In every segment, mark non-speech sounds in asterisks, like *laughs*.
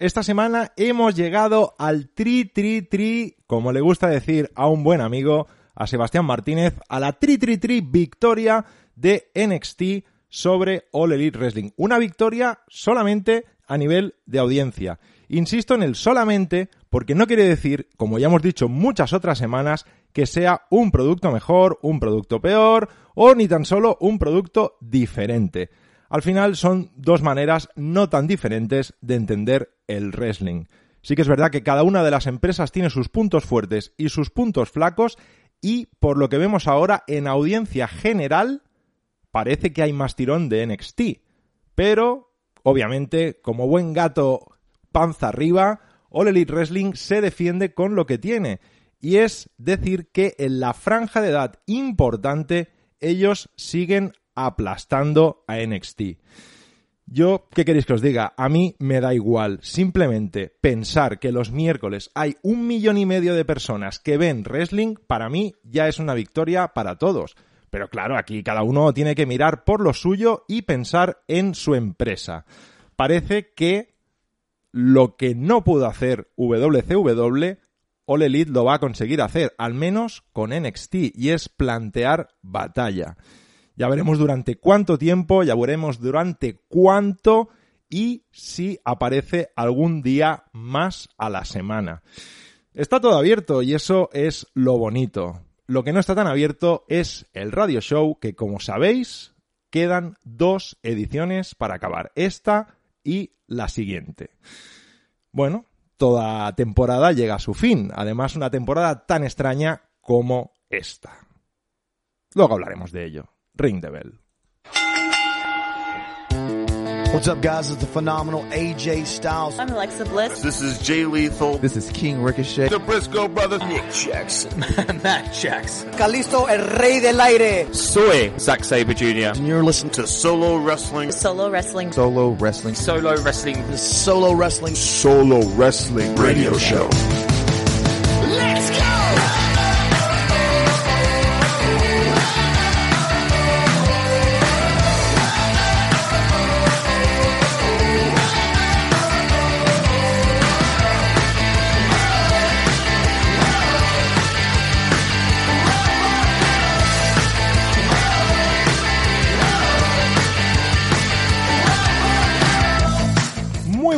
Esta semana hemos llegado al tri tri tri, como le gusta decir a un buen amigo, a Sebastián Martínez, a la tri tri tri victoria de NXT sobre All Elite Wrestling. Una victoria solamente a nivel de audiencia. Insisto en el solamente porque no quiere decir, como ya hemos dicho muchas otras semanas, que sea un producto mejor, un producto peor o ni tan solo un producto diferente. Al final son dos maneras no tan diferentes de entender el wrestling. Sí que es verdad que cada una de las empresas tiene sus puntos fuertes y sus puntos flacos y por lo que vemos ahora en audiencia general parece que hay más tirón de NXT. Pero, obviamente, como buen gato panza arriba, All Elite Wrestling se defiende con lo que tiene. Y es decir que en la franja de edad importante ellos siguen aplastando a NXT. Yo, ¿qué queréis que os diga? A mí me da igual. Simplemente pensar que los miércoles hay un millón y medio de personas que ven wrestling, para mí ya es una victoria para todos. Pero claro, aquí cada uno tiene que mirar por lo suyo y pensar en su empresa. Parece que lo que no pudo hacer WCW, All Elite lo va a conseguir hacer, al menos con NXT, y es plantear batalla. Ya veremos durante cuánto tiempo, ya veremos durante cuánto y si aparece algún día más a la semana. Está todo abierto y eso es lo bonito. Lo que no está tan abierto es el radio show que, como sabéis, quedan dos ediciones para acabar. Esta y la siguiente. Bueno, toda temporada llega a su fin. Además, una temporada tan extraña como esta. Luego hablaremos de ello. Ring the bell. What's up, guys? It's the phenomenal AJ Styles. I'm Alexa Bliss. This is Jay Lethal. This is King Ricochet. The Briscoe Brothers. Nick Jackson. *laughs* Matt Jackson. Calisto, el rey del aire. Soy Zack Sabre Jr. And you're listening To Solo Wrestling. Solo wrestling. Solo Wrestling. Solo Wrestling. to Solo Wrestling. Solo Wrestling Radio Show. Muy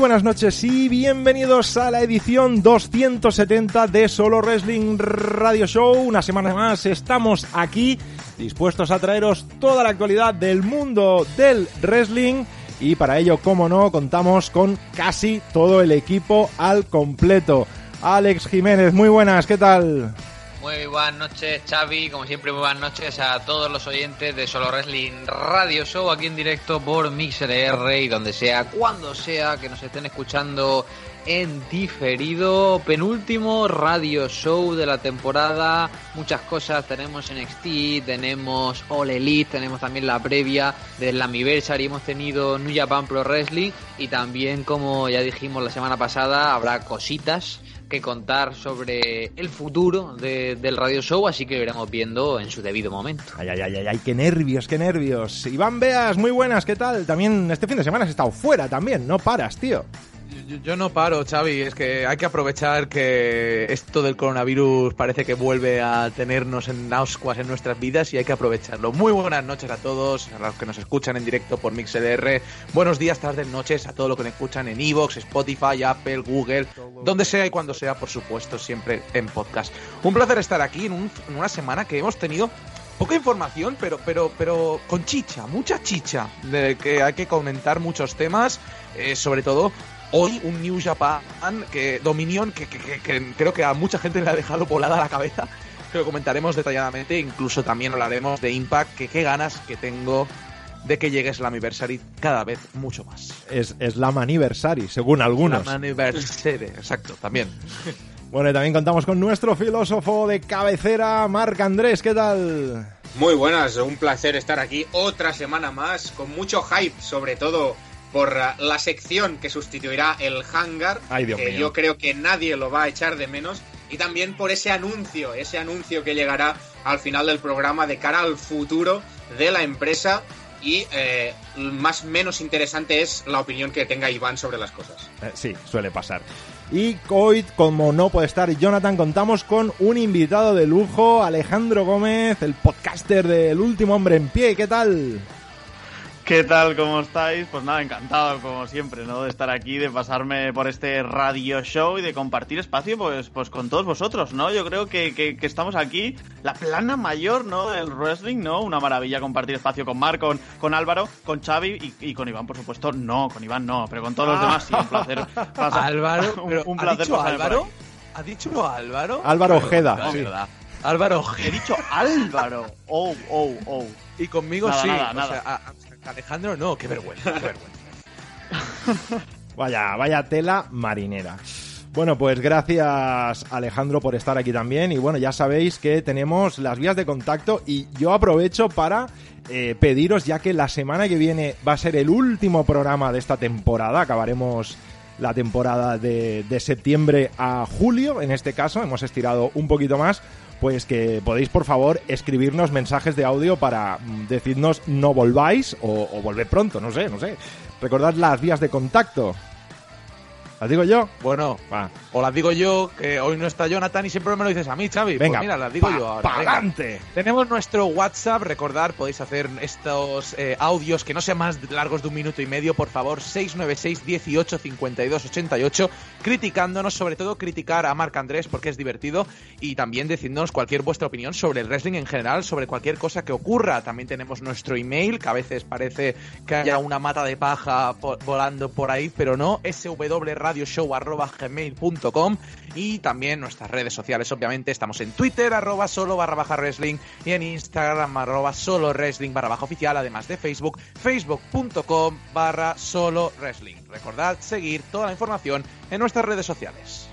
buenas noches y bienvenidos a la edición 270 de Solo Wrestling Radio Show. Una semana más estamos aquí dispuestos a traeros toda la actualidad del mundo del wrestling y para ello, como no, contamos con casi todo el equipo al completo. Alex Jiménez, muy buenas, ¿qué tal? Muy buenas noches, Xavi. Como siempre, muy buenas noches a todos los oyentes de Solo Wrestling Radio Show aquí en directo por Mixer R y donde sea, cuando sea que nos estén escuchando en diferido. Penúltimo radio show de la temporada. Muchas cosas. Tenemos NXT, tenemos All Elite, tenemos también la previa del Anniversary. Hemos tenido New Japan Pro Wrestling y también, como ya dijimos la semana pasada, habrá cositas que contar sobre el futuro de- del radio show, así que lo iremos viendo en su debido momento. Ay, ay, ay, ay, qué nervios, qué nervios. Iván Beas, muy buenas, ¿qué tal? También este fin de semana has estado fuera también, no paras, tío. Yo, no paro, Xavi. Es que hay que aprovechar que esto del coronavirus parece que vuelve a tenernos en ascuas en nuestras vidas y hay que aprovecharlo. Muy buenas noches a todos, a los que nos escuchan en directo por MixLR. Buenos días, tardes, noches a todos los que nos escuchan en Evox, Spotify, Apple, Google, donde sea y cuando sea, por supuesto, siempre en podcast. Un placer estar aquí en, un- en una semana que hemos tenido poca información, pero, pero, pero con chicha, mucha chicha, de que hay que comentar muchos temas, eh, sobre todo hoy un New Japan que Dominion que, que- que- que creo que a mucha gente le ha dejado volada la cabeza que lo comentaremos detalladamente incluso también hablaremos de Impact que qué ganas que tengo de que llegue Slammiversary cada vez mucho más Es, es la Anniversary, según algunos. Slammiversary, exacto también Bueno, y también contamos con nuestro filósofo de cabecera, Marc Andrés, ¿qué tal? Muy buenas, un placer estar aquí otra semana más, con mucho hype, sobre todo por uh, la sección que sustituirá el hangar, Ay, Dios que mío. yo creo que nadie lo va a echar de menos, y también por ese anuncio, ese anuncio que llegará al final del programa de cara al futuro de la empresa y eh, más menos interesante es la opinión que tenga Iván sobre las cosas. Eh, sí, suele pasar. Y hoy, como no puede estar Jonathan, contamos con un invitado de lujo, Alejandro Gómez, el podcaster del último hombre en pie. ¿Qué tal? ¿Qué tal? ¿Cómo estáis? Pues nada, encantado como siempre, ¿no? De estar aquí, de pasarme por este radio show y de compartir espacio pues, pues con todos vosotros, ¿no? Yo creo que, que, que estamos aquí, la plana mayor, ¿no? Del wrestling, ¿no? Una maravilla compartir espacio con Marc, con, con Álvaro, con Xavi y, y con Iván, por supuesto. No, con Iván no, pero con todos los demás sí, un placer. pasar- *laughs* Álvaro, *laughs* un, pero un ¿ha placer dicho Álvaro? ¿Ha dicho Álvaro? Álvaro Ojeda. No, sí. verdad. Álvaro He Ojeda. dicho Álvaro. *laughs* Oh, oh, oh. Y conmigo Nada, sí. nada, o nada. sea, a- a- Alejandro no, qué vergüenza, qué vergüenza. *laughs* Vaya, vaya tela marinera. Bueno, pues gracias Alejandro por estar aquí también. Y bueno, ya sabéis que tenemos las vías de contacto y yo aprovecho para eh, pediros, ya que la semana que viene va a ser el último programa de esta temporada, acabaremos la temporada de, de septiembre a julio, en este caso, hemos estirado un poquito más, pues que podéis por favor escribirnos mensajes de audio para mm, decirnos no volváis o, o volved pronto, no sé, no sé. Recordad las vías de contacto. ¿Las digo yo? Bueno, Va, o las digo yo, que hoy no está Jonathan y siempre me lo dices a mí, Xavi. venga, Pues mira, las digo pa- yo ahora. venga. pa'lante. Tenemos nuestro WhatsApp, recordar, podéis hacer estos eh, audios que no sean más largos de un minuto y medio, por favor, 696 18 52 88, criticándonos, sobre todo criticar a Marc Andrés porque es divertido y también decirnos cualquier vuestra opinión sobre el wrestling en general, sobre cualquier cosa que ocurra. También tenemos nuestro email, que a veces parece que haya una mata de paja po- volando por ahí, pero no, swradioshow.gmail.com y también nuestras redes sociales, obviamente, estamos en Twitter, arroba solo barra baja wrestling y en Instagram, arroba solo wrestling barra baja oficial, además de Facebook, facebook.com barra solo wrestling. Recordad seguir toda la información en nuestras redes sociales.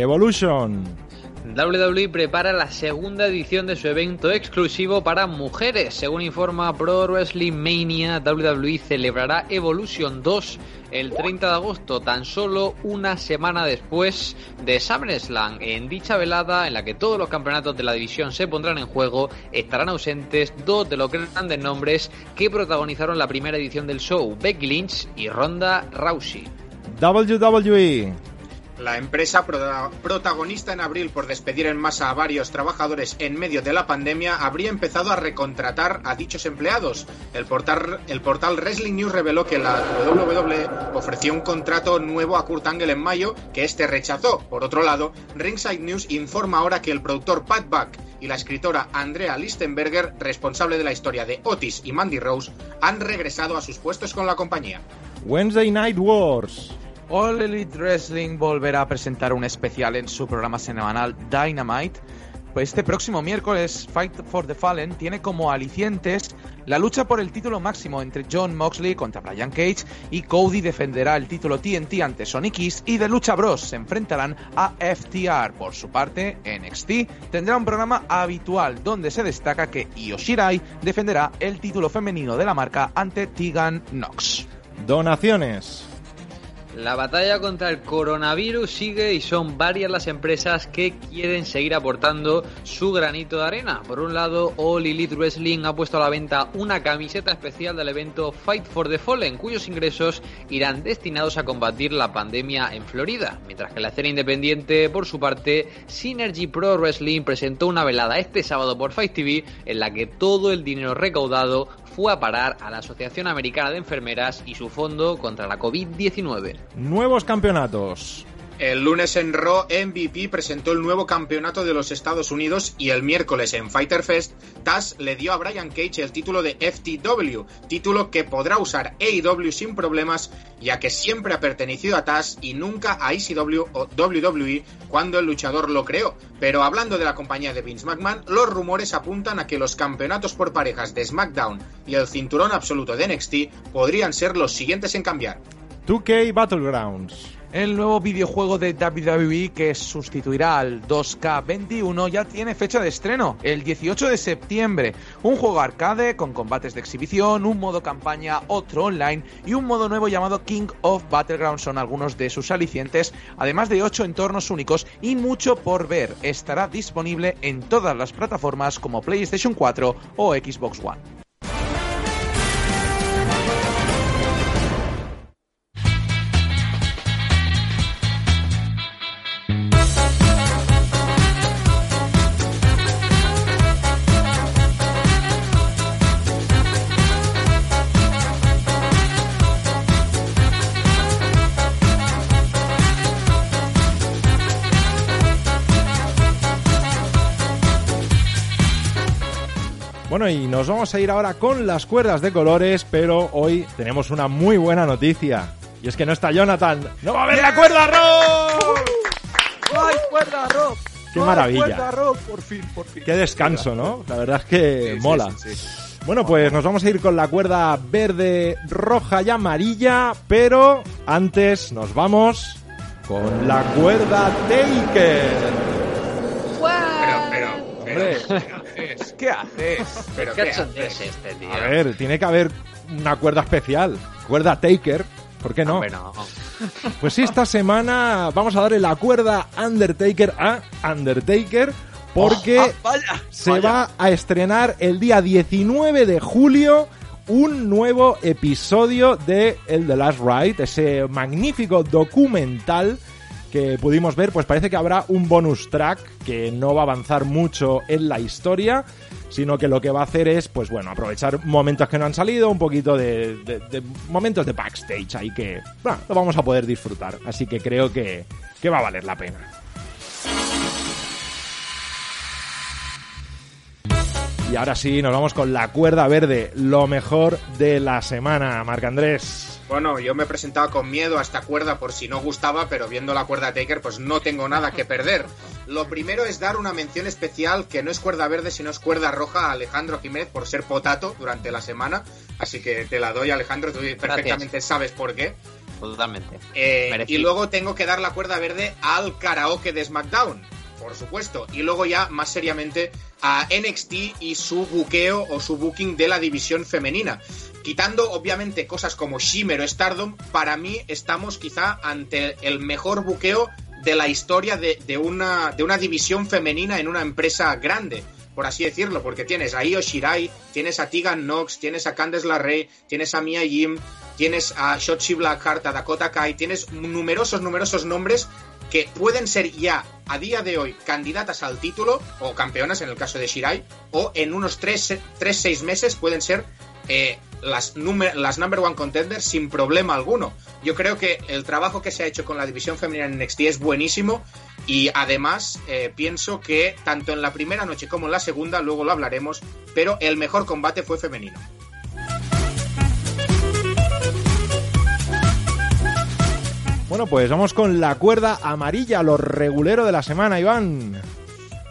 Evolution. WWE prepara la segunda edición de su evento exclusivo para mujeres. Según informa Pro Wrestling Mania, WWE celebrará Evolution 2 el 30 de agosto, tan solo una semana después de SummerSlam. En dicha velada, en la que todos los campeonatos de la división se pondrán en juego, estarán ausentes dos de los grandes nombres que protagonizaron la primera edición del show, Becky Lynch y Ronda Rousey. WWE. La empresa prota- protagonista en abril por despedir en masa a varios trabajadores en medio de la pandemia habría empezado a recontratar a dichos empleados. El portal, el portal Wrestling News reveló que la WWE ofreció un contrato nuevo a Kurt Angle en mayo que este rechazó. Por otro lado, Ringside News informa ahora que el productor Pat Buck y la escritora Andrea Lichtenberger, responsable de la historia de Otis y Mandy Rose, han regresado a sus puestos con la compañía. Wednesday Night Wars. All Elite Wrestling volverá a presentar un especial en su programa semanal Dynamite. Pues este próximo miércoles, Fight for the Fallen tiene como alicientes la lucha por el título máximo entre John Moxley contra Brian Cage y Cody defenderá el título TNT ante Sonic y de Lucha Bros se enfrentarán a FTR. Por su parte, NXT tendrá un programa habitual donde se destaca que Io Shirai defenderá el título femenino de la marca ante Tegan Knox. Donaciones. La batalla contra el coronavirus sigue y son varias las empresas que quieren seguir aportando su granito de arena. Por un lado, All Elite Wrestling ha puesto a la venta una camiseta especial del evento Fight for the Fallen, cuyos ingresos irán destinados a combatir la pandemia en Florida. Mientras que la escena independiente, por su parte, Synergy Pro Wrestling presentó una velada este sábado por Fight TV en la que todo el dinero recaudado fue a parar a la Asociación Americana de Enfermeras y su fondo contra la COVID-19. Nuevos campeonatos. El lunes en Raw, MVP presentó el nuevo campeonato de los Estados Unidos y el miércoles en Fighter Fest, Taz le dio a Brian Cage el título de FTW, título que podrá usar AEW sin problemas, ya que siempre ha pertenecido a Taz y nunca a ECW o WWE cuando el luchador lo creó. Pero hablando de la compañía de Vince McMahon, los rumores apuntan a que los campeonatos por parejas de SmackDown y el cinturón absoluto de NXT podrían ser los siguientes en cambiar. 2K Battlegrounds. El nuevo videojuego de WWE que sustituirá al 2K21 ya tiene fecha de estreno, el 18 de septiembre. Un juego arcade con combates de exhibición, un modo campaña, otro online y un modo nuevo llamado King of Battleground son algunos de sus alicientes, además de 8 entornos únicos y mucho por ver. Estará disponible en todas las plataformas como PlayStation 4 o Xbox One. Bueno, y nos vamos a ir ahora con las cuerdas de colores, pero hoy tenemos una muy buena noticia. Y es que no está Jonathan. ¡No va a haber la cuerda rock! ¡Ay, cuerda rock! ¡Qué maravilla! Cuerda rock, por fin, por fin. ¡Qué descanso, ¿no? La verdad es que Sí, mola. sí, sí. Bueno, pues nos vamos a ir con la cuerda verde, roja y amarilla, pero antes nos vamos con la cuerda Taker. Pero, pero, Hombre, ¿Qué haces? ¿Qué haces? *laughs* pero, ¿Qué ¿qué es este, tío? a ver, tiene que haber una cuerda especial, cuerda Taker. ¿Por qué no? Hombre, no. Pues sí, esta semana vamos a darle la cuerda Undertaker a Undertaker porque Ah, vaya, se vaya. va a estrenar el día 19 de julio un nuevo episodio de El The Last Ride, ese magnífico documental que pudimos ver, pues parece que habrá un bonus track que no va a avanzar mucho en la historia, sino que lo que va a hacer es, pues bueno, aprovechar momentos que no han salido, un poquito de, momentos de backstage ahí que, lo vamos a poder disfrutar. Así que creo que, que va a valer la pena. Y ahora sí, nos vamos con la cuerda verde, lo mejor de la semana, Marc Andrés. Bueno, yo me presentaba con miedo a esta cuerda por si no gustaba, pero viendo la cuerda Taker, pues no tengo nada que perder. Lo primero es dar una mención especial que no es cuerda verde, sino es cuerda roja a Alejandro Jiménez por ser potato durante la semana. Así que te la doy, Alejandro, tú perfectamente sabes por qué. Totalmente. Eh, y luego tengo que dar la cuerda verde al karaoke de SmackDown, por supuesto. Y luego ya, más seriamente, a NXT y su buqueo o su booking de la división femenina. Quitando, obviamente, cosas como Shimmer o Stardom, para mí estamos quizá ante el mejor buqueo de la historia de, una, de una división femenina en una empresa grande. Por así decirlo, porque tienes a Io Shirai, tienes a Tegan Nox, tienes a Candice LeRae, tienes a Mia Yim, tienes a Shotzi Blackheart, a Dakota Kai, tienes numerosos, numerosos nombres que pueden ser ya a día de hoy candidatas al título o campeonas en el caso de Shirai o en unos 3-6 meses pueden ser eh, las, las number one contenders sin problema alguno. Yo creo que el trabajo que se ha hecho con la división femenina en NXT es buenísimo y además eh, pienso que tanto en la primera noche como en la segunda, luego lo hablaremos, pero el mejor combate fue femenino. Bueno, pues vamos con la cuerda amarilla, lo regulero de la semana, Iván.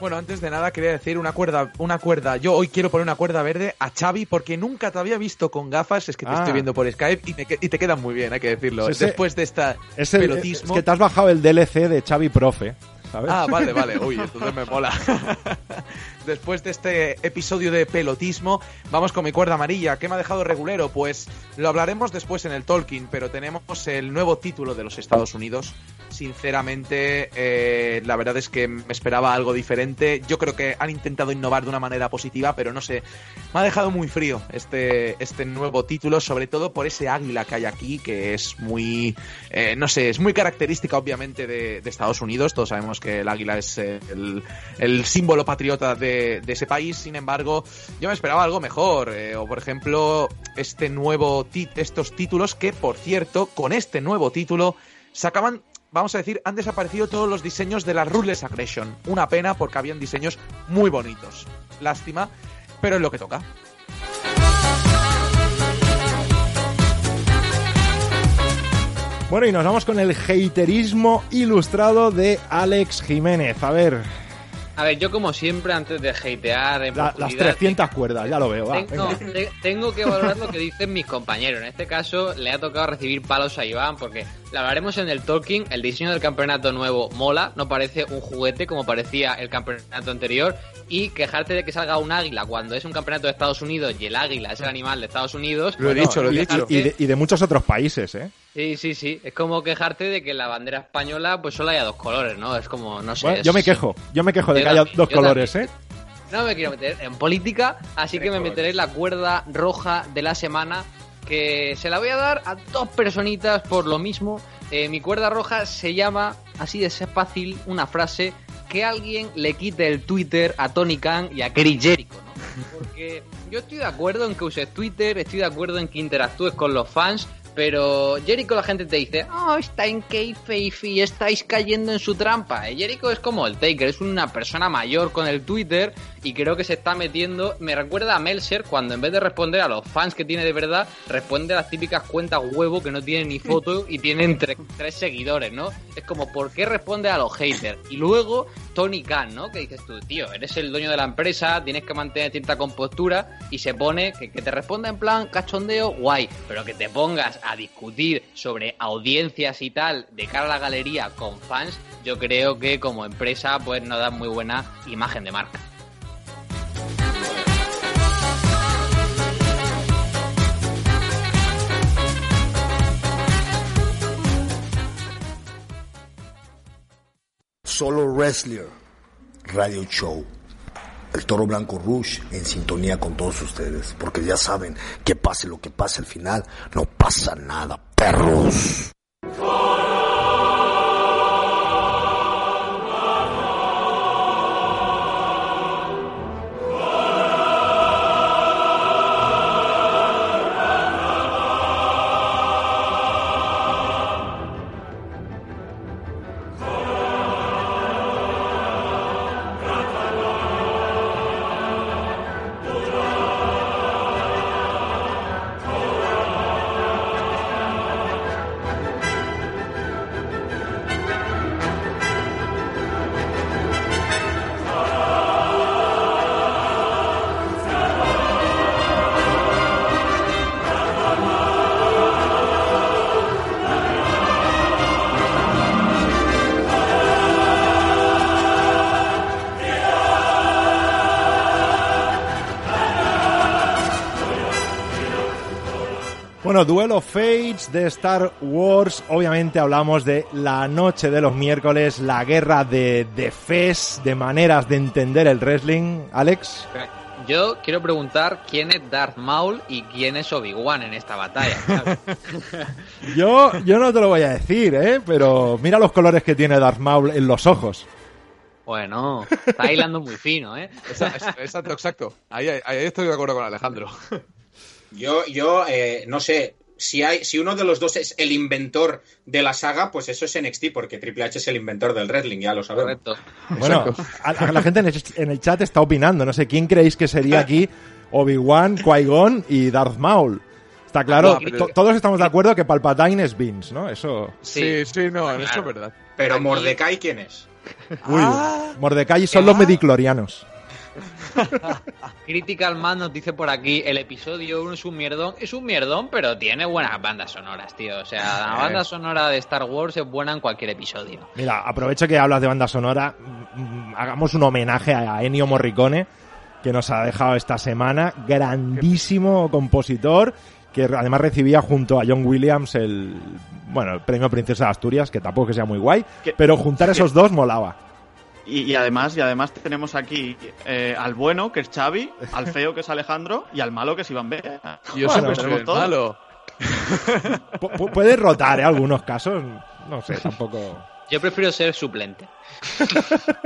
Bueno, antes de nada quería decir una cuerda, una cuerda. Yo hoy quiero poner una cuerda verde a Xavi porque nunca te había visto con gafas, es que te Ah. estoy viendo por Skype y, me y te quedan muy bien, hay que decirlo. Sí. Después de esta Es, el, es pelotismo. que te has bajado el DLC de Xavi Profe, ¿sabes? Ah, vale, vale. *laughs* Uy, entonces me mola. *laughs* Después de este episodio de pelotismo, vamos con mi cuerda amarilla. ¿Qué me ha dejado regulero? Pues lo hablaremos después en el Tolkien, pero tenemos el nuevo título de los Estados Unidos. Sinceramente, eh, la verdad es que me esperaba algo diferente. Yo creo que han intentado innovar de una manera positiva, pero no sé. Me ha dejado muy frío este, este nuevo título, sobre todo por ese águila que hay aquí, que es muy, eh, no sé, es muy característica obviamente de, de Estados Unidos. Todos sabemos que el águila es el, símbolo patriota de, de ese país. Sin embargo, yo me esperaba algo mejor. eh, o por ejemplo, este nuevo estos títulos que, por cierto, con este nuevo título sacaban vamos a decir, han desaparecido todos los diseños de la Ruthless Aggression. Una pena porque habían diseños muy bonitos. Lástima, pero es lo que toca. Bueno, y nos vamos con el haterismo ilustrado de Alex Jiménez. A ver, A ver, yo como siempre, antes de hatear en la- las profundidad, 300 cuerdas, ya lo veo. va, Tengo, te- tengo que valorar lo que dicen mis compañeros. En este caso, le ha tocado recibir palos a Iván porque la hablaremos en el talking. El diseño del campeonato nuevo mola, no parece un juguete como parecía el campeonato anterior. Y quejarte de que salga un águila cuando es un campeonato de Estados Unidos y el águila es el animal de Estados Unidos. Lo he dicho, lo he dicho. y de, y de muchos otros países, ¿eh? Sí, sí, sí. Es como quejarte de que la bandera española pues solo haya dos colores, ¿no? Es como, no sé. Bueno, yo me quejo, yo me quejo de Yo que haya también, dos colores, también. ¿eh? No me quiero meter en política, así que me meteré en la cuerda roja de la semana, que se la voy a dar a dos personitas por lo mismo. Eh, mi cuerda roja se llama, así de ser fácil, una frase, que alguien le quite el Twitter a Tony Khan y a Chris Jericho, ¿no? Porque yo estoy de acuerdo en que uses Twitter, estoy de acuerdo en que interactúes con los fans, pero Jericho la gente te dice, oh, está en kayfabe y estáis cayendo en su trampa. Eh, Jericho es como el Taker, es una persona mayor con el Twitter y creo que se está metiendo, me recuerda a Melser cuando en vez de responder a los fans que tiene de verdad, responde a las típicas cuentas huevo que no tienen ni foto y tienen tre- tres seguidores, ¿no? Es como, ¿por qué responde a los haters? Y luego Tony Khan, ¿no? Que dices tú, tío, eres el dueño de la empresa, tienes que mantener cierta compostura y se pone que, que te responda en plan cachondeo, guay, pero que te pongas a discutir sobre audiencias y tal de cara a la galería con fans, yo creo que como empresa pues no da muy buena imagen de marca. Solo Wrestler Radio Show. El Toro Blanco Rush en sintonía con todos ustedes. Porque ya saben que pase lo que pase al final, no pasa nada, perros. Bueno, Duel of Fates de Star Wars. Obviamente hablamos de la noche de los miércoles, la guerra de, de fes, de maneras de entender el wrestling. Alex. Yo quiero preguntar quién es Darth Maul y quién es Obi-Wan en esta batalla. ¿sabes? *laughs* Yo, yo no te lo voy a decir, ¿eh? Pero mira los colores que tiene Darth Maul en los ojos. bueno, está hilando muy fino, ¿eh? Exacto, exacto. Ahí estoy de acuerdo con Alejandro. Yo, yo eh, no sé, si hay, si uno de los dos es el inventor de la saga, pues eso es NXT, porque Triple H es el inventor del wrestling, ya lo sabemos. Correcto. Bueno, a- a la gente en el, en el chat está opinando. No sé quién creéis que sería aquí Obi-Wan, Qui-Gon y Darth Maul. Está claro, No, pero- to- todos estamos de acuerdo que Palpatine es Vince, ¿no? Eso. Sí, sí, no, en eso es Claro. verdad. Pero Mordecai, ¿quién es? Uy, Ah. Mordecai son los mediclorianos. *laughs* Critical Man nos dice por aquí, el episodio 1 es un mierdón, es un mierdón, pero tiene buenas bandas sonoras, tío. O sea, la banda sonora de Star Wars es buena en cualquier episodio. Mira, aprovecho que hablas de banda sonora. mm, Hagamos un homenaje a Ennio Morricone, que nos ha dejado esta semana. Grandísimo compositor, que además recibía junto a John Williams el, bueno, el premio Princesa de Asturias, que tampoco que sea muy guay, pero juntar esos dos molaba. Y, y además, y además tenemos aquí eh, al bueno, que es Xavi, al feo, que es Alejandro, y al malo, que es Iván B. Yo Bueno, siempre el todo. malo. Pu- puede rotar, ¿eh? Algunos casos. No sé, tampoco. Yo prefiero ser suplente.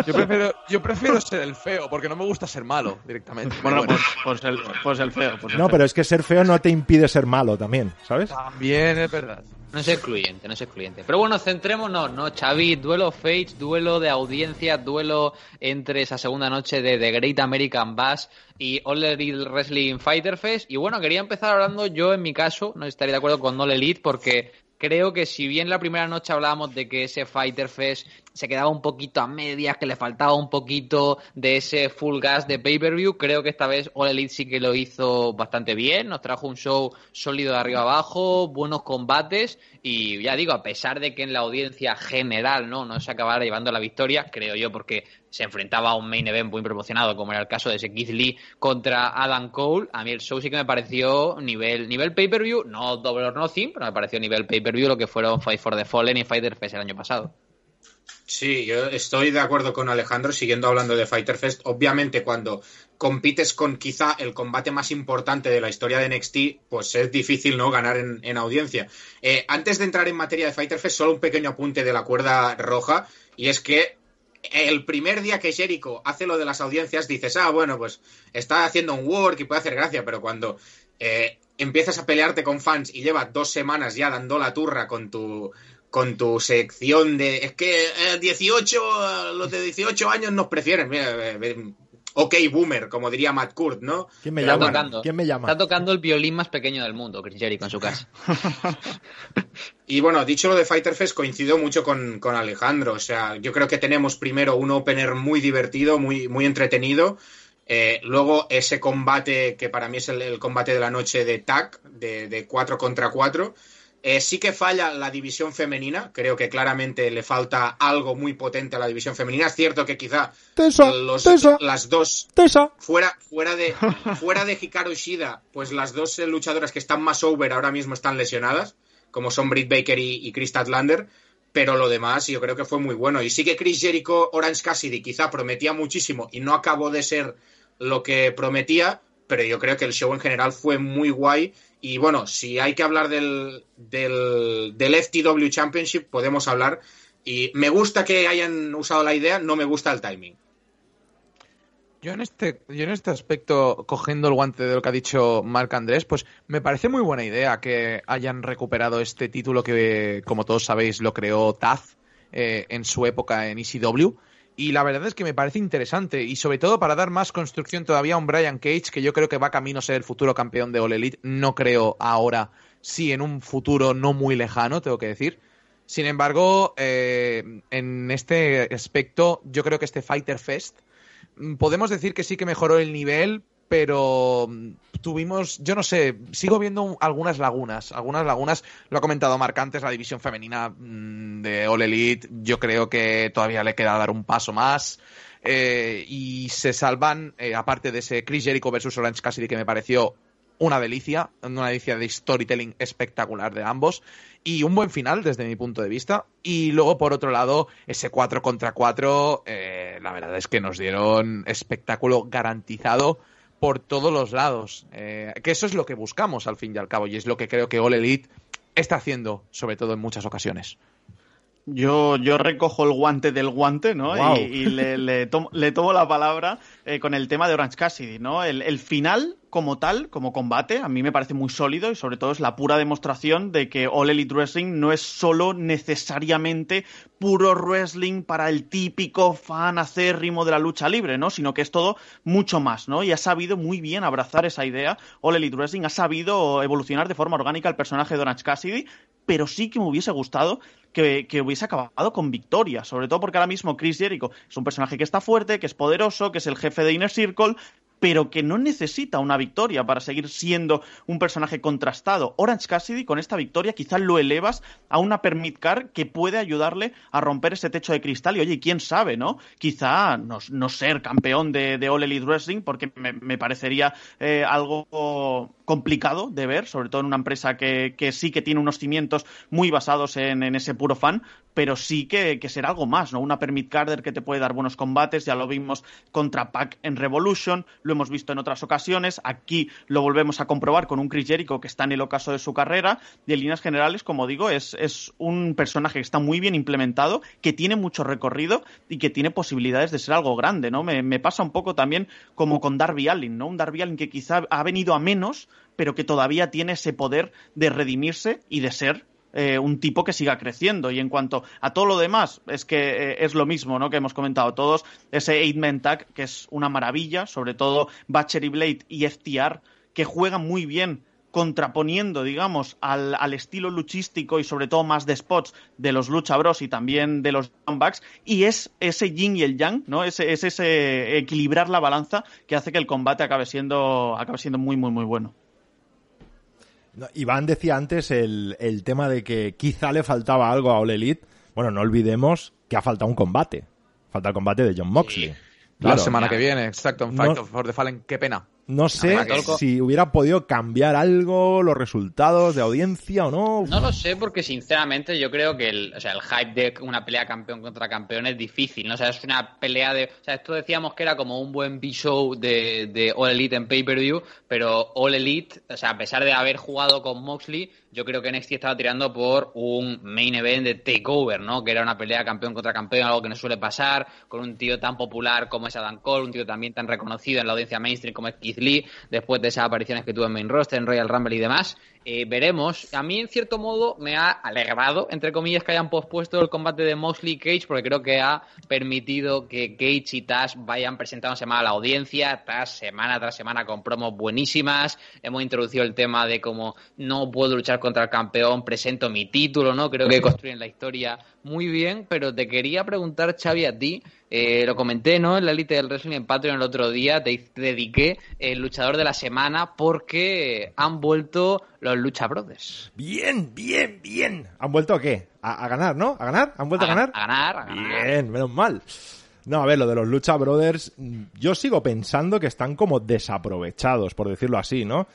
Yo prefiero, yo prefiero ser el feo, porque no me gusta ser malo directamente. Bueno, Pero pues, pues el, pues el feo. Pues el No, feo. pero es que ser feo no te impide ser malo también, ¿sabes? También es verdad. No es excluyente, no es excluyente. Pero bueno, centrémonos, ¿no? Xavi, duelo Fates, duelo de audiencia, duelo entre esa segunda noche de The Great American Bash y All Elite Wrestling Fighter Fest. Y bueno, quería empezar hablando yo, en mi caso, no estaría de acuerdo con All Elite porque creo que si bien la primera noche hablábamos de que ese Fighter Fest se quedaba un poquito a medias, que le faltaba un poquito de ese full gas de pay-per-view. Creo que esta vez All Elite sí que lo hizo bastante bien, nos trajo un show sólido de arriba abajo, buenos combates y ya digo, a pesar de que en la audiencia general no, no se acabara llevando la victoria, creo yo, porque se enfrentaba a un main event muy promocionado, como era el caso de ese Keith Lee contra Adam Cole, a mí el show sí que me pareció nivel, nivel pay-per-view, no Double or Nothing, pero me pareció nivel pay-per-view lo que fueron Fight for the Fallen y Fighter Fest el año pasado. Sí, yo estoy de acuerdo con Alejandro, siguiendo hablando de Fighter Fest. Obviamente, cuando compites con quizá el combate más importante de la historia de NXT, pues es difícil no ganar en, en audiencia. Eh, antes de entrar en materia de Fighter Fest, solo un pequeño apunte de la cuerda roja, y es que el primer día que Jericho hace lo de las audiencias, dices, ah, bueno, pues está haciendo un work y puede hacer gracia, pero cuando eh, empiezas a pelearte con fans y llevas dos semanas ya dando la turra con tu con tu sección de es que eh, 18 los de 18 años nos prefieren mira, eh, eh, ok boomer como diría Matt Kurt no ¿Quién me llama? tocando. ¿Quién me llama? Está tocando el violín más pequeño del mundo, Chris Jericho en su casa. *laughs* Y bueno, dicho lo de Fighter Fest, coincido mucho con, con Alejandro. O sea, yo creo que tenemos primero un opener muy divertido, muy, muy entretenido. Eh, luego ese combate, que para mí es el, el combate de la noche de tag, de, de 4 contra 4. Eh, sí que falla la división femenina. Creo que claramente le falta algo muy potente a la división femenina. Es cierto que quizá Tesa, los- Tesa, las dos Tesa. fuera, fuera de *laughs* fuera de Hikaru Shida, pues las dos eh, luchadoras que están más over ahora mismo están lesionadas, como son Britt Baker y, y Chris Statlander, pero lo demás yo creo que fue muy bueno. Y sí que Chris Jericho, Orange Cassidy quizá prometía muchísimo y no acabó de ser lo que prometía, pero yo creo que el show en general fue muy guay. Y bueno, si hay que hablar del, del, FTW Championship, podemos hablar. Y me gusta que hayan usado la idea, no me gusta el timing. Yo en este, yo en este aspecto, cogiendo el guante de lo que ha dicho Marc Andrés, pues me parece muy buena idea que hayan recuperado este título que, como todos sabéis, lo creó Taz eh, en su época en ECW. Y la verdad es que me parece interesante, y sobre todo para dar más construcción todavía a un Brian Cage, que yo creo que va camino a ser el futuro campeón de All Elite. No creo ahora, sí en un futuro no muy lejano, tengo que decir. Sin embargo, eh, en este aspecto, yo creo que este Fighter Fest mm, podemos decir que sí que mejoró el nivel, pero mm, tuvimos, yo no sé, sigo viendo un- algunas lagunas, algunas lagunas, lo ha comentado Marc antes, la división femenina mm, de All Elite, yo creo que todavía le queda dar un paso más. eh, y se salvan, eh, aparte de ese Chris Jericho versus Orange Cassidy que me pareció una delicia, una delicia de storytelling espectacular de ambos y un buen final desde mi punto de vista. Y luego, por otro lado, ese 4 contra 4, eh, la verdad es que nos dieron espectáculo garantizado por todos los lados. Eh, que eso es lo que buscamos al fin y al cabo y es lo que creo que All Elite está haciendo, sobre todo en muchas ocasiones. Yo, yo recojo el guante del guante, ¿no? Y le, le tomo, le tomo la palabra eh, con el tema de Orange Cassidy, ¿no? El, el final, como tal, como combate, a mí me parece muy sólido y sobre todo es la pura demostración de que All Elite Wrestling no es solo necesariamente puro wrestling para el típico fan acérrimo de la lucha libre, ¿no? Sino que es todo mucho más, ¿no? Y ha sabido muy bien abrazar esa idea. All Elite Wrestling ha sabido evolucionar de forma orgánica el personaje de Orange Cassidy, pero sí que me hubiese gustado que, que, hubiese acabado con victoria, sobre todo porque ahora mismo Chris Jericho es un personaje que está fuerte, que es poderoso, que es el jefe de Inner Circle, pero que no necesita una victoria para seguir siendo un personaje contrastado. Orange Cassidy con esta victoria quizás lo elevas a una permit car que puede ayudarle a romper ese techo de cristal y oye, quién sabe, ¿no? Quizá no, no ser campeón de, de All Elite Wrestling porque me, me parecería eh, algo complicado de ver, sobre todo en una empresa que, que sí que tiene unos cimientos muy basados en, en ese puro fan, pero sí que, que, será algo más, ¿no? Una permit carder que te puede dar buenos combates, ya lo vimos contra Pac en Revolution, lo hemos visto en otras ocasiones, aquí lo volvemos a comprobar con un Chris Jericho que está en el ocaso de su carrera, y en líneas generales, como digo, es, es un personaje que está muy bien implementado, que tiene mucho recorrido y que tiene posibilidades de ser algo grande, ¿no? Me, me pasa un poco también como con Darby Allin, ¿no? Un Darby Allin que quizá ha venido a menos, pero que todavía tiene ese poder de redimirse y de ser eh, un tipo que siga creciendo. Y en cuanto a todo lo demás, es que eh, es lo mismo, ¿no? Que hemos comentado todos. Ese Eight Man Tag, que es una maravilla, sobre todo Batchery Blade y FTR, que juegan muy bien contraponiendo, digamos, al, al estilo luchístico y sobre todo más de spots de los Lucha Bros y también de los Bucks, y es ese yin y el yang, ¿no? Es, es ese equilibrar la balanza que hace que el combate acabe siendo, acabe siendo muy, muy, muy bueno. No, Iván decía antes el, el tema de que quizá le faltaba algo a All Elite. Bueno, no olvidemos que ha faltado un combate. Falta el combate de John Moxley. La Claro. semana que viene, exacto, en Fight No- of for the Fallen, qué pena. No sé Además, si hubiera podido cambiar algo los resultados de audiencia o no. No lo sé porque sinceramente yo creo que el, o sea, el hype de una pelea campeón contra campeón es difícil, ¿no? O sea, es una pelea de... O sea, esto decíamos que era como un buen B-show de, de All Elite en pay-per-view, pero All Elite, o sea, a pesar de haber jugado con Moxley, yo creo que NXT estaba tirando por un main event de takeover, ¿no? Que era una pelea campeón contra campeón, algo que no suele pasar, con un tío tan popular como es Adam Cole, un tío también tan reconocido en la audiencia mainstream como es Keith Lee, después de esas apariciones que tuvo en main roster, en Royal Rumble y demás. Eh, veremos. A mí, en cierto modo, me ha alegrado, entre comillas, que hayan pospuesto el combate de Moxley y Cage, porque creo que ha permitido que Cage y Tash vayan presentándose más a la audiencia, Tash semana tras semana con promos buenísimas. Hemos introducido el tema de cómo no puedo luchar contra el campeón, presento mi título, ¿no? Creo que construyen la historia muy bien, pero te quería preguntar, Xavi, a ti, eh, lo comenté, ¿no? En la Elite del Wrestling en Patreon el otro día, te te dediqué el luchador de la semana porque han vuelto los Lucha Brothers. Bien, bien, bien. ¿Han vuelto a qué? A, a ganar, ¿no? ¿A ganar? ¿Han vuelto a, ganar? A ganar, a ganar. Bien, menos mal. No, a ver, lo de los Lucha Brothers, yo sigo pensando que están como desaprovechados, por decirlo así, ¿no?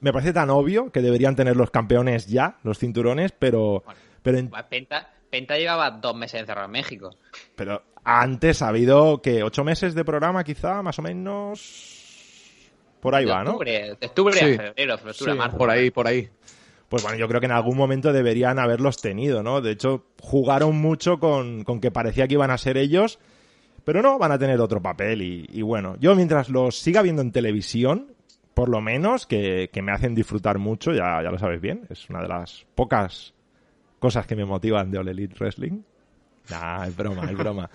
Me parece tan obvio que deberían tener los campeones ya, los cinturones, pero, pero, en- Penta, Penta llevaba dos meses encerrado en México. pero antes ha habido que ocho meses de programa, quizá, más o menos. Por ahí De va, ¿no? octubre, de octubre Sí. a febrero, octubre Sí, marzo. por ahí, por ahí. Pues bueno, yo creo que en algún momento deberían haberlos tenido, ¿no? De hecho, jugaron mucho con, con que parecía que iban a ser ellos, pero no, van a tener otro papel. Y, y bueno, yo mientras los siga viendo en televisión, por lo menos, que, que me hacen disfrutar mucho, ya, ya lo sabes bien, es una de las pocas cosas que me motivan de All Elite Wrestling. Nah, es broma, es broma.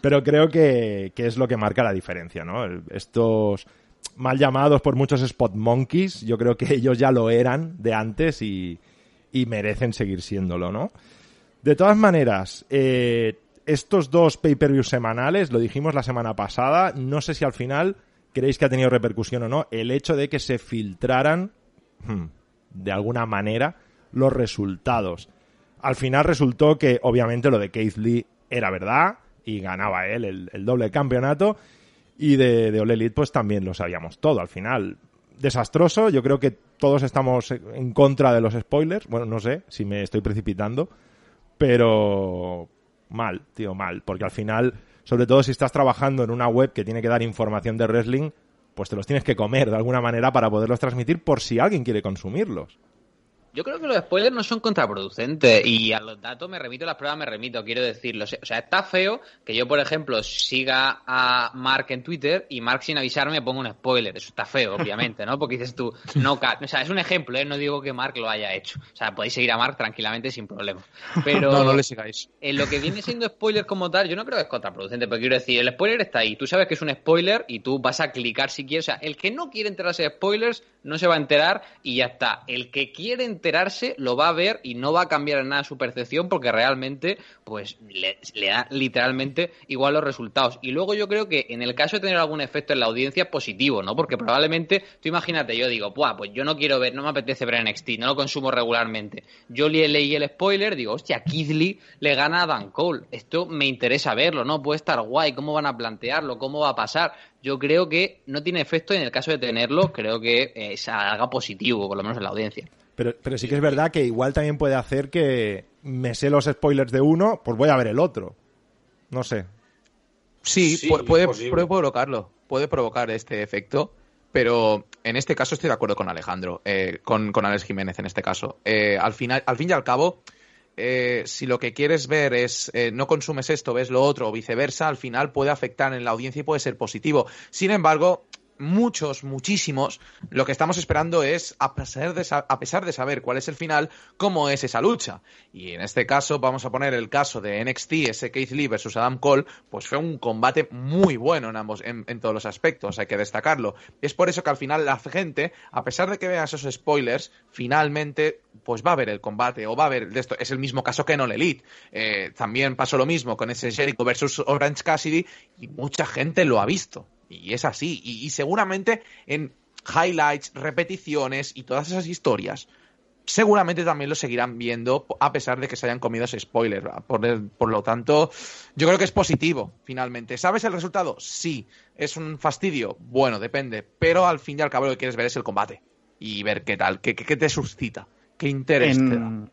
Pero creo que, que es lo que marca la diferencia, ¿no? Estos mal llamados por muchos spot monkeys, yo creo que ellos ya lo eran de antes y, y merecen seguir siéndolo, ¿no? De todas maneras, eh, estos dos pay-per-views semanales, lo dijimos la semana pasada, no sé si al final creéis que ha tenido repercusión o no, el hecho de que se filtraran, hmm, de alguna manera, los resultados. Al final resultó que, obviamente, lo de Keith Lee era verdad y ganaba él el, doble campeonato. Y de, de All Elite, pues también lo sabíamos todo. Al final, desastroso. Yo creo que todos estamos en contra de los spoilers. Bueno, no sé si me estoy precipitando. Pero mal, tío, mal. Porque al final, sobre todo si estás trabajando en una web que tiene que dar información de wrestling, pues te los tienes que comer de alguna manera para poderlos transmitir por si alguien quiere consumirlos. Yo creo que los spoilers no son contraproducentes y a los datos me remito, las pruebas me remito, quiero decirlo. O sea, está feo que yo, por ejemplo, siga a Mark en Twitter y Mark sin avisarme ponga un spoiler. Eso está feo, obviamente, ¿no? Porque dices tú, no, ca- o sea, es un ejemplo, ¿eh? No digo que Mark lo haya hecho. O sea, podéis seguir a Mark tranquilamente sin problema. Pero No, no le sigáis. en lo que viene siendo spoiler como tal, yo no creo que es contraproducente, pero quiero decir, el spoiler está ahí. Tú sabes que es un spoiler y tú vas a clicar si quieres. O sea, el que no quiere enterarse de spoilers no se va a enterar y ya está. El que quiere enterarse lo va a ver y no va a cambiar en nada su percepción porque realmente, pues, le, da literalmente igual los resultados. Y luego yo creo que en el caso de tener algún efecto en la audiencia positivo, ¿no? Porque probablemente, tú imagínate, yo digo, Buah, pues yo no quiero ver, no me apetece ver NXT, no lo consumo regularmente. Yo le leí el spoiler, digo, hostia, Keith Lee le gana a Dan Cole. Esto me interesa verlo, ¿no? Puede estar guay, cómo van a plantearlo, cómo va a pasar. Yo creo que no tiene efecto y en el caso de tenerlo, creo que eh, es algo positivo, por lo menos en la audiencia. Pero, pero sí que es verdad que igual también puede hacer que me sé los spoilers de uno, pues voy a ver el otro. No sé. Sí, Sí, pu- puede, posible. puede provocarlo, puede provocar este efecto, pero en este caso estoy de acuerdo con Alejandro, eh, con, con Alex Jiménez en este caso. Eh, al, final, al fin y al cabo, eh, si lo que quieres ver es eh, no consumes esto, ves lo otro o viceversa, al final puede afectar en la audiencia y puede ser positivo. Sin embargo, muchos, muchísimos, lo que estamos esperando es, a pesar, de, a pesar de saber cuál es el final, cómo es esa lucha. Y en este caso, vamos a poner el caso de NXT, ese Keith Lee versus Adam Cole, pues fue un combate muy bueno en ambos, en todos los aspectos, hay que destacarlo. Es por eso que al final la gente, a pesar de que vean esos spoilers, finalmente, pues va a ver el combate, o va a ver de esto. Es el mismo caso que en All Elite. Eh, también pasó lo mismo con ese Jericho versus Orange Cassidy, y mucha gente lo ha visto. Y es así. Y, y seguramente en highlights, repeticiones y todas esas historias, seguramente también lo seguirán viendo a pesar de que se hayan comido ese spoiler. Por, por lo tanto, yo creo que es positivo, finalmente. ¿Sabes el resultado? Sí. ¿Es un fastidio? Bueno, depende. Pero al fin y al cabo lo que quieres ver es el combate. Y ver qué tal, qué, qué- qué te suscita, qué interés te da.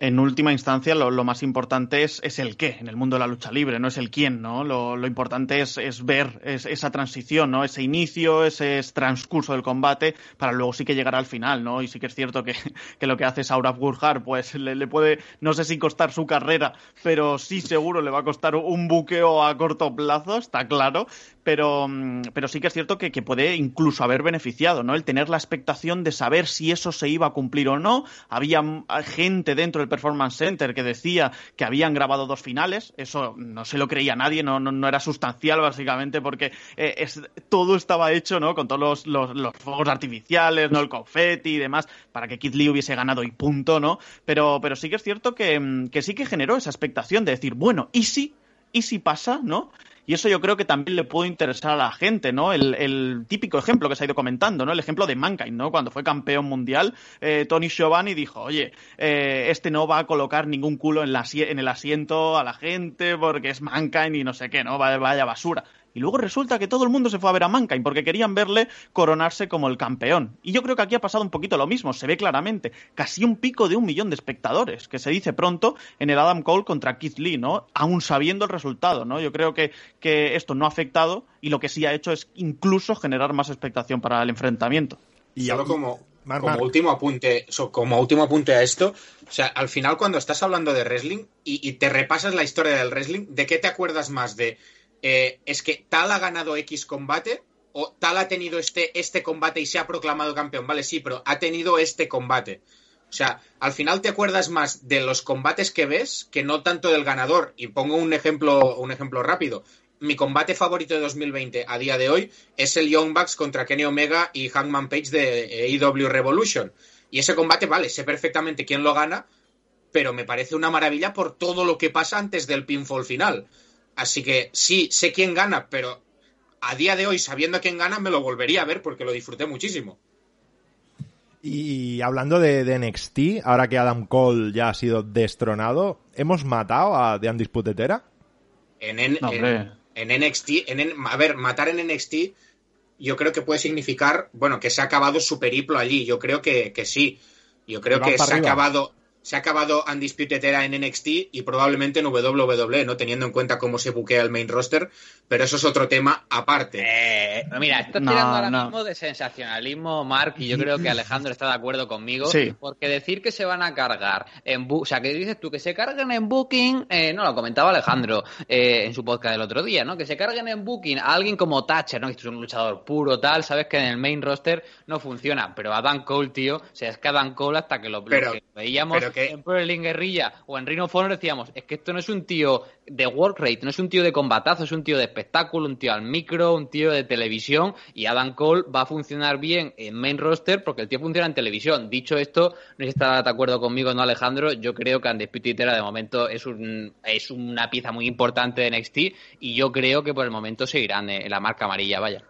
En, última instancia, lo, más importante es, es el qué en el mundo de la lucha libre, no es el quién, ¿no? Lo, importante es, es ver es- esa transición, ¿no? Ese inicio, ese transcurso del combate, para luego sí que llegar al final, ¿no? Y sí que es cierto que, *laughs* que lo que hace Saurabh Gurjar, pues le, le puede, no sé si costar su carrera, pero sí seguro le va a costar un buqueo a corto plazo, está claro. Pero, mm, pero sí que es cierto que, que puede incluso haber beneficiado, ¿no? El tener la expectación de saber si eso se iba a cumplir o no. Había mm, gente dentro del Performance Center que decía que habían grabado dos finales. Eso no se lo creía nadie, no, no, no era sustancial, básicamente, porque eh, es, todo estaba hecho, ¿no? Con todos los, los, los fuegos artificiales, ¿no? El confeti y demás, para que Kid Lee hubiese ganado y punto, ¿no? Pero, pero sí que es cierto que, mm, que sí que generó esa expectación de decir, bueno, ¿y si? ¿Y si pasa? ¿No? Y eso yo creo que también le puede interesar a la gente, ¿no? El, típico ejemplo que se ha ido comentando, ¿no? El ejemplo de Mankind, ¿no? Cuando fue campeón mundial, eh, Tony Giovanni dijo, oye, eh, este no va a colocar ningún culo en, la, en el asiento a la gente porque es Mankind y no sé qué, ¿no? Vaya basura. Y luego resulta que todo el mundo se fue a ver a Mankind porque querían verle coronarse como el campeón. Y yo creo que aquí ha pasado un poquito lo mismo, se ve claramente. Casi un pico de un millón de espectadores, que se dice pronto en el Adam Cole contra Keith Lee, ¿no? Aún sabiendo el resultado, ¿no? Yo creo que, que esto no ha afectado y lo que sí ha hecho es incluso generar más expectación para el enfrentamiento. Y Solo como, Mar- como Mar. último apunte, como último apunte a esto, o sea, al final cuando estás hablando de wrestling y, y te repasas la historia del wrestling, ¿de qué te acuerdas más? De eh, es que tal ha ganado X combate o tal ha tenido este, este combate y se ha proclamado campeón, vale, sí, pero ha tenido este combate. O sea, al final te acuerdas más de los combates que ves que no tanto del ganador. Y pongo un ejemplo, un ejemplo rápido. Mi combate favorito de 2020 a día de hoy es el Young Bucks contra Kenny Omega y Hangman Page de AEW Revolution. Y ese combate, vale, sé perfectamente quién lo gana, pero me parece una maravilla por todo lo que pasa antes del pinfall final. Así que sí, sé quién gana, pero a día de hoy, sabiendo quién gana, me lo volvería a ver porque lo disfruté muchísimo. Y hablando de, de NXT, ahora que Adam Cole ya ha sido destronado, ¿hemos matado a The Undisputed Era? En, en, No, en- en NXT, en, en- a ver, matar en NXT, yo creo que puede significar, bueno, que se ha acabado su periplo allí. Yo creo que, que sí. Yo creo que se ha acabado, se ha acabado Undisputed Era en NXT y probablemente en WWE, ¿no? Teniendo en cuenta cómo se buquea el main roster, pero eso es otro tema aparte. Eh, mira, estás No, tirando ahora no. mismo de sensacionalismo, Mark, y yo creo que Alejandro está de acuerdo conmigo. Sí. Porque decir que se van a cargar en bu- o sea, que dices tú que se carguen en Booking, eh, no, lo comentaba Alejandro eh, en su podcast del otro día, ¿no? Que se carguen en Booking a alguien como Thatcher, ¿no? Que es un luchador puro, tal, sabes que en el main roster no funciona, pero Adam Cole, tío, o sea, es que Adam Cole hasta que lo, que veíamos pero que- en Pro Wrestling Guerrilla o en Rhino Honor decíamos, es que esto no es un tío de work rate, no es un tío de combatazo, es un tío de espectáculo, un tío al micro, un tío de televisión y Adam Cole va a funcionar bien en main roster porque el tío funciona en televisión. Dicho esto, no estará de acuerdo conmigo, ¿no, Alejandro? Yo creo que Undisputed Era de momento es, un, es una pieza muy importante de NXT y yo creo que por el momento seguirán en la marca amarilla, vaya.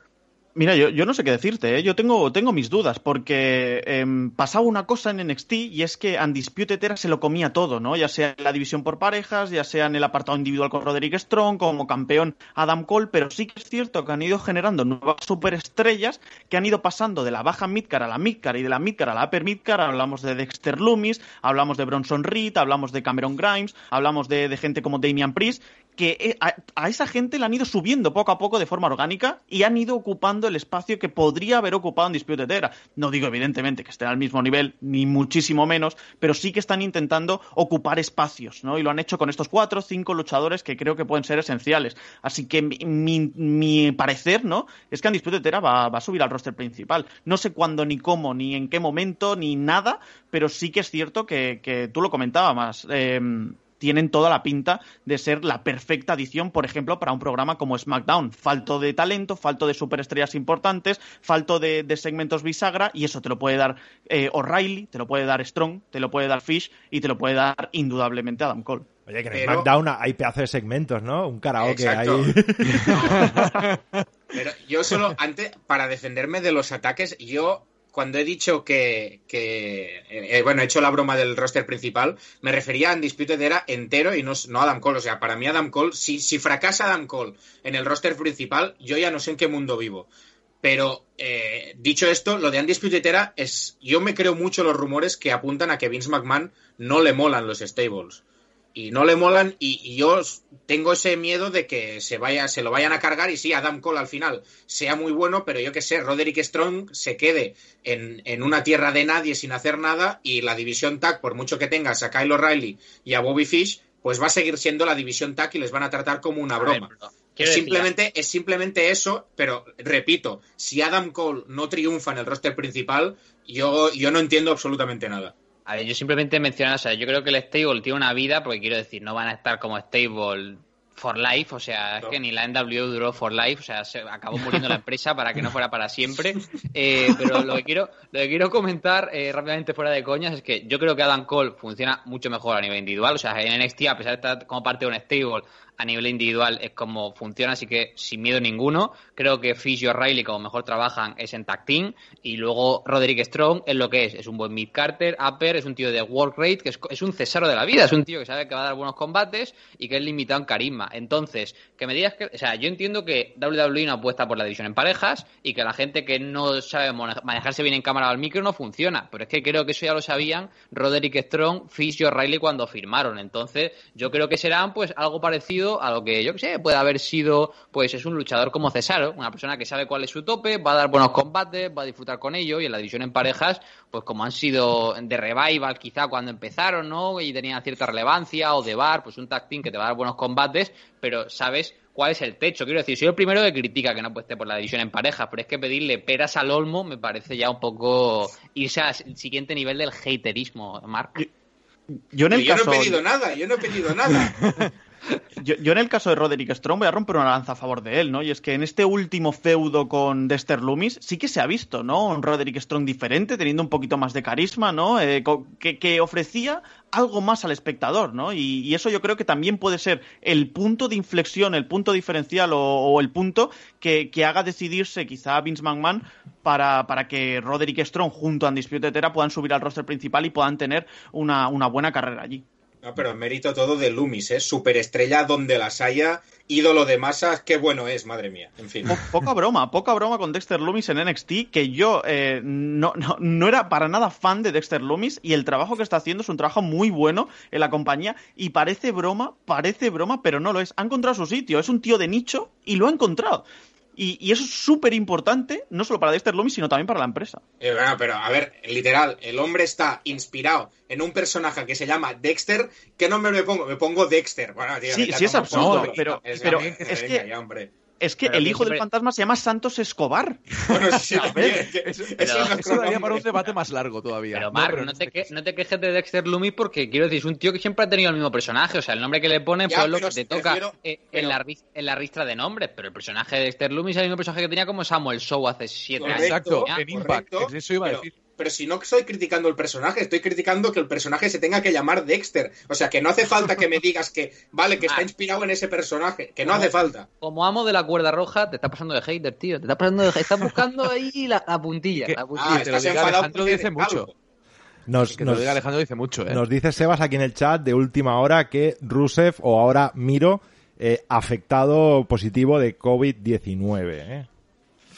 Mira, yo, yo no sé qué decirte, ¿eh? yo tengo, tengo mis dudas, porque em, pasaba una cosa en NXT y es que Undisputed Era se lo comía todo, ¿no? Ya sea en la división por parejas, ya sea en el apartado individual con Roderick Strong, como campeón Adam Cole, pero sí que es cierto que han ido generando nuevas superestrellas que han ido pasando de la baja midcar a la midcar y de la midcar a la upper midcar. Hablamos de Dexter Loomis, hablamos de Bronson Reed, hablamos de Cameron Grimes, hablamos de, de gente como Damian Priest, que eh, a, esa gente le han ido subiendo poco a poco de forma orgánica y han ido ocupando el espacio que podría haber ocupado en Disputed Era. No digo evidentemente que estén al mismo nivel, ni muchísimo menos, pero sí que están intentando ocupar espacios, ¿no? Y lo han hecho con estos cuatro o cinco luchadores que creo que pueden ser esenciales. Así que mi, mi- parecer, ¿no? Es que Undisputed Era va, va a subir al roster principal. No sé cuándo, ni cómo, ni en qué momento, ni nada, pero sí que es cierto que, que tú lo comentabas eh, tienen toda la pinta de ser la perfecta adición, por ejemplo, para un programa como SmackDown. Falto de talento, falto de superestrellas importantes, falto de, de segmentos bisagra, y eso te lo puede dar eh, O'Reilly, te lo puede dar Strong, te lo puede dar Fish y te lo puede dar indudablemente Adam Cole. Oye, que en Pero- SmackDown hay pedazos de segmentos, ¿no? Un karaoke Exacto. ahí. *laughs* Pero yo solo, antes, para defenderme de los ataques, yo cuando he dicho que, que eh, bueno, he hecho la broma del roster principal, me refería a Undisputed Era entero y no, no Adam Cole. O sea, para mí Adam Cole, si, si fracasa Adam Cole en el roster principal, yo ya no sé en qué mundo vivo. Pero eh, dicho esto, lo de Undisputed Era es. Yo me creo mucho los rumores que apuntan a que Vince McMahon no le molan los stables. Y no le molan, y, y yo tengo ese miedo de que se vaya, se lo vayan a cargar, y sí, Adam Cole al final sea muy bueno, pero yo que sé, Roderick Strong se quede en, en una tierra de nadie sin hacer nada, y la división tag, por mucho que tengas a Kyle O'Reilly y a Bobby Fish, pues va a seguir siendo la división tag y les van a tratar como una ver, broma. decir, simplemente, es simplemente eso, pero repito, si Adam Cole no triunfa en el roster principal, yo, yo no entiendo absolutamente nada. A ver, yo simplemente mencionaba, o sea, yo creo que el stable tiene una vida, porque quiero decir, no van a estar como stable for life, o sea, No. es que ni la NWO duró for life, o sea, se acabó muriendo la empresa para que no fuera para siempre. *laughs* Eh, pero lo que quiero, lo que quiero comentar eh, rápidamente fuera de coñas es que yo creo que Adam Cole funciona mucho mejor a nivel individual, o sea, en NXT, a pesar de estar como parte de un stable, a nivel individual es como funciona, así que sin miedo ninguno. Creo que Fish y O'Reilly como mejor trabajan es en tag y luego Roderick Strong es lo que es, es un buen mid carter, upper, es un tío de work rate, que es, es un cesaro de la vida, es un tío que sabe que va a dar buenos combates y que es limitado en carisma. Entonces, que me digas que, o sea, yo entiendo que WWE no apuesta por la división en parejas y que la gente que no sabe manejarse bien en cámara o al micro no funciona, pero es que creo que eso ya lo sabían Roderick Strong, Fish y O'Reilly cuando firmaron. Entonces, yo creo que serán pues algo parecido a lo que yo que sé, puede haber sido, pues es un luchador como Cesaro, una persona que sabe cuál es su tope, va a dar buenos combates, va a disfrutar con ello y en la división en parejas, pues como han sido de revival quizá cuando empezaron, ¿no? Y tenían cierta relevancia o de bar, pues un tag team que te va a dar buenos combates, pero sabes cuál es el techo. Quiero decir, soy el primero que critica que no esté por la división en parejas, pero es que pedirle peras al olmo me parece ya un poco irse al siguiente nivel del haterismo, Mark. Yo en el yo caso... no he pedido nada, yo no he pedido nada. *laughs* Yo, en el caso de Roderick Strong voy a romper una lanza a favor de él, ¿no? Y es que en este último feudo con Dexter Loomis sí que se ha visto, ¿no? Un Roderick Strong diferente, teniendo un poquito más de carisma, ¿no? Eh, que, ofrecía algo más al espectador, ¿no? Y, eso yo creo que también puede ser el punto de inflexión, el punto diferencial o, el punto que, haga decidirse quizá Vince McMahon para, que Roderick Strong junto a Undisputed Era puedan subir al roster principal y puedan tener una buena carrera allí. No, pero mérito todo de Loomis, ¿eh? Superestrella donde las haya, ídolo de masas, qué bueno es, madre mía. En fin. Po- poca broma, poca broma con Dexter Loomis en NXT, que yo eh, no, no, no era para nada fan de Dexter Loomis y el trabajo que está haciendo es un trabajo muy bueno en la compañía y parece broma, parece broma, pero no lo es. Ha encontrado su sitio, es un tío de nicho y lo ha encontrado. Y, y eso es súper importante, no solo para Dexter Loomis, sino también para la empresa. Eh, bueno, pero a ver, literal, el hombre está inspirado en un personaje que se llama Dexter. ¿Qué nombre me pongo? Me pongo Dexter. Bueno, tío, Sí, sí es absurdo, pero- Es, pero que- es venga ya, hombre. Es que Pero el hijo del fantasma se llama Santos Escobar. Bueno, sí, *laughs* también, *laughs* que- Eso, pero- eso daría para un debate más largo todavía. Pero No, Mark, pero no, te que- no te quejes de Dexter Loomis porque quiero decir, es un tío que siempre ha tenido el mismo personaje. O sea, el nombre que le pone pues lo que te toca prefiero- eh, pero- en, la, en la ristra de nombres. Pero el personaje de Dexter Loomis es el mismo personaje que tenía como Samuel Show hace siete años. Exacto, en Impact, correcto, eso iba a decir. Pero si no estoy criticando el personaje, estoy criticando que el personaje se tenga que llamar Dexter. O sea, que no hace falta que me digas que, vale, que está Ah. inspirado en ese personaje. Que no hace falta. Como amo de la cuerda roja, te está pasando de hater, tío. Te está pasando de Estás buscando ahí la, la puntilla. La Ah, puntilla. te lo estás diga enfadado Alejandro dice mucho. Nos, Que te nos- lo diga Alejandro dice mucho, ¿eh? nos dice Sebas aquí en el chat de última hora que Rusev o ahora Miro eh, afectado positivo de COVID-19. ¿eh?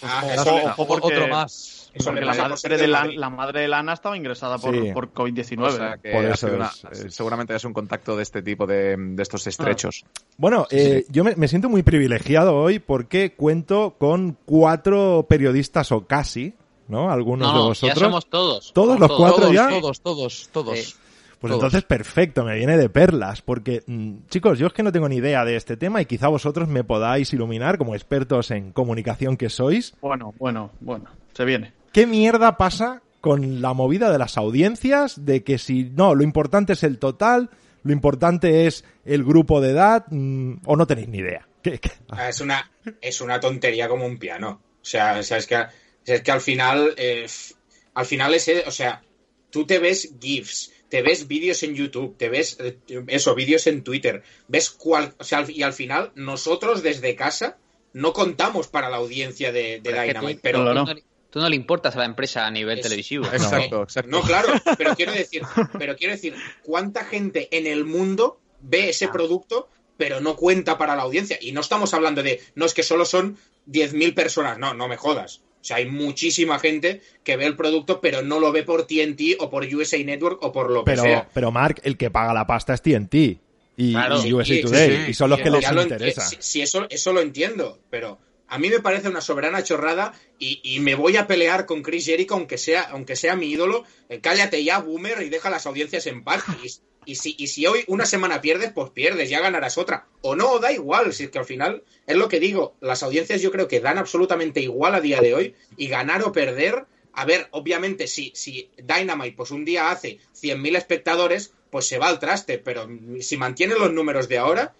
Ah, Ojo, eso, ojo, porque- Otro más. Eso le la pasa madre, de la, la madre de Lana estaba ingresada por, Sí. por COVID-19. O sea, que Por ha eso sido una- es- es- seguramente es un contacto de este tipo de, de estos estrechos. Bueno, eh, yo me, me siento muy privilegiado hoy porque cuento con cuatro periodistas o casi, ¿no? Algunos No, de vosotros. ya somos todos. ¿Todos Somos los cuatro todos, ya? todos, todos, todos. Pues Todos. entonces perfecto, me viene de perlas, porque mm, chicos, yo es que no tengo ni idea de este tema y quizá vosotros me podáis iluminar como expertos en comunicación que sois. Bueno, bueno, bueno. Se viene. ¿Qué mierda pasa con la movida de las audiencias? De que si no, lo importante es el total, lo importante es el grupo de edad, mm, o no tenéis ni idea. ¿Qué- qué? Ah, Es una, es una tontería como un piano. O sea, o sea, es, que, es que al final, eh, al final es, eh, o sea, tú te ves GIFs, te ves vídeos en YouTube, te ves eh, eso, vídeos en Twitter, ves cual, o sea, y al final nosotros desde casa no contamos para la audiencia de, de Pero Dynamite, tú, pero no, tú no le importas a la empresa a nivel Es- televisivo. Exacto, exacto. No, claro, pero quiero decir, pero quiero decir, ¿cuánta gente en el mundo ve ese producto pero no cuenta para la audiencia? Y no estamos hablando de, no es que solo son 10.000 personas, no, no me jodas. O sea, hay muchísima gente que ve el producto pero no lo ve por TNT o por USA Network o por lo que Pero, sea. pero Mark, el que paga la pasta es TNT y, Claro. y USA Sí, Today, sí, y son los sí, que les lo interesa. Sí, sí, eso, eso lo entiendo, pero a mí me parece una soberana chorrada y, y me voy a pelear con Chris Jericho, aunque sea, aunque sea mi ídolo. Eh, cállate ya, boomer, y deja las audiencias en paz. Y, si, y si hoy una semana pierdes, pues pierdes, ya ganarás otra. O no, da igual, si es que al final es lo que digo, las audiencias yo creo que dan absolutamente igual a día de hoy y ganar o perder. A ver, obviamente, si, si Dynamite pues un día hace 100.000 espectadores, pues se va al traste, pero si mantiene los números de ahora,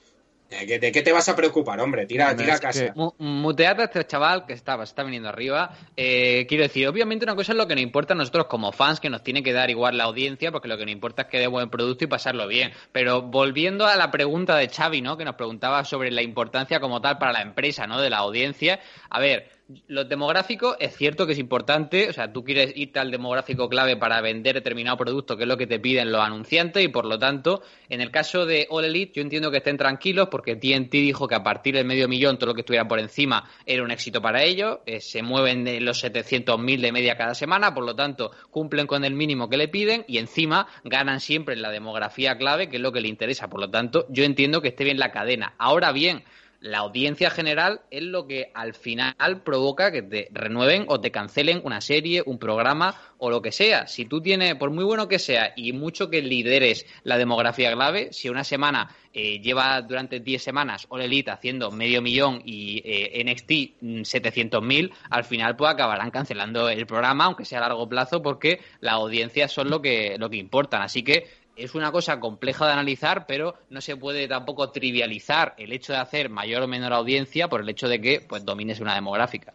¿de qué, de qué te vas a preocupar, hombre? Tira, tira a casa. que- Mu- Mutead a este chaval que está, está viniendo arriba. Eh, quiero decir, obviamente una cosa es lo que nos importa a nosotros como fans, que nos tiene que dar igual la audiencia, porque lo que nos importa es que dé buen producto y pasarlo bien. Pero volviendo a la pregunta de Xavi, ¿no? Que nos preguntaba sobre la importancia como tal para la empresa, ¿no? De la audiencia. A ver, los demográficos es cierto que es importante, o sea, tú quieres irte al demográfico clave para vender determinado producto, que es lo que te piden los anunciantes, y por lo tanto, en el caso de All Elite, yo entiendo que estén tranquilos porque TNT dijo que a partir del medio millón todo lo que estuviera por encima era un éxito para ellos, eh, se mueven de los 700.000 de media cada semana, por lo tanto, cumplen con el mínimo que le piden y encima ganan siempre en la demografía clave, que es lo que le interesa, por lo tanto, yo entiendo que esté bien la cadena. Ahora bien, la audiencia general es lo que al final provoca que te renueven o te cancelen una serie, un programa o lo que sea. Si tú tienes, por muy bueno que sea y mucho que lideres la demografía clave, si una semana eh, lleva durante 10 semanas All Elite haciendo medio millón y eh, NXT mm, 700.000, al final pues acabarán cancelando el programa, aunque sea a largo plazo, porque las audiencias son lo que, lo que importan. Así que es una cosa compleja de analizar, pero no se puede tampoco trivializar el hecho de hacer mayor o menor audiencia por el hecho de que pues domines una demográfica.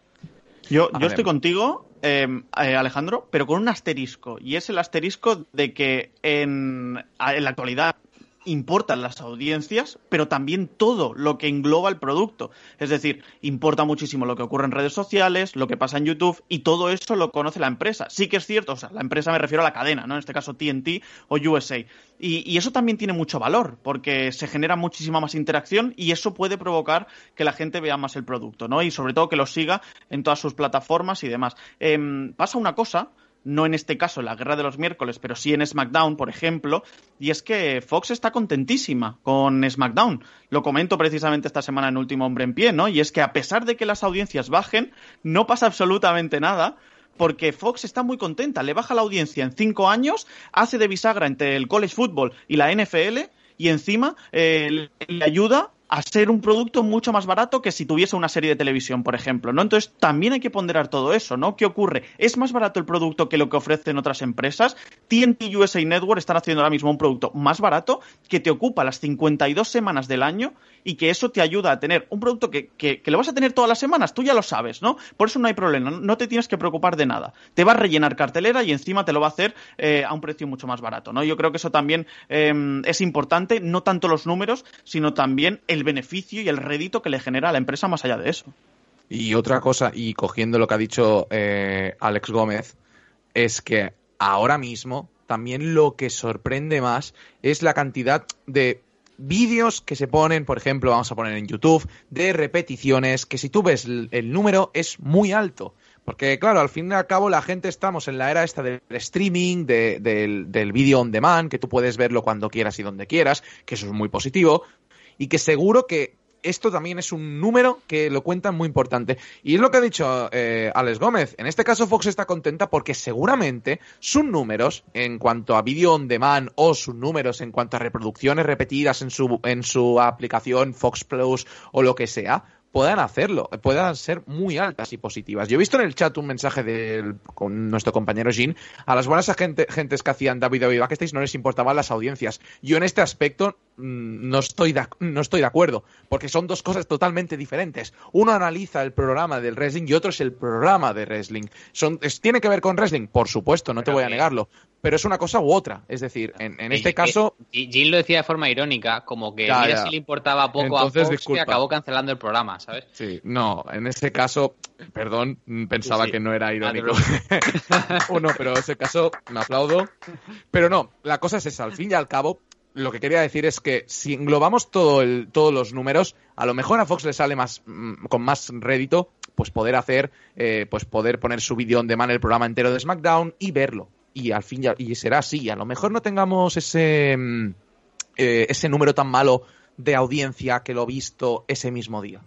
Yo, yo estoy contigo, eh, eh, Alejandro, pero con un asterisco. Y es el asterisco de que en, en la actualidad importan las audiencias, pero también todo lo que engloba el producto. Es decir, importa muchísimo lo que ocurre en redes sociales, lo que pasa en YouTube, y todo eso lo conoce la empresa. Sí que es cierto, o sea, la empresa me refiero a la cadena, ¿no? En este caso TNT o USA. Y, eso también tiene mucho valor, porque se genera muchísima más interacción y eso puede provocar que la gente vea más el producto, ¿no? Y sobre todo que lo siga en todas sus plataformas y demás. Em, pasa una cosa, no en este caso la guerra de los miércoles, pero sí en SmackDown, por ejemplo, y es que Fox está contentísima con SmackDown. Lo comento precisamente esta semana en Último Hombre en Pie, ¿no? Y es que a pesar de que las audiencias bajen, no pasa absolutamente nada. Porque Fox está muy contenta, le baja la audiencia en cinco años, hace de bisagra entre el college football y la NFL y encima eh, le ayuda a ser un producto mucho más barato que si tuviese una serie de televisión, por ejemplo, ¿no? Entonces también hay que ponderar todo eso, ¿no? ¿Qué ocurre? ¿Es más barato el producto que lo que ofrecen otras empresas? TNT USA Network están haciendo ahora mismo un producto más barato que te ocupa las 52 semanas del año y que eso te ayuda a tener un producto que, que, que lo vas a tener todas las semanas, tú ya lo sabes, ¿no? Por eso no hay problema, no- te tienes que preocupar de nada. Te va a rellenar cartelera y encima te lo va a hacer eh, a un precio mucho más barato, ¿no? Yo creo que eso también eh, es importante, no tanto los números, sino también el beneficio y el rédito que le genera a la empresa más allá de eso. Y otra cosa, y cogiendo lo que ha dicho eh, Alex Gómez, es que ahora mismo también lo que sorprende más es la cantidad de vídeos que se ponen, por ejemplo, vamos a poner en YouTube, de repeticiones, que si tú ves el, el número es muy alto. Porque, claro, al fin y al cabo la gente estamos en la era esta del streaming, de- del, del vídeo on demand, que tú puedes verlo cuando quieras y donde quieras, que eso es muy positivo, y que seguro que esto también es un número que lo cuentan muy importante. Y es lo que ha dicho eh, Alex Gómez. En este caso Fox está contenta porque seguramente sus números en cuanto a vídeo on demand o sus números en cuanto a reproducciones repetidas en su, en su aplicación Fox Plus o lo que sea, puedan hacerlo, puedan ser muy altas y positivas. Yo he visto en el chat un mensaje de con nuestro compañero Jean, a las buenas gente, gentes que hacían David David Backstage no les importaban las audiencias. Yo en este aspecto mm, no estoy, de, no estoy de acuerdo, porque son dos cosas totalmente diferentes. Uno analiza el programa del wrestling y otro es el programa de wrestling. Son, es- ¿Tiene que ver con wrestling? Por supuesto, no te voy a que- negarlo. Pero es una cosa u otra. Es decir, en, en este Y- caso, y Jim lo decía de forma irónica, como que Ya, mira ya. si le importaba poco Entonces, a Fox disculpa. que acabó cancelando el programa, ¿sabes? Sí, no, en ese caso, perdón, pensaba Sí, sí. que no era Ah, irónico. *laughs* o no, pero en ese caso me aplaudo. Pero no, la cosa es esa, al fin y al cabo, lo que quería decir es que si englobamos todo el, todos los números, a lo mejor a Fox le sale más mm, con más rédito, pues poder hacer, eh, pues poder poner su vídeo on demand el programa entero de SmackDown y verlo. Y al fin ya, y será así. A lo mejor no tengamos ese mm, eh, ese número tan malo de audiencia que lo visto ese mismo día.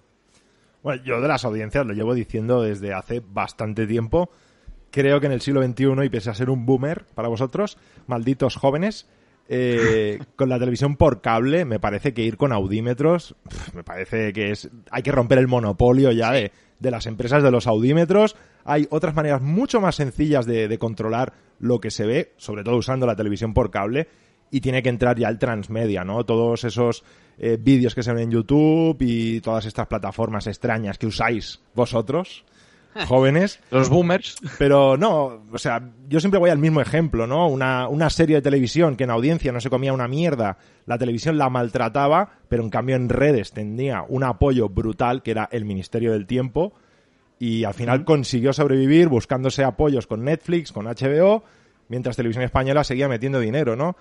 Bueno, yo de las audiencias lo llevo diciendo desde hace bastante tiempo. Creo que en el siglo XXI, y pese a ser un boomer para vosotros, malditos jóvenes, eh, con la televisión por cable, me parece que ir con audímetros, me parece que es. Hay que romper el monopolio ya de, de las empresas de los audímetros. Hay otras maneras mucho más sencillas de, de controlar lo que se ve, sobre todo usando la televisión por cable, y tiene que entrar ya el transmedia, ¿no? Todos esos eh, vídeos que se ven en YouTube y todas estas plataformas extrañas que usáis vosotros, *laughs* jóvenes. Los boomers. Pero no, o sea, yo siempre voy al mismo ejemplo, ¿no? Una, una serie de televisión que en audiencia no se comía una mierda, la televisión la maltrataba, pero en cambio en redes tenía un apoyo brutal que era el Ministerio del Tiempo y al final consiguió sobrevivir buscándose apoyos con Netflix, con HBO, mientras Televisión Española seguía metiendo dinero, ¿no?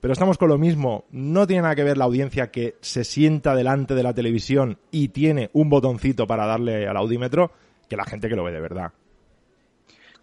Pero estamos con lo mismo, no tiene nada que ver la audiencia que se sienta delante de la televisión y tiene un botoncito para darle al audímetro que la gente que lo ve de verdad.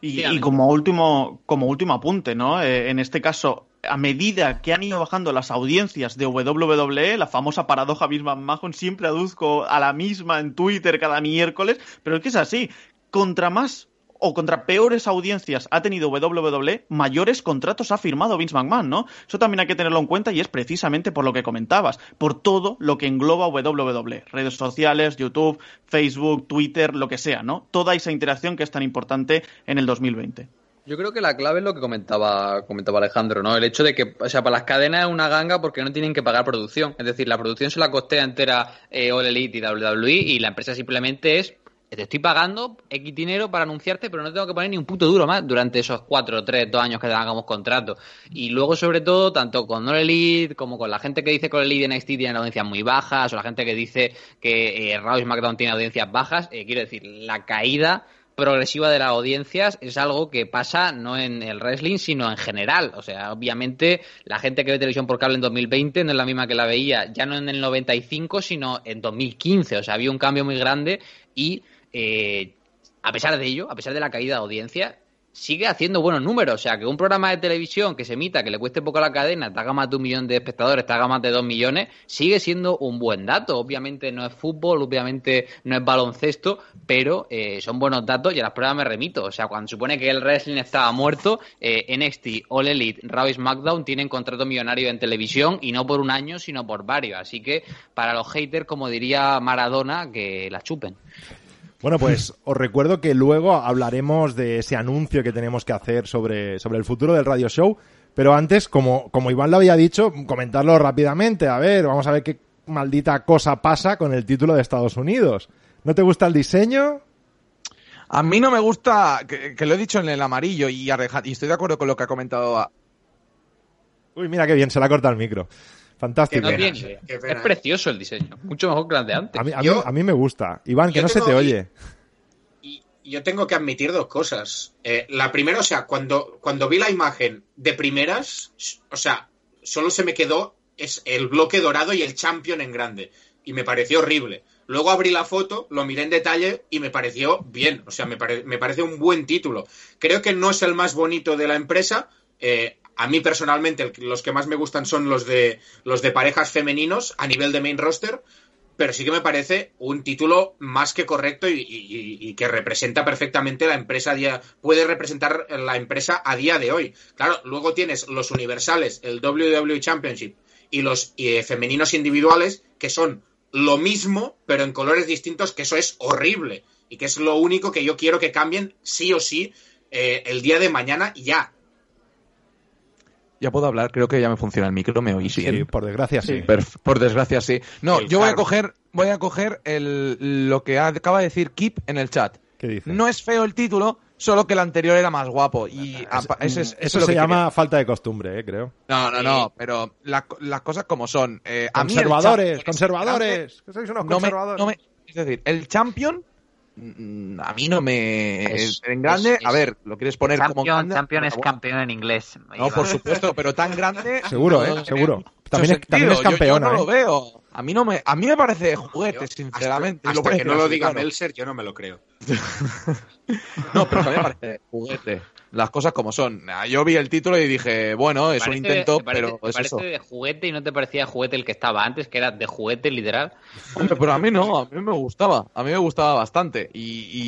Y, como último, como último apunte, ¿no? Eh, en este caso, a medida que han ido bajando las audiencias de WWE, la famosa paradoja Bismarck Mahon, siempre aduzco a la misma en Twitter cada miércoles, pero es que es así. Contra más o contra peores audiencias ha tenido WWE, mayores contratos ha firmado Vince McMahon, ¿no? Eso también hay que tenerlo en cuenta y es precisamente por lo que comentabas, por todo lo que engloba WWE, redes sociales, YouTube, Facebook, Twitter, lo que sea, ¿no? Toda esa interacción que es tan importante en el 2020. Yo creo que la clave es lo que comentaba, comentaba Alejandro, ¿no? El hecho de que, o sea, para las cadenas es una ganga porque no tienen que pagar producción. Es decir, la producción se la costea entera eh, All Elite y WWE y la empresa simplemente es, te estoy pagando X dinero para anunciarte, pero no tengo que poner ni un puto duro más durante esos cuatro, tres, dos años que hagamos contrato. Y luego, sobre todo, tanto con All Elite como con la gente que dice que All Elite y NXT tienen audiencias muy bajas o la gente que dice que eh, Raw y SmackDown tienen audiencias bajas, eh, quiero decir, la caída progresiva de las audiencias es algo que pasa no en el wrestling, sino en general. O sea, obviamente la gente que ve televisión por cable en 2020 no es la misma que la veía ya no en el 95, sino en 2015. O sea, había un cambio muy grande y eh, a pesar de ello, a pesar de la caída de audiencia, sigue haciendo buenos números. O sea, que un programa de televisión que se emita, que le cueste poco a la cadena, te haga más de un millón de espectadores, te haga más de dos millones, sigue siendo un buen dato. Obviamente no es fútbol, obviamente no es baloncesto, pero eh, son buenos datos y a las pruebas me remito. O sea, cuando supone que el wrestling estaba muerto, eh, NXT, All Elite, Raw y SmackDown tienen contrato millonario en televisión y no por un año, sino por varios. Así que para los haters, como diría Maradona, que la chupen. Bueno, pues os recuerdo que luego hablaremos de ese anuncio que tenemos que hacer sobre, sobre el futuro del radio show. Pero antes, como, como Iván lo había dicho, comentarlo rápidamente. A ver, vamos a ver qué maldita cosa pasa con el título de Estados Unidos. ¿No te gusta el diseño? A mí no me gusta, que, que lo he dicho en el amarillo y, y estoy de acuerdo con lo que ha comentado. a- Uy, mira qué bien, se le ha cortado el micro. Fantástico. Pena, es pena. precioso el diseño, mucho mejor que el de antes. A mí, a, mí, Yo- a mí me gusta. Iván, que no se te oye. Y yo tengo que admitir dos cosas. Eh, la primera, o sea, cuando, cuando vi la imagen de primeras, o sea, solo se me quedó es el bloque dorado y el champion en grande. Y me pareció horrible. Luego abrí la foto, lo miré en detalle y me pareció bien. O sea, me, pare- me parece un buen título. Creo que no es el más bonito de la empresa. Eh, a mí personalmente los que más me gustan son los de los de parejas femeninos a nivel de main roster, pero sí que me parece un título más que correcto y, que representa perfectamente la empresa a día, puede representar la empresa a día de hoy. Claro, luego tienes los universales, el WWE Championship y los eh, femeninos individuales que son lo mismo, pero en colores distintos, que eso es horrible y que es lo único que yo quiero que cambien sí o sí eh, el día de mañana ya. Ya puedo hablar, creo que ya me funciona el micro, me oís bien. Sí, por desgracia sí. Perf- por desgracia, sí. No, El yo voy a coger, voy a coger el, lo que acaba de decir Kip en el chat. ¿Qué dice? No es feo el título, solo que el anterior era más guapo. Y es- Eso, se llama falta de costumbre, eh, creo. No, no, no, pero la- las cosas como son. Eh, a mí el Conservadores, conservadores. Que sois unos no me, conservadores. no me- es decir, el champion a mí no me Es- en grande, es- a ver, lo quieres poner como Champion, grande, champion es campeón en inglés. No, por supuesto, pero tan grande. *laughs* Seguro, eh, seguro. También es, también es. Yo- campeona, yo, no eh. lo veo. A mí no me, a mí me parece juguete, sinceramente. Hasta, Lo voy a que no lo diga claro. Melser, yo no me lo creo. *laughs* No, pero a mí me parece juguete. Las cosas como son. Ah, Yo vi el título y dije, bueno, es un intento, te parece- pero te es parece eso. de juguete y no te parecía juguete el que estaba antes, que era de juguete literal. Hombre, pero a mí no, a mí me gustaba. A mí me gustaba bastante. Y,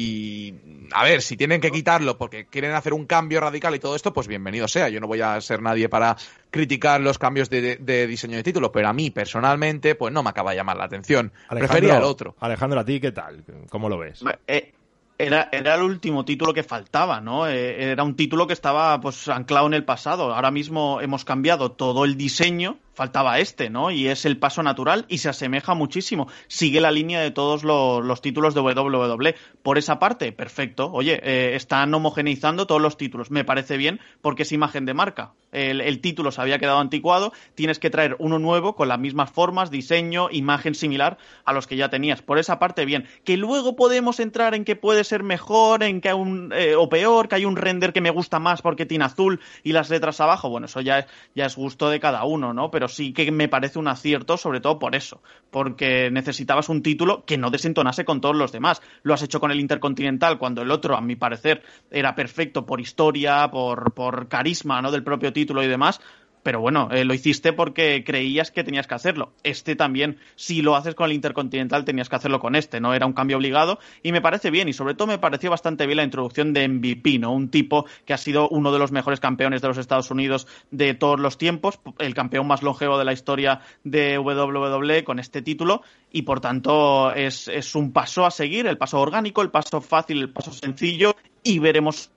y, a ver, si tienen que quitarlo porque quieren hacer un cambio radical y todo esto, pues bienvenido sea. Yo no voy a ser nadie para criticar los cambios de, de- de diseño de título, pero a mí personalmente, pues no me acaba de llamar la atención. Prefería el otro. Alejandro, ¿a ti qué tal? ¿Cómo lo ves? Eh, era, era el último título que faltaba, ¿no? Eh, era un título que estaba pues anclado en el pasado. Ahora mismo hemos cambiado todo el diseño, faltaba este, ¿no? Y es el paso natural y se asemeja muchísimo. Sigue la línea de todos los, los títulos de WWE. Por esa parte, perfecto. Oye, eh, están homogeneizando todos los títulos. Me parece bien porque es imagen de marca. El, el título se había quedado anticuado, tienes que traer uno nuevo con las mismas formas, diseño, imagen similar a los que ya tenías. Por esa parte, bien. Que luego podemos entrar en que puede ser mejor, en que hay un, eh, o peor, que hay un render que me gusta más porque tiene azul y las letras abajo. Bueno, eso ya es, ya es gusto de cada uno, ¿no? Pero sí que me parece un acierto, sobre todo por eso. Porque necesitabas un título que no desentonase con todos los demás. Lo has hecho con el Intercontinental, cuando el otro, a mi parecer, era perfecto por historia, por, por carisma, ¿no? Del propio título y demás. Pero bueno, eh, lo hiciste porque creías que tenías que hacerlo. Este también, si lo haces con el Intercontinental, tenías que hacerlo con este, ¿no? Era un cambio obligado y me parece bien. Y sobre todo me pareció bastante bien la introducción de MVP, ¿no? Un tipo que ha sido uno de los mejores campeones de los Estados Unidos de todos los tiempos, el campeón más longevo de la historia de WWE con este título. Y por tanto, es, es un paso a seguir, el paso orgánico, el paso fácil, el paso sencillo. Y veremos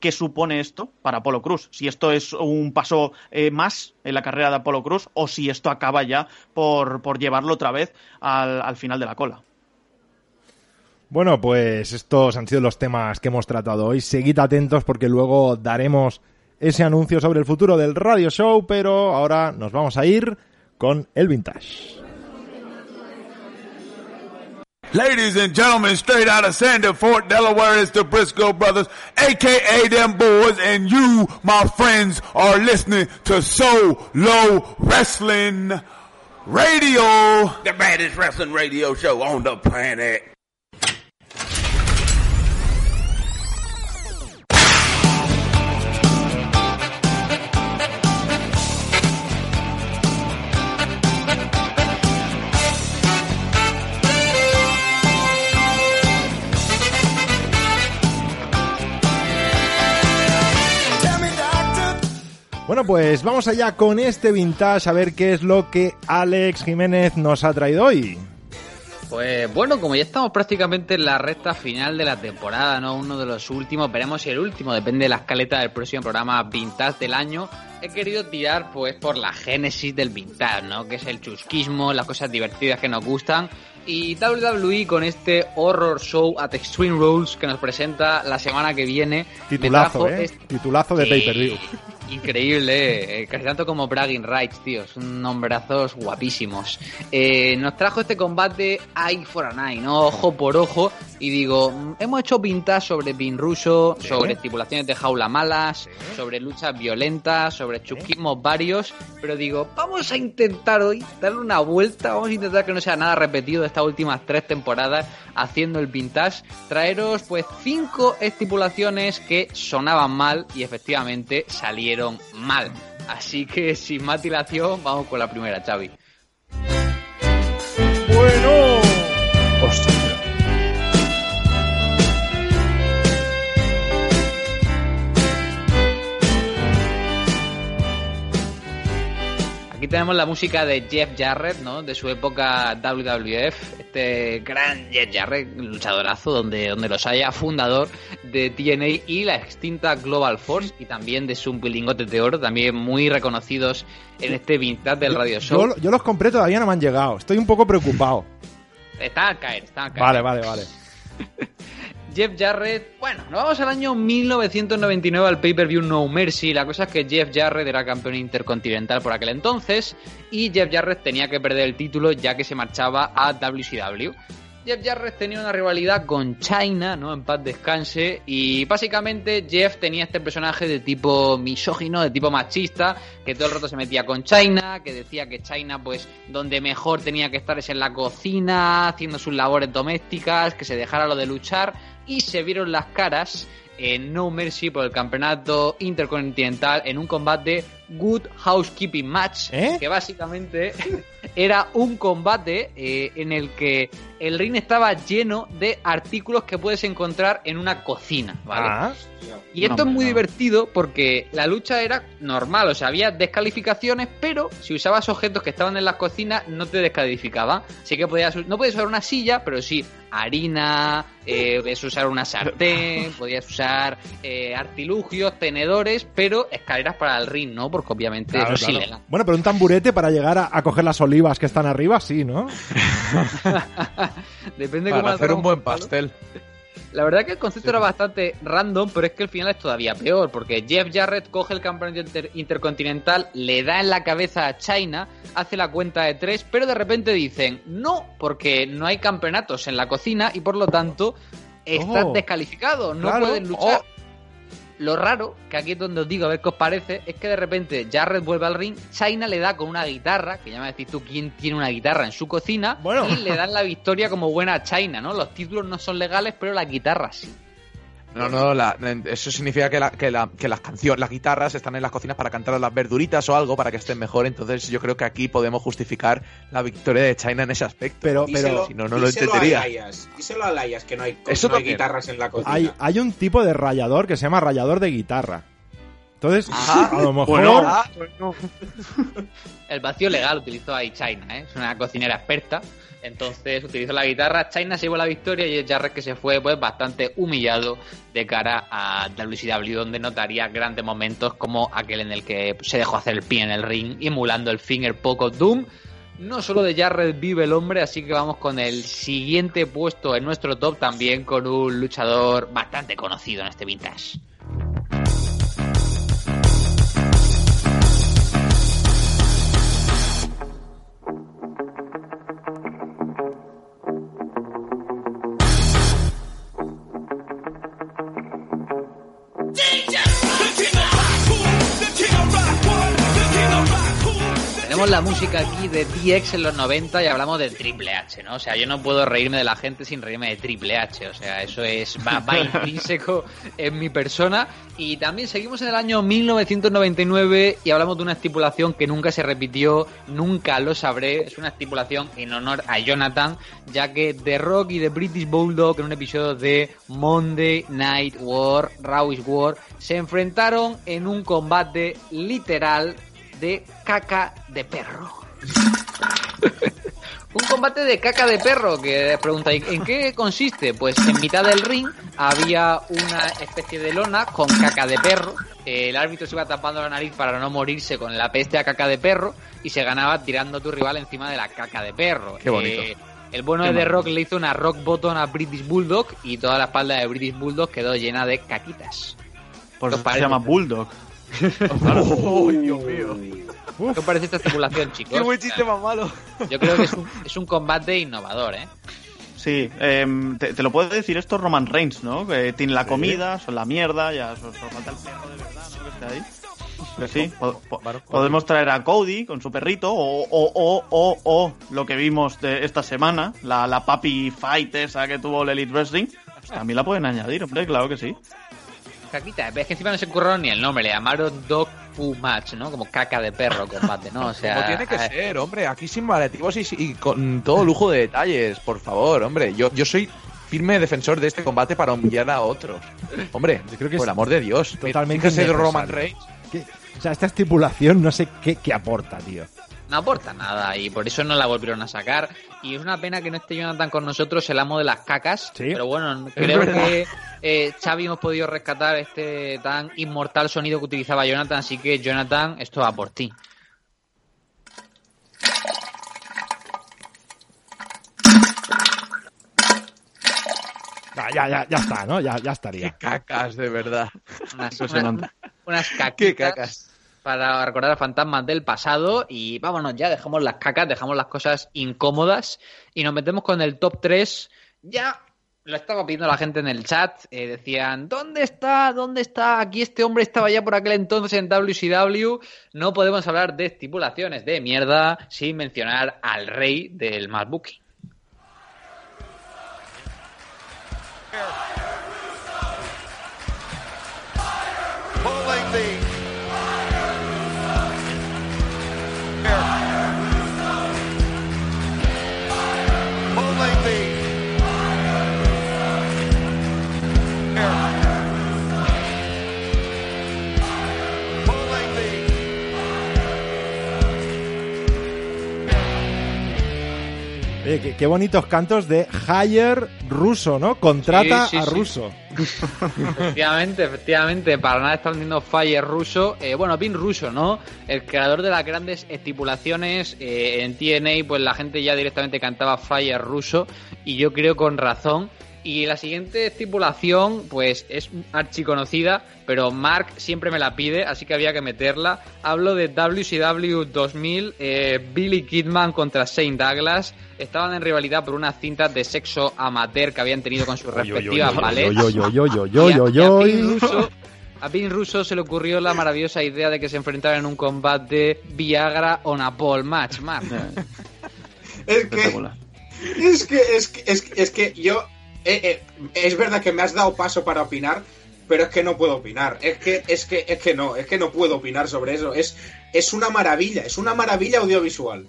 qué supone esto para Apolo Cruz. Si esto es un paso eh, más en la carrera de Apolo Cruz o si esto acaba ya por, por llevarlo otra vez al, al final de la cola. Bueno, pues estos han sido los temas que hemos tratado hoy. Seguid atentos porque luego daremos ese anuncio sobre el futuro del radio show, pero ahora nos vamos a ir con el vintage. Ladies and gentlemen, straight out of Sandy Fort, Delaware, it's the Briscoe Brothers, aka them boys, and you, my friends, are listening to So Low Wrestling Radio. The baddest wrestling radio show on the planet. Bueno, pues vamos allá con este vintage a ver qué es lo que Alex Jiménez nos ha traído hoy. Pues bueno, como ya estamos prácticamente en la recta final de la temporada, ¿no? Uno de los últimos, veremos si el último, depende de la escaleta del próximo programa Vintage del año. He querido tirar pues por la génesis del vintage, ¿no? Que es el chusquismo, las cosas divertidas que nos gustan. Y WWE con este Horror Show at Extreme Rules que nos presenta la semana que viene. Titulazo, ¿eh? este- Titulazo de Sí. pay-per-view. *laughs* Increíble, eh, casi tanto como Bragging Rights, tío. Son nombrazos guapísimos. Eh, nos trajo este combate Eye for an Eye, ¿no? Ojo por ojo, y digo, hemos hecho pintas sobre pin ruso, sobre estipulaciones de jaula malas, sobre luchas violentas, sobre chusquismos varios, pero digo, vamos a intentar hoy darle una vuelta, vamos a intentar que no sea nada repetido de estas últimas tres temporadas haciendo el vintage, traeros pues cinco estipulaciones que sonaban mal y efectivamente salieron mal. Así que sin más dilación, vamos con la primera, Xavi. Aquí tenemos la música de Jeff Jarrett, ¿no? De su época WWF, este gran Jeff Jarrett, luchadorazo, donde, donde los haya, fundador de TNA y la extinta Global Force, y también de su lingotes de oro, también muy reconocidos en este vintage del radio show. Yo, yo los compré, todavía no me han llegado. Estoy un poco preocupado. Está a caer, está a caer. Vale, vale, vale. *laughs* Jeff Jarrett, bueno, nos vamos al año 1999 al pay-per-view No Mercy. La cosa es que Jeff Jarrett era campeón intercontinental por aquel entonces y Jeff Jarrett tenía que perder el título ya que se marchaba a WCW. Jeff Jarrett tenía una rivalidad con China, ¿no? En paz descanse. Y básicamente Jeff tenía este personaje de tipo misógino, de tipo machista, que todo el rato se metía con China, que decía que China, pues, donde mejor tenía que estar es en la cocina, haciendo sus labores domésticas, que se dejara lo de luchar. Y se vieron las caras en No Mercy por el campeonato intercontinental en un combate Good Housekeeping Match, que básicamente era un combate eh, en el que el ring estaba lleno de artículos que puedes encontrar en una cocina, ¿vale? Ah. Y esto es muy divertido porque la lucha era normal, o sea, había descalificaciones, pero si usabas objetos que estaban en las cocinas no te descalificaba. Así que podías, no podías usar una silla, pero sí harina, eh, podías usar una sartén, podías usar eh, artilugios, tenedores, pero escaleras para el ring, ¿no? Porque obviamente Claro, es claro. ilegal. Bueno, pero un tamburete para llegar a, a coger las olivas que están arriba, sí, ¿no? *laughs* Depende Para cómo hacer un buen pastel. La verdad que el concepto era bastante random, pero es que el final es todavía peor, porque Jeff Jarrett coge el campeonato inter- intercontinental, le da en la cabeza a China, hace la cuenta de tres, pero de repente dicen, no, porque no hay campeonatos en la cocina y por lo tanto estás Oh, descalificado, no claro. puedes luchar. Lo raro, que aquí es donde os digo, a ver qué os parece, es que de repente Jarrett vuelve al ring, China le da con una guitarra, que ya me decís tú quién tiene una guitarra en su cocina, Bueno. y le dan la victoria como buena China, ¿no? Los títulos no son legales, pero la guitarra sí. No, no, la- eso significa que, la- que, la- que las canciones, las guitarras están en las cocinas para cantar a las verduritas o algo para que estén mejor. Entonces yo creo que aquí podemos justificar la victoria de China en ese aspecto. Pero, Díselo- pero si no, no lo entendería. A Layas, díselo a Layas que no hay, Eso no hay también. guitarras en la cocina. hay, hay un tipo de rayador que se llama rayador de guitarra. Entonces, Ajá. a lo mejor... Bueno. Ah, *laughs* El vacío legal utilizó ahí China, ¿eh? Es una cocinera experta. Entonces utilizó la guitarra. China se llevó la victoria y el Jarrett que se fue pues bastante humillado de cara a WCW, donde notaría grandes momentos como aquel en el que se dejó hacer el pie en el ring, emulando el finger poke of doom. No solo de Jarrett vive el hombre, así que vamos con el siguiente puesto en nuestro top también con un luchador bastante conocido en este vintage. La música aquí de DX en los 90 y hablamos de Triple H, ¿no? O sea, yo no puedo reírme de la gente sin reírme de Triple H. O sea, eso es va, va *laughs* intrínseco en mi persona. Y también seguimos en el año 1999 y hablamos de una estipulación que nunca se repitió, nunca lo sabré. Es una estipulación en honor a Jonathan, ya que The Rock y The British Bulldog en un episodio de Monday Night War, Rawish War, se enfrentaron en un combate literal de caca de perro. Un combate de caca de perro que preguntáis, ¿en qué consiste? Pues en mitad del ring había una especie de lona con caca de perro. El árbitro se iba tapando la nariz para no morirse con la peste a caca de perro y se ganaba tirando a tu rival encima de la caca de perro. Qué bonito. Eh, el bueno Qué de The. Rock le hizo una rock bottom a British Bulldog y toda la espalda de British Bulldog quedó llena de caquitas. Por ¿Qué os eso se llama Bulldog. *laughs* ¡Uy, Dios mío! ¿Qué os parece esta estipulación, chicos? ¡Qué buen chiste más malo! *laughs* Yo creo que es un, es un combate innovador, ¿eh? Sí, em, te, te lo puede decir esto Roman Reigns, ¿no? Que tiene la comida, son la mierda, ya solo solo falta el perro de verdad, ¿no? Que esté ahí. Pues sí, po- po- podemos traer a Cody con su perrito o, o, o, o, o lo que vimos de esta semana, la, la Papi Fight esa que tuvo el Elite Wrestling, pues también la pueden añadir, hombre, claro que sí. Caquita, es que encima no se curraron ni el nombre, le llamaron Dog Poo Match, ¿no? Como caca de perro combate, ¿no? O sea, Como tiene que ser, hombre, aquí sin paliativos y, y con todo lujo de detalles, por favor, hombre. Yo, yo soy firme defensor de este combate para humillar a otros. Hombre, creo que por es el amor de Dios. Totalmente Fíjese. Roman Reigns. O sea, esta estipulación no sé qué, qué aporta, tío. No aporta nada y por eso no la volvieron a sacar. Y es una pena que no esté Jonathan con nosotros, el amo de las cacas. Pero bueno, creo que eh, Xavi hemos podido rescatar este tan inmortal sonido que utilizaba Jonathan. Así que, Jonathan, esto va por ti. Ya, ya, ya, ya está, ¿no? Ya, ya estaría. Cacas, de verdad. Unas, unas- Qué cacas. Para recordar a fantasmas del pasado. Y vámonos ya, dejamos las cacas, dejamos las cosas incómodas y nos metemos con el top 3. Ya lo estaba pidiendo la gente en el chat. eh, decían, ¿dónde está? ¿Dónde está? Aquí este hombre estaba ya por aquel entonces en WCW. No podemos hablar de estipulaciones de mierda sin mencionar al rey del más booking. Oye, qué, qué bonitos cantos de Hire ruso, ¿no? Contrata Sí, sí, a ruso. Efectivamente, efectivamente, para nada está vendiendo Fire ruso. Eh, bueno, Pin ruso, ¿no? El creador de las grandes estipulaciones eh, en TNA, pues la gente ya directamente cantaba Fire ruso y yo creo con razón. Y la siguiente estipulación, pues es archiconocida, pero Mark siempre me la pide, así que había que meterla. Hablo de WCW 2000, eh, Billy Kidman contra Shane Douglas. Estaban en rivalidad por unas cintas de sexo amateur que habían tenido con sus respectivas Y a-. Pin Russo- se le ocurrió la maravillosa idea de que se enfrentaran en un combate Viagra on a pole match, Mark. Es que, es que, es que, es que, es que yo. Eh, eh, es verdad que me has dado paso para opinar, pero es que no puedo opinar. Es que, es que, es que no, es que no puedo opinar sobre eso. Es, es una maravilla, es una maravilla audiovisual.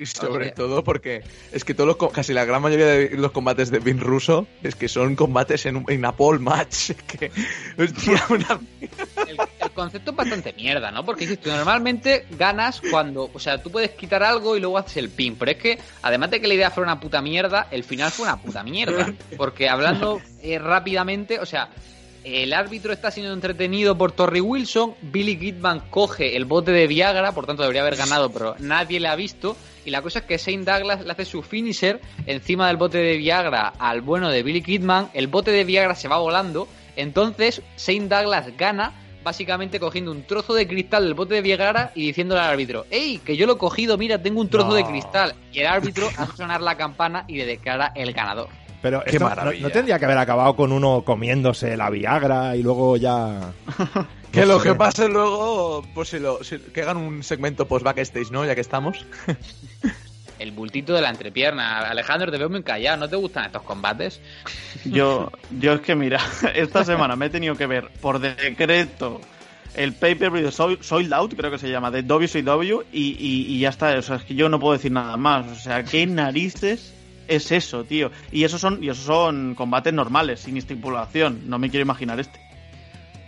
Y *laughs* sobre todo porque es que todos los, casi la gran mayoría de los combates de Vin Russo es que son combates en, un- en pole match. *laughs* Es que, hostia, una- *laughs* El, el concepto es bastante mierda, ¿no? Porque normalmente ganas cuando, o sea, tú puedes quitar algo y luego haces el pin, pero es que además de que la idea fuera una puta mierda, el final fue una puta mierda. Porque hablando eh, rápidamente, o sea, el árbitro está siendo entretenido por Torrey Wilson, Billy Kidman coge el bote de Viagra, por tanto debería haber ganado, pero nadie le ha visto. Y la cosa es que Shane Douglas le hace su finisher encima del bote de Viagra al bueno de Billy Kidman, el bote de Viagra se va volando, entonces Shane Douglas gana básicamente cogiendo un trozo de cristal del bote de Viagra y diciéndole al árbitro, ¡Ey, que yo lo he cogido, mira, tengo un trozo No. de cristal! Y el árbitro hace sonar la campana y le declara el ganador. Pero Qué esto no- maravilla. no, tendría que haber acabado con uno comiéndose la Viagra y luego ya. *laughs* que No lo sé. que pase luego, pues si lo, si- que hagan un segmento post backstage, ¿no? Ya que estamos. *laughs* El bultito de la entrepierna. Alejandro, te veo muy callado, ¿no te gustan estos combates? *laughs* Yo, yo es que mira, esta semana me he tenido que ver por decreto el pay-per-view de Sold Sold Out, creo que se llama, de WCW, y, y, y ya está. O sea, es que yo no puedo decir nada más. O sea, ¿qué narices es eso, tío? Y esos son, y esos son combates normales, sin estipulación. No me quiero imaginar este.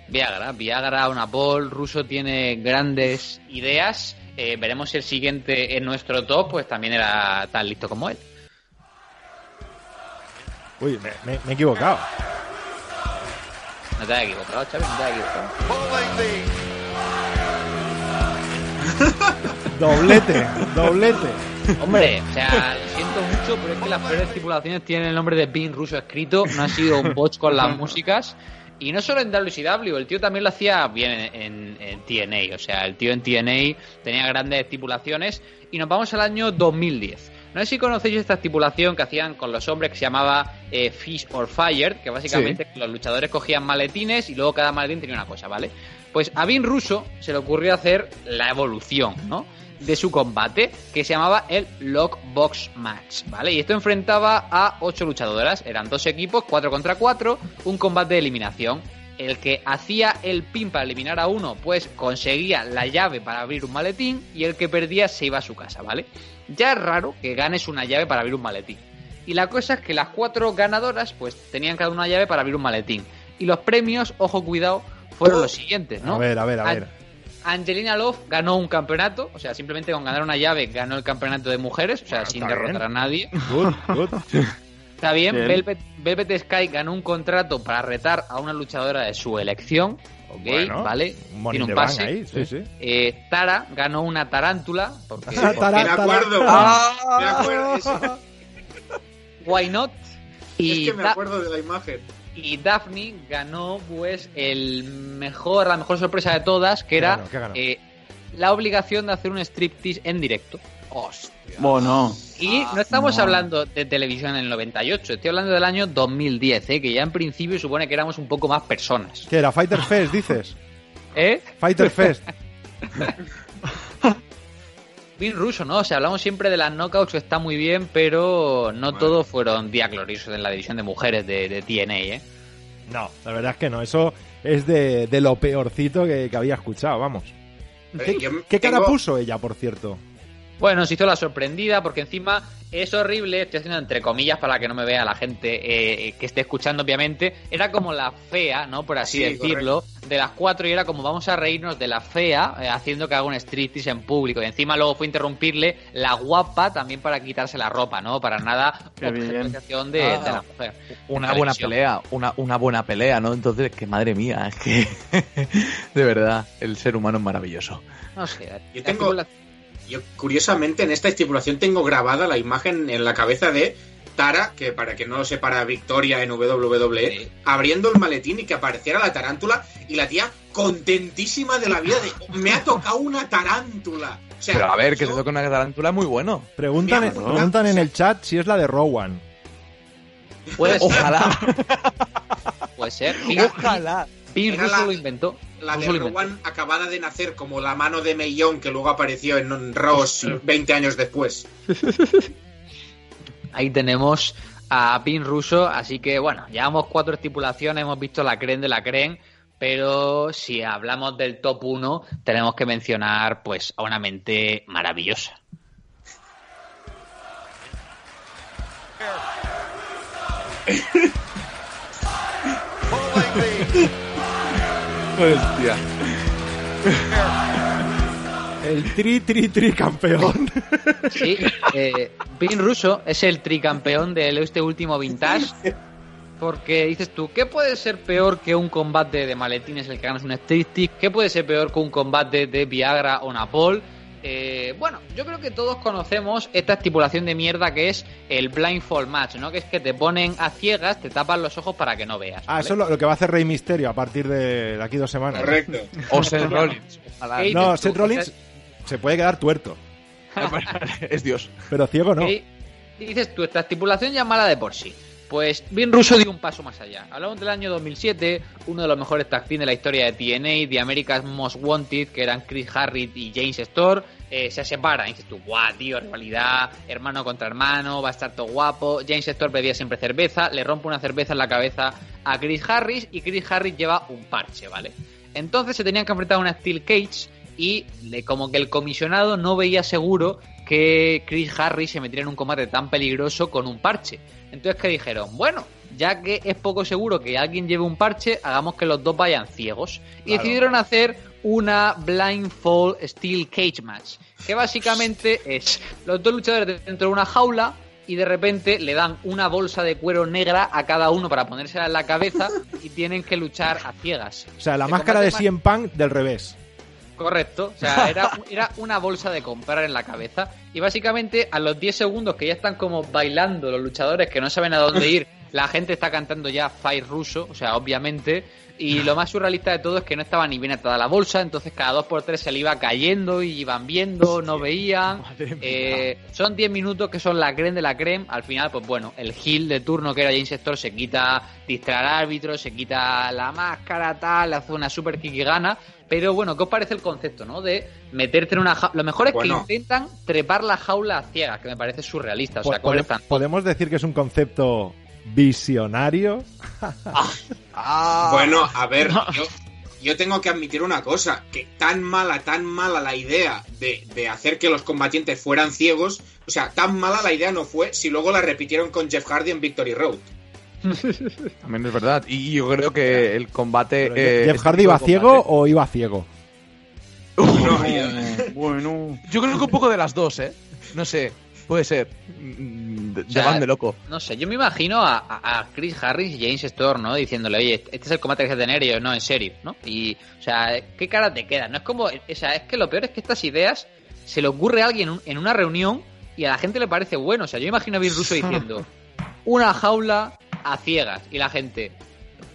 Viagra, Viagra, una Paul, Russo tiene grandes ideas. Eh, veremos si el siguiente en nuestro top, pues también era tan listo como él. Uy, me, me- me he equivocado. No te has equivocado, Chavi, no te has equivocado. Doblete, doblete. Hombre, o sea, lo siento mucho, pero es que las peores estipulaciones tienen el nombre de Pin Russo escrito, no ha sido un botch con las músicas. Y no solo en WCW, el tío también lo hacía bien en, en- en TNA. O sea, el tío en TNA tenía grandes estipulaciones. Y nos vamos al año 2010. No sé si conocéis esta estipulación que hacían con los hombres que se llamaba eh, Fish or Fire, que básicamente los luchadores cogían maletines y luego cada maletín tenía una cosa, ¿vale? Pues a Vin Russo se le ocurrió hacer la evolución, ¿no? De su combate, que se llamaba el Lockbox Match, ¿vale? Y esto enfrentaba a ocho luchadoras, eran dos equipos, cuatro contra cuatro, un combate de eliminación. El que hacía el pin para eliminar a uno, pues conseguía la llave para abrir un maletín y el que perdía se iba a su casa, ¿vale? Ya es raro que ganes una llave para abrir un maletín. Y la cosa es que las cuatro ganadoras, pues tenían cada una llave para abrir un maletín. Y los premios, ojo cuidado, fueron los siguientes, ¿no? A ver, a ver, a ver. Angelina Love ganó un campeonato, o sea, simplemente con ganar una llave ganó el campeonato de mujeres, o sea, sin derrotar bien. a nadie. Good, good. Está bien, Bien. Velvet, Velvet Sky ganó un contrato para retar a una luchadora de su elección, ok, Bueno, ¿vale? un Tiene un pase. ahí, sí, sí. Eh, Tara ganó una tarántula, porque, *laughs* Tara, porque Me acuerdo. Ah. Me acuerdo. eso. why not? Y, Es que me acuerdo de la imagen. Y Daphne ganó pues el mejor, la mejor sorpresa de todas, que era ganó? ¿Qué ganó? eh, la obligación de hacer un striptease en directo. Bueno, Y no estamos hablando de televisión en el 98, estoy hablando del año 2010, ¿eh? que ya en principio supone que éramos un poco más personas. ¿Qué era? Fighter Fest, dices. *laughs* ¿Eh? Fighter Fest. *laughs* Bien ruso, ¿no? O sea, hablamos siempre de las knockouts, que está muy bien, pero no todos fueron días gloriosos en la división de mujeres de, de TNA, ¿eh? No, la verdad es que no. Eso es de, de lo peorcito que, que había escuchado, vamos. Eh, ¿Qué cara tengo- puso ella, por cierto? Bueno, se hizo la sorprendida porque encima es horrible, estoy haciendo entre comillas para que no me vea la gente eh, que esté escuchando, obviamente. Era como la fea, ¿no? Por así Sí, decirlo, de las cuatro y era como vamos a reírnos de la fea eh, haciendo que haga un striptease en público. Y encima luego fue interrumpirle la guapa también para quitarse la ropa, ¿no? Para nada Qué bien. objetificación de, Ah. de la mujer. Una En buena pelea, una, una buena pelea, ¿no? Entonces, que madre mía, es que *laughs* de verdad, el ser humano es maravilloso. No sé. Yo la tengo- estipula- Yo, curiosamente, en esta estipulación tengo grabada la imagen en la cabeza de Tara, que para que no lo sepa, Victoria en WWE, Sí. abriendo el maletín y que apareciera la tarántula y la tía contentísima de la vida de me ha tocado una tarántula. O sea, Pero a ver, que te toque una tarántula es muy bueno. Preguntan, preguntan en el chat si es la de Rowan. Puede ser, Ojalá, puede ser. Ojalá. Pin Era Russo la- lo inventó. La de Russo inventó. Rowan acabada de nacer como la mano de Mellón que luego apareció en Raws 20 años después. *laughs* Ahí tenemos a Pin Russo, así que bueno, llevamos cuatro estipulaciones, hemos visto la creen de la creen, pero si hablamos del top 1, tenemos que mencionar pues a una mente maravillosa. *laughs* Hostia. El tri, tri, tri campeón. Sí, eh, Pin Russo es el tricampeón de este último vintage. Porque dices tú, ¿qué puede ser peor que un combate de maletines el que ganas un striptease? ¿Qué puede ser peor que un combate de Viagra o Napol? Eh, bueno, yo creo que todos conocemos esta estipulación de mierda que es el blindfold match, ¿no? Que es que te ponen a ciegas, te tapan los ojos para que no veas. Ah, eso es lo, lo que va a hacer Rey Misterio a partir de, de aquí dos semanas. Correcto. O Seth Rollins. Ojalá. ¿Qué No? Seth Rollins se puede quedar tuerto, *laughs* es Dios. pero ciego no. Y dices tú, esta estipulación ya es mala de por sí. Pues bien Russo dio un paso más allá. Hablamos del año 2007, uno de los mejores tag team de la historia de TNA, de America's Most Wanted, que eran Chris Harris y James Storr, eh, se separan. Y dices tú, guau, tío, rivalidad, hermano contra hermano, va a estar todo guapo. James Storr bebía siempre cerveza, le rompe una cerveza en la cabeza a Chris Harris y Chris Harris lleva un parche, ¿vale? Entonces se tenían que enfrentar a una Steel Cage y como que el comisionado no veía seguro que Chris Harris se metiera en un combate tan peligroso con un parche. Entonces que dijeron, bueno, ya que es poco seguro que alguien lleve un parche, hagamos que los dos vayan ciegos. Y Claro. decidieron hacer una blindfold steel cage match, que básicamente es los dos luchadores dentro de una jaula y de repente le dan una bolsa de cuero negra a cada uno para ponérsela en la cabeza y tienen que luchar a ciegas. O sea, la máscara de más- CM Punk del revés. Correcto, o sea, era, *laughs* era una bolsa de comprar en la cabeza y básicamente a los 10 segundos que ya están como bailando los luchadores que no saben a dónde ir *laughs* la gente está cantando ya Fire ruso, o sea, obviamente. Y lo más surrealista de todo es que no estaba ni bien atada la bolsa, entonces cada dos por tres se le iba cayendo y iban viendo, no veían. Eh, son 10 minutos que son la creme de la creme. Al final, pues bueno, el heel de turno que era James Sector se quita distraer al árbitro, se quita la máscara, tal, hace una super kick y gana. Pero bueno, ¿qué os parece el concepto, no? De meterte en una jaula. Lo mejor es Bueno. que intentan trepar la jaula a ciegas, que me parece surrealista. O sea, Po- ¿cuál pode- es tan- ¿Podemos decir que es un concepto visionario? *laughs* Bueno, a ver, yo, yo tengo que admitir una cosa, que tan mala, tan mala la idea de, de hacer que los combatientes fueran ciegos, o sea, tan mala la idea no fue si luego la repitieron con Jeff Hardy en Victory Road. *laughs* También es verdad. Y yo creo que el combate. Eh, ¿Jeff Hardy iba ciego o iba ciego? Bueno. Yo creo que un poco de las dos, ¿eh? No sé. Puede ser. Mm, De, O sea, de van de loco. No sé, yo me imagino a, a- a Chris Harris y James Storm, ¿no? Diciéndole, oye, este es el combate que hay que tener, y ellos, no, en serio, ¿no? Y, o sea, ¿qué cara te queda? No es como, o sea, es que lo peor es que estas ideas se le ocurre a alguien en una reunión y a la gente le parece bueno. O sea, yo imagino a Bill Russo diciendo, *laughs* una jaula a ciegas, y la gente,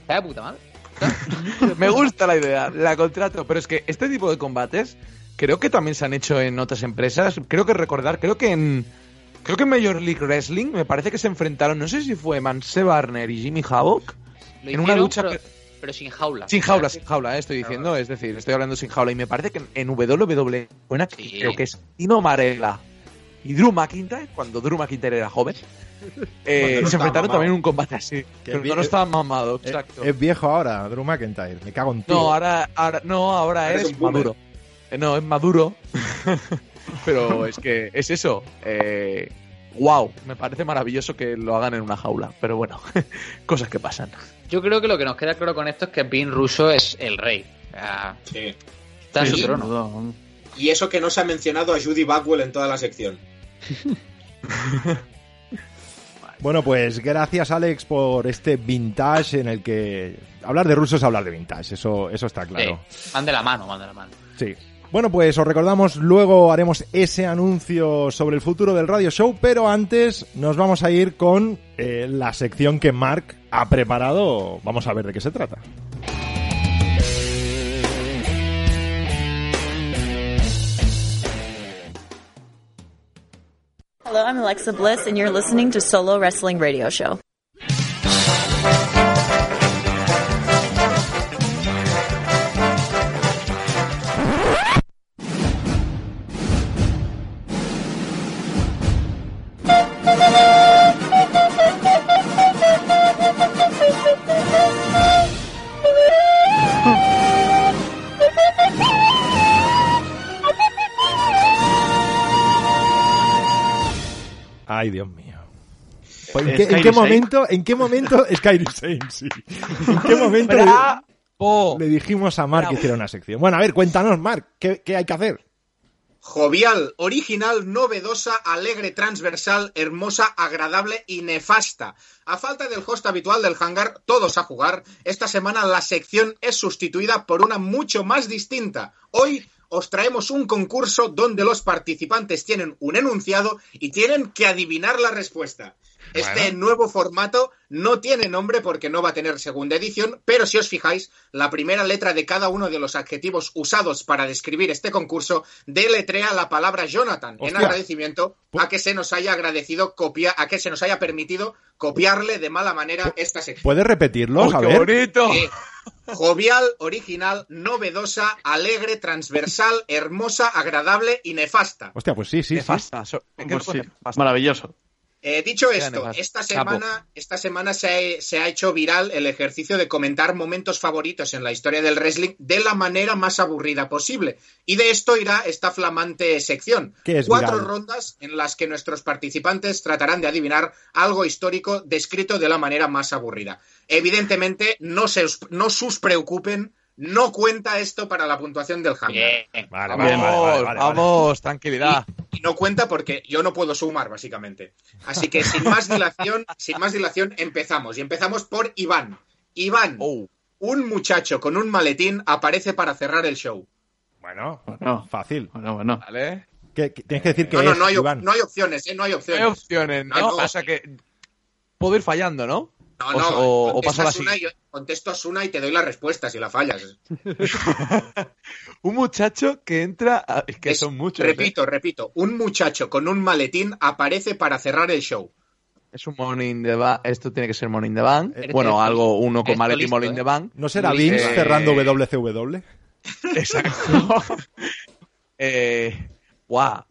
¿vaya puta madre? *laughs* Me gusta la idea, la contrato. Pero es que este tipo de combates creo que también se han hecho en otras empresas. Creo que recordar, creo que en. Creo que en Major League Wrestling me parece que se enfrentaron, no sé si fue Manse Barner y Jimmy Havoc, Lo en una lucha pero, que- pero sin jaula. sin jaula, sin jaula, eh, estoy diciendo, es decir, estoy hablando sin jaula. Y me parece que en, WWE, que Sí. creo que es Tino Marella y Drew McIntyre, cuando Drew McIntyre era joven, eh, no se enfrentaron mamado. también en un combate así. Que Pero no estaba mamado, exacto. Es viejo ahora, Drew McIntyre. Me cago en ti. No, ahora, ahora, no, ahora es maduro. Eh, no, es maduro. *laughs* Pero es que es eso. Eh, wow, me parece maravilloso que lo hagan en una jaula. Pero bueno, *laughs* cosas que pasan. Yo creo que lo que nos queda claro con esto es que Bill Russo es el rey. Sí. está en Sí, su trono. Y eso que no se ha mencionado a Judy Bagwell en toda la sección. *laughs* Bueno, pues gracias Alex por este vintage en el que hablar de rusos es hablar de vintage, eso, eso está claro. Sí, van de la mano, van de la mano. Sí. Bueno, pues os recordamos, luego haremos ese anuncio sobre el futuro del radio show, pero antes nos vamos a ir con eh, la sección que Mark ha preparado. Vamos a ver de qué se trata. Hello, I'm Alexa Bliss, and you're listening to Solo Wrestling Radio Show. Qué, en qué momento, en qué momento *laughs* Sane, sí. ¿En qué momento le, ¡Bravo! le dijimos a Mark que hiciera una sección? Bueno, a ver, cuéntanos, Mark, ¿qué, qué hay que hacer? Jovial, original, novedosa, alegre, transversal, hermosa, agradable y nefasta. A falta del host habitual del hangar, todos a jugar, esta semana la sección es sustituida por una mucho más distinta. Hoy os traemos un concurso donde los participantes tienen un enunciado y tienen que adivinar la respuesta. Este nuevo formato no tiene nombre porque no va a tener segunda edición, pero si os fijáis, la primera letra de cada uno de los adjetivos usados para describir este concurso deletrea la palabra Jonathan en agradecimiento a que se nos haya agradecido copiar, a que se nos haya permitido copiarle de mala manera esta sección. ¿Puedes repetirlos? ¡Oh, a qué ver. bonito! Eh, jovial, original, novedosa, alegre, transversal, hermosa, agradable y nefasta. Hostia, pues sí, sí, sí. Nefasta. so- ¿en qué Pues sí, nefasta? Maravilloso. Eh, dicho esto, esta semana, esta semana se, ha, se ha hecho viral el ejercicio de comentar momentos favoritos en la historia del wrestling de la manera más aburrida posible. Y de esto irá esta flamante sección. ¿Qué es Cuatro viral? rondas en las que nuestros participantes tratarán de adivinar algo histórico descrito de la manera más aburrida. Evidentemente, no, se, no sus preocupen, no cuenta esto para la puntuación del hangar. Bien. Vale, Vamos, vale, vale, vale, vale. vamos, tranquilidad. Y no cuenta porque yo no puedo sumar, básicamente. Así que sin más dilación, *laughs* sin más dilación, empezamos. Y empezamos por Iván. Iván, Oh, un muchacho con un maletín aparece para cerrar el show. Bueno, Bueno, fácil. bueno, bueno. vale. ¿Qué- qué- tienes que decir que No, no, es, no hay, Iván. no hay opciones, ¿eh? No hay No opciones. hay opciones, ¿no? No, no. O sea que puedo ir fallando, ¿no? No, O- no, o- o paso a la contestas una y contesto te doy la respuesta si la fallas. *laughs* Un muchacho que entra. a- Es que Es- son muchos. ¿eh? Repito, repito, un muchacho con un maletín aparece para cerrar el show. Es un Morning the Bank. Esto tiene que ser Morning the Bank. Bueno, algo, uno con Esto maletín listo, Morning ¿eh? the Bank. ¿No será Vince listo. cerrando Eh, WCW? *laughs* Exacto. *laughs* eh, guau.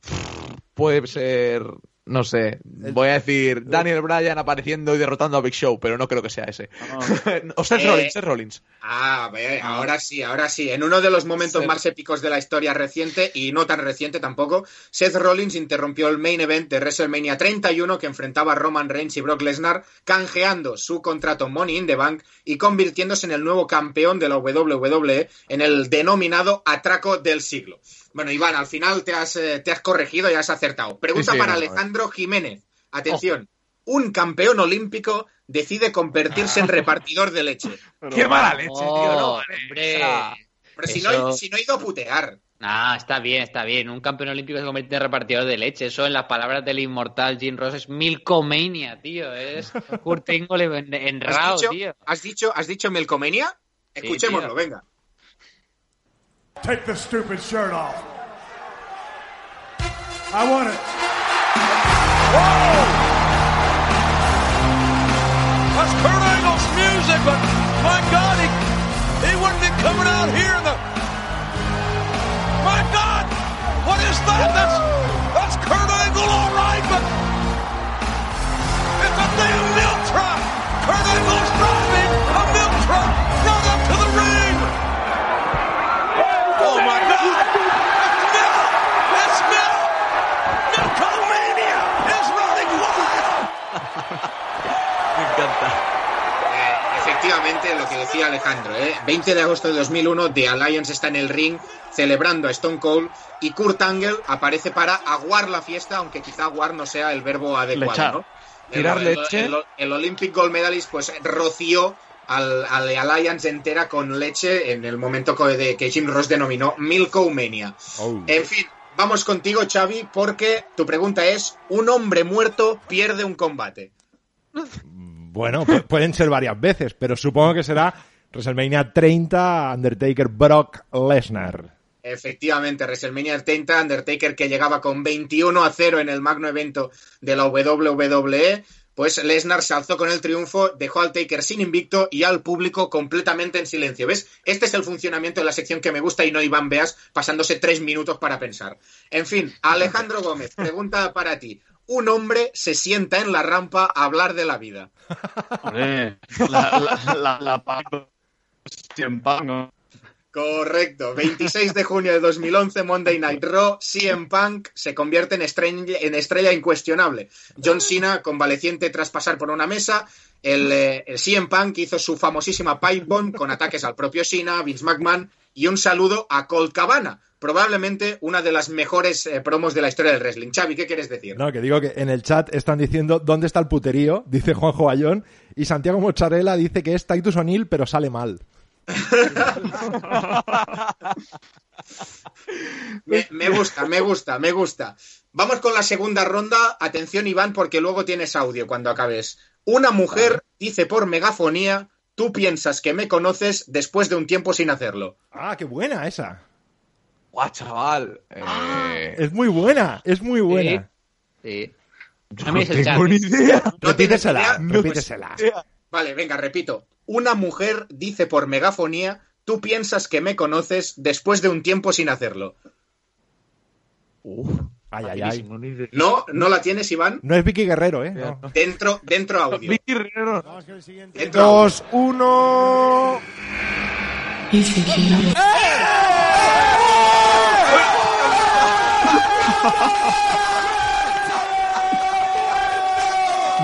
Puede ser. No sé. Voy a decir Daniel Bryan apareciendo y derrotando a Big Show, pero no creo que sea ese. *laughs* o Seth Eh, Rollins, Seth Rollins. Ah, ve, ahora sí, ahora sí. En uno de los momentos Seth- más épicos de la historia reciente, y no tan reciente tampoco, Seth Rollins interrumpió el main event de WrestleMania 31 que enfrentaba a Roman Reigns y Brock Lesnar, canjeando su contrato Money in the Bank y convirtiéndose en el nuevo campeón de la WWE en el denominado atraco del siglo. Bueno, Iván, al final te has, eh, te has corregido y has acertado. Pregunta Sí, sí, para no, Alejandro Jiménez. Atención. Un campeón olímpico decide convertirse en repartidor de leche. Qué mala leche, tío. No, Oh, vale. hombre. Pero si, Eso- no, he- si no he ido a putear. Ah, está bien, está bien. Un campeón olímpico se convierte en repartidor de leche. Eso, en las palabras del inmortal Jim Ross, es milcomania, tío. Es Kurt Angle en, en ¿Has Raw, dicho, tío. ¿Has dicho, has dicho Melcomenia? Sí, Escuchémoslo, venga. Take the stupid shirt off. I want it. That's Kurt Angle's music, but my God, he, he wouldn't be coming out here in the. My God, what is that? That's that's Kurt Angle, all right, but it's a damn efectivamente, lo que decía Alejandro, ¿eh? 20 de agosto de 2001, The Alliance está en el ring celebrando a Stone Cold y Kurt Angle aparece para aguar la fiesta, aunque quizá aguar no sea el verbo adecuado, Lechar. ¿no? Tirar el, leche. El, el Olympic Gold Medalist pues roció al, al Alliance entera con leche en el momento de que Jim Ross denominó Milkomania. Oh. En fin, vamos contigo, Xavi, porque tu pregunta es: ¿un hombre muerto pierde un combate? *laughs* Bueno, pu- pueden ser varias veces, pero supongo que será WrestleMania 30, Undertaker, Brock Lesnar. Efectivamente, WrestleMania 30, Undertaker que llegaba con 21 a 0 en el magno evento de la WWE, pues Lesnar se alzó con el triunfo, dejó al Taker sin invicto y al público completamente en silencio. ¿Ves? Este es el funcionamiento de la sección que me gusta y no Iván Beas pasándose tres minutos para pensar. En fin, Alejandro Gómez, pregunta para ti. Un hombre se sienta en la rampa a hablar de la vida. *laughs* La, la Paco. Cien Punk, ¿no? Correcto. 26 de junio de 2011, Monday Night Raw, CM Punk se convierte en estrella, en incuestionable. John Cena, convaleciente tras pasar por una mesa. El, eh, CM Punk hizo su famosísima pipe bomb con ataques al propio Cena, Vince McMahon y un saludo a Colt Cabana. Probablemente una de las mejores eh, promos de la historia del wrestling. Xavi, ¿qué quieres decir? No, que digo que en el chat están diciendo dónde está el puterío, dice Juanjo Bayón, y Santiago Mocharela dice que es Titus O'Neill, pero sale mal. Me, me gusta, me gusta, me gusta. Vamos con la segunda ronda. Atención, Iván, porque luego tienes audio cuando acabes. Una mujer dice por megafonía: Tú piensas que me conoces después de un tiempo sin hacerlo. Ah, qué buena esa. Guau, chaval. Eh, Es muy buena, es muy buena. Sí. yo no es el tengo chat. ni idea. ¿No tienes Repítesela, idea? repítesela. Vale, venga, repito. Una mujer dice por megafonía: Tú piensas que me conoces después de un tiempo sin hacerlo. Uf, Ay, ay, ay. ¿No? ¿No la tienes, Iván? No es Vicky Guerrero, ¿eh? No. Dentro, dentro audio. Vicky Guerrero. Dentro audio. Dos, uno.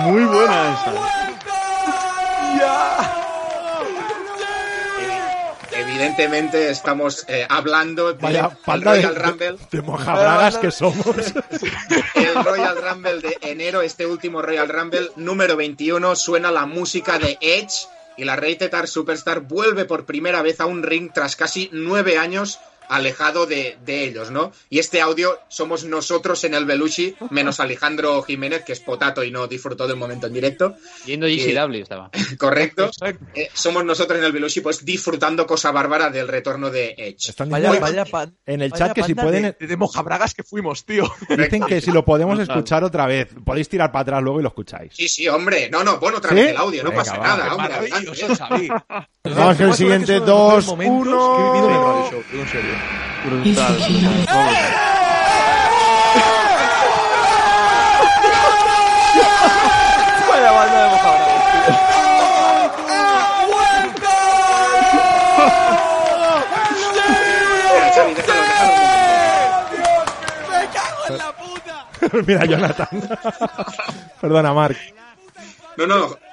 Muy buena esa. Evidentemente estamos eh, hablando Vaya del falta de, Royal Rumble. de, de mojabragas que somos. *laughs* el Royal Rumble de enero, este último Royal Rumble, número 21, suena la música de Edge y la Rated R Superstar vuelve por primera vez a un ring tras casi nueve años alejado de, de ellos, ¿no? Y este audio somos nosotros en el Belushi, menos Alejandro Jiménez, que es potato y no disfrutó del momento en directo. Yendo GCW estaba. *laughs* Correcto. Eh, somos nosotros en el Belushi, pues disfrutando cosa bárbara del retorno de Edge. Están Vaya, diciendo vaya pan- en el vaya chat que si pueden... De, de mojabragas que fuimos, tío. *laughs* Dicen que si lo podemos escuchar otra vez, podéis tirar para atrás luego y lo escucháis. Sí, sí, hombre. No, no, pon otra ¿Sí? vez el audio, no Venga, pasa va. nada, hombre. Vamos con el siguiente, dos, que he uno. vivido en el radio show, en serio. Vaya banda de. Mira, Jonathan. Perdona, Mark. No, no.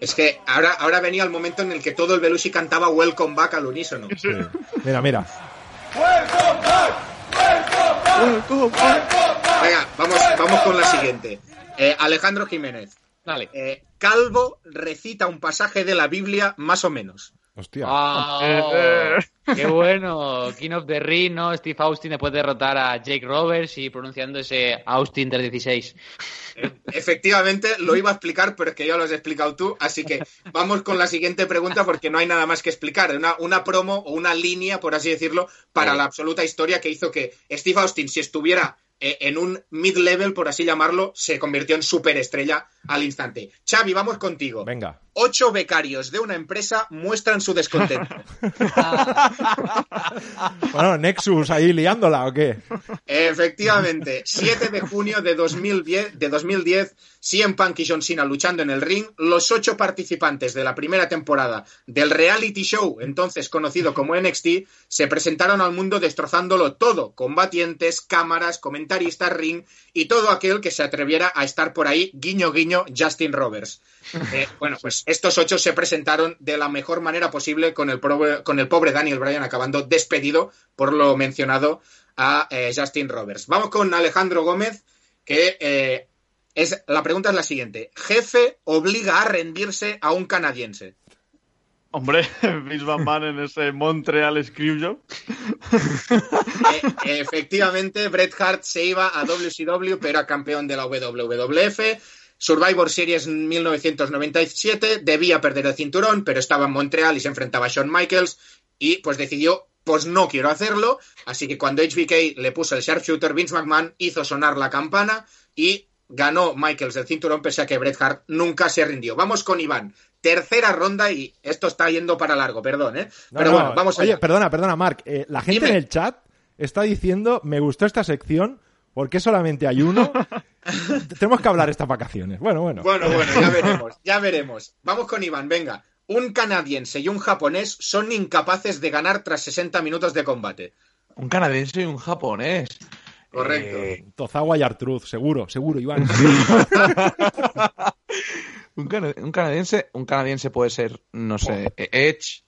Es que ahora, ahora venía el momento en el que todo el Belushi cantaba Welcome Back al unísono. Mira, mira. Venga, vamos, vamos con la siguiente. Eh, Alejandro Jiménez. Dale. Eh, Calvo recita un pasaje de la Biblia más o menos. Hostia. ¡Qué bueno! King of the Ring, ¿no? Steve Austin después de derrotar a Jake Roberts y pronunciando ese Austin 316. Efectivamente, lo iba a explicar, pero es que ya lo has explicado tú, así que vamos con la siguiente pregunta porque no hay nada más que explicar. Una, una promo o una línea, por así decirlo, para la absoluta historia que hizo que Steve Austin, si estuviera en un mid-level, por así llamarlo, se convirtió en superestrella al instante. Xavi, vamos contigo. Venga. Ocho becarios de una empresa muestran su descontento. *laughs* Bueno, Nexus ahí liándola o qué? Efectivamente, 7 de junio de 2010, de 2010 CM Punk y John Cena luchando en el ring, los ocho participantes de la primera temporada del reality show, entonces conocido como NXT, se presentaron al mundo destrozándolo todo, combatientes, cámaras, ring y todo aquel que se atreviera a estar por ahí, guiño guiño, Justin Roberts. *laughs* Eh, bueno, pues estos ocho se presentaron de la mejor manera posible con el, pobre, con el pobre Daniel Bryan acabando despedido por lo mencionado a eh, Justin Roberts. Vamos con Alejandro Gómez, que eh, es la pregunta es la siguiente: jefe obliga a rendirse a un canadiense. Hombre, *laughs* Vince McMahon en ese Montreal Screwjob. Eh, efectivamente, Bret Hart se iba a WCW, pero era campeón de la WWF. Survivor Series 1997, debía perder el cinturón, pero estaba en Montreal y se enfrentaba a Shawn Michaels y pues decidió, pues no quiero hacerlo, así que cuando HBK le puso el sharpshooter, Vince McMahon hizo sonar la campana y ganó Michaels el cinturón pese a que Bret Hart nunca se rindió. Vamos con Iván. Tercera ronda y esto está yendo para largo, perdón, ¿eh? No, Pero no, bueno, vamos Oye, allá. perdona, perdona, Mark. Eh, la gente Dime. en el chat está diciendo, me gustó esta sección, ¿por qué solamente hay uno? *laughs* Tenemos que hablar estas vacaciones. Bueno, bueno. Bueno, bueno, ya veremos, ya veremos. Vamos con Iván, venga. Un canadiense y un japonés son incapaces de ganar tras 60 minutos de combate. Un canadiense y un japonés. Correcto. Eh, Tozawa y Artruz, seguro, seguro, Iván. *laughs* un, cana- un canadiense, un canadiense puede ser, no sé, eh, Edge.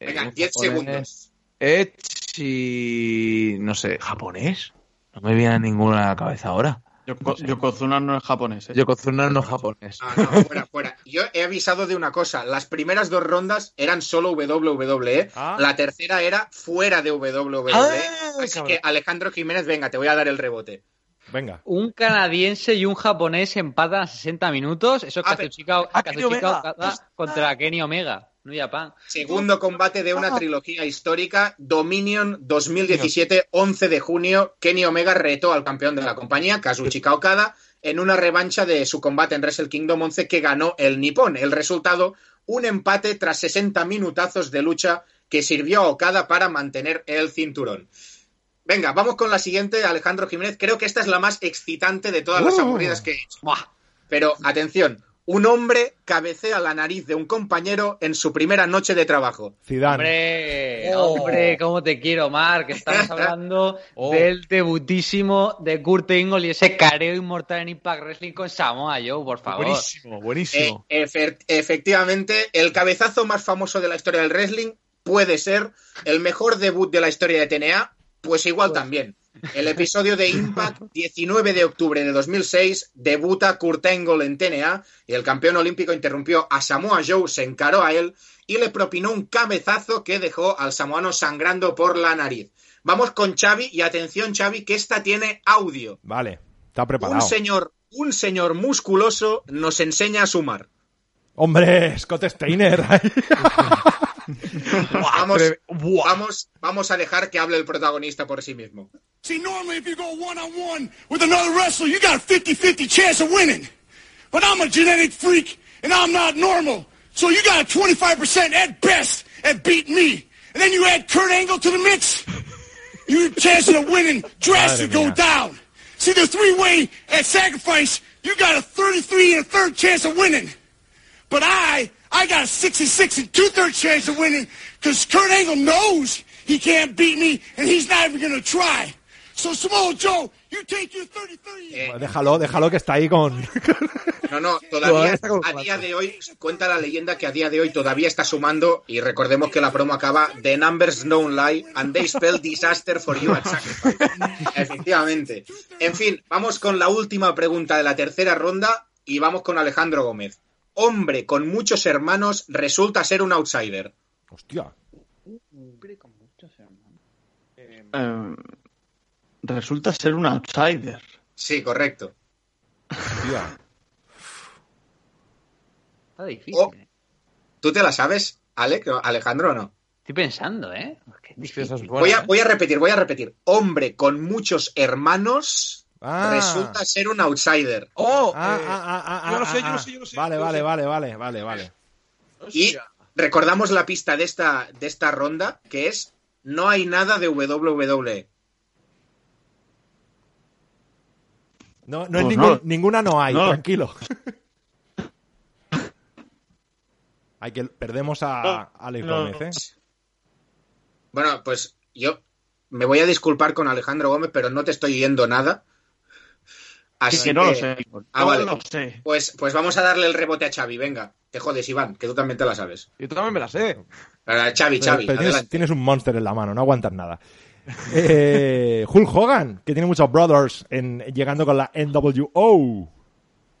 eh, Venga, un 10 japonés, segundos. Edge y no sé, japonés. No me viene ninguna a la cabeza ahora. Yoko- Yokozuna no es japonés. ¿eh? Yokozuna no es japonés. Ah, no, fuera, fuera. Yo he avisado de una cosa. Las primeras dos rondas eran solo WWE. Ah. La tercera era fuera de WWE. Ah, Así cabrón. que Alejandro Jiménez, venga, te voy a dar el rebote. Venga. Un canadiense y un japonés empatan a 60 minutos. Eso es Ah, Kazuchika, ah, Omega. Okada contra Kenny Omega. No Japan. Segundo combate de una trilogía histórica, Dominion 2017, 11 de junio. Kenny Omega retó al campeón de la compañía, Kazuchika Okada, en una revancha de su combate en Wrestle Kingdom 11 que ganó el Nippon. El resultado, un empate tras 60 minutazos de lucha que sirvió a Okada para mantener el cinturón. Venga, vamos con la siguiente, Alejandro Jiménez. Creo que esta es la más excitante de todas las Uh. aburridas que he hecho. Pero atención, un hombre cabecea la nariz de un compañero en su primera noche de trabajo. Zidane. Hombre, Oh. hombre, cómo te quiero, Mark. Estamos *laughs* hablando Oh. del debutísimo de Kurt Angle y ese careo inmortal en Impact Wrestling con Samoa Joe, por favor. Buenísimo, Eh, buenísimo. efer- efectivamente, el cabezazo más famoso de la historia del wrestling puede ser el mejor debut de la historia de TNA, pues igual también. El episodio de Impact, *laughs* 19 de octubre de 2006, debuta Kurt Angle en TNA y el campeón olímpico interrumpió a Samoa Joe, se encaró a él y le propinó un cabezazo que dejó al samoano sangrando por la nariz. Vamos con Xavi y atención Xavi que esta tiene audio. Vale, está preparado. Un señor, un señor musculoso nos enseña a sumar. Hombre, Scott Steiner. *laughs* *laughs* Vamos, vamos, vamos a dejar que hable el protagonista por sí mismo. See, normally if you go one on one with another wrestler, you got a 50 50 chance of winning. But I'm a genetic freak and I'm not normal. So you got a 25% at best at beating me. And then you add Kurt Angle to the mix, your chances of winning *laughs* drastically go down. See, the three way at sacrifice, you got a 33 and a third chance of winning. But I, I got a 66 and two thirds chance of winning because Kurt Angle knows he can't beat me and he's not even going to try. So Samoa Joe, you take your 33. déjalo, déjalo que está ahí con. No, no, Todavía todavía está con a día de hoy, cuenta la leyenda que a día de hoy todavía está sumando y recordemos que la promo acaba The numbers don't lie and they spell disaster for you at sacrifice. *laughs* Efectivamente. En fin, vamos con la última pregunta de la tercera ronda y vamos con Alejandro Gómez. Hombre con muchos hermanos resulta ser un outsider. Hostia. Eh, resulta ser un outsider. Sí, correcto. Está difícil. Oh, ¿Tú te la sabes, Ale, Alejandro, o no? Estoy pensando, ¿eh? Qué difícil. Voy a, voy a repetir, voy a repetir. Hombre con muchos hermanos Ah. resulta ser un outsider. ¡Oh! Ah, eh, ah, ah, ah, yo lo ah, sé, yo ah. lo sé, yo lo sé. Vale, vale, sé. vale, vale, vale, vale. Y recordamos la pista de esta, de esta ronda, que es no hay nada de. WWE. No, no es Pues ningún- no. ninguna no hay, No. tranquilo. *laughs* hay que perdemos a No, Alex no. Gómez, ¿eh? Bueno, pues yo me voy a disculpar con Alejandro Gómez, pero no te estoy oyendo nada. Así que no lo sé. Ah, No vale. lo sé. Pues, pues vamos a darle el rebote a Xavi, venga. Te jodes, Iván, que tú también te la sabes. Yo también me la sé. Para Xavi, Xavi, pero tienes, un monster en la mano, no aguantas nada. *laughs* Eh, Hulk Hogan, que tiene muchos brothers en, llegando con la NWO.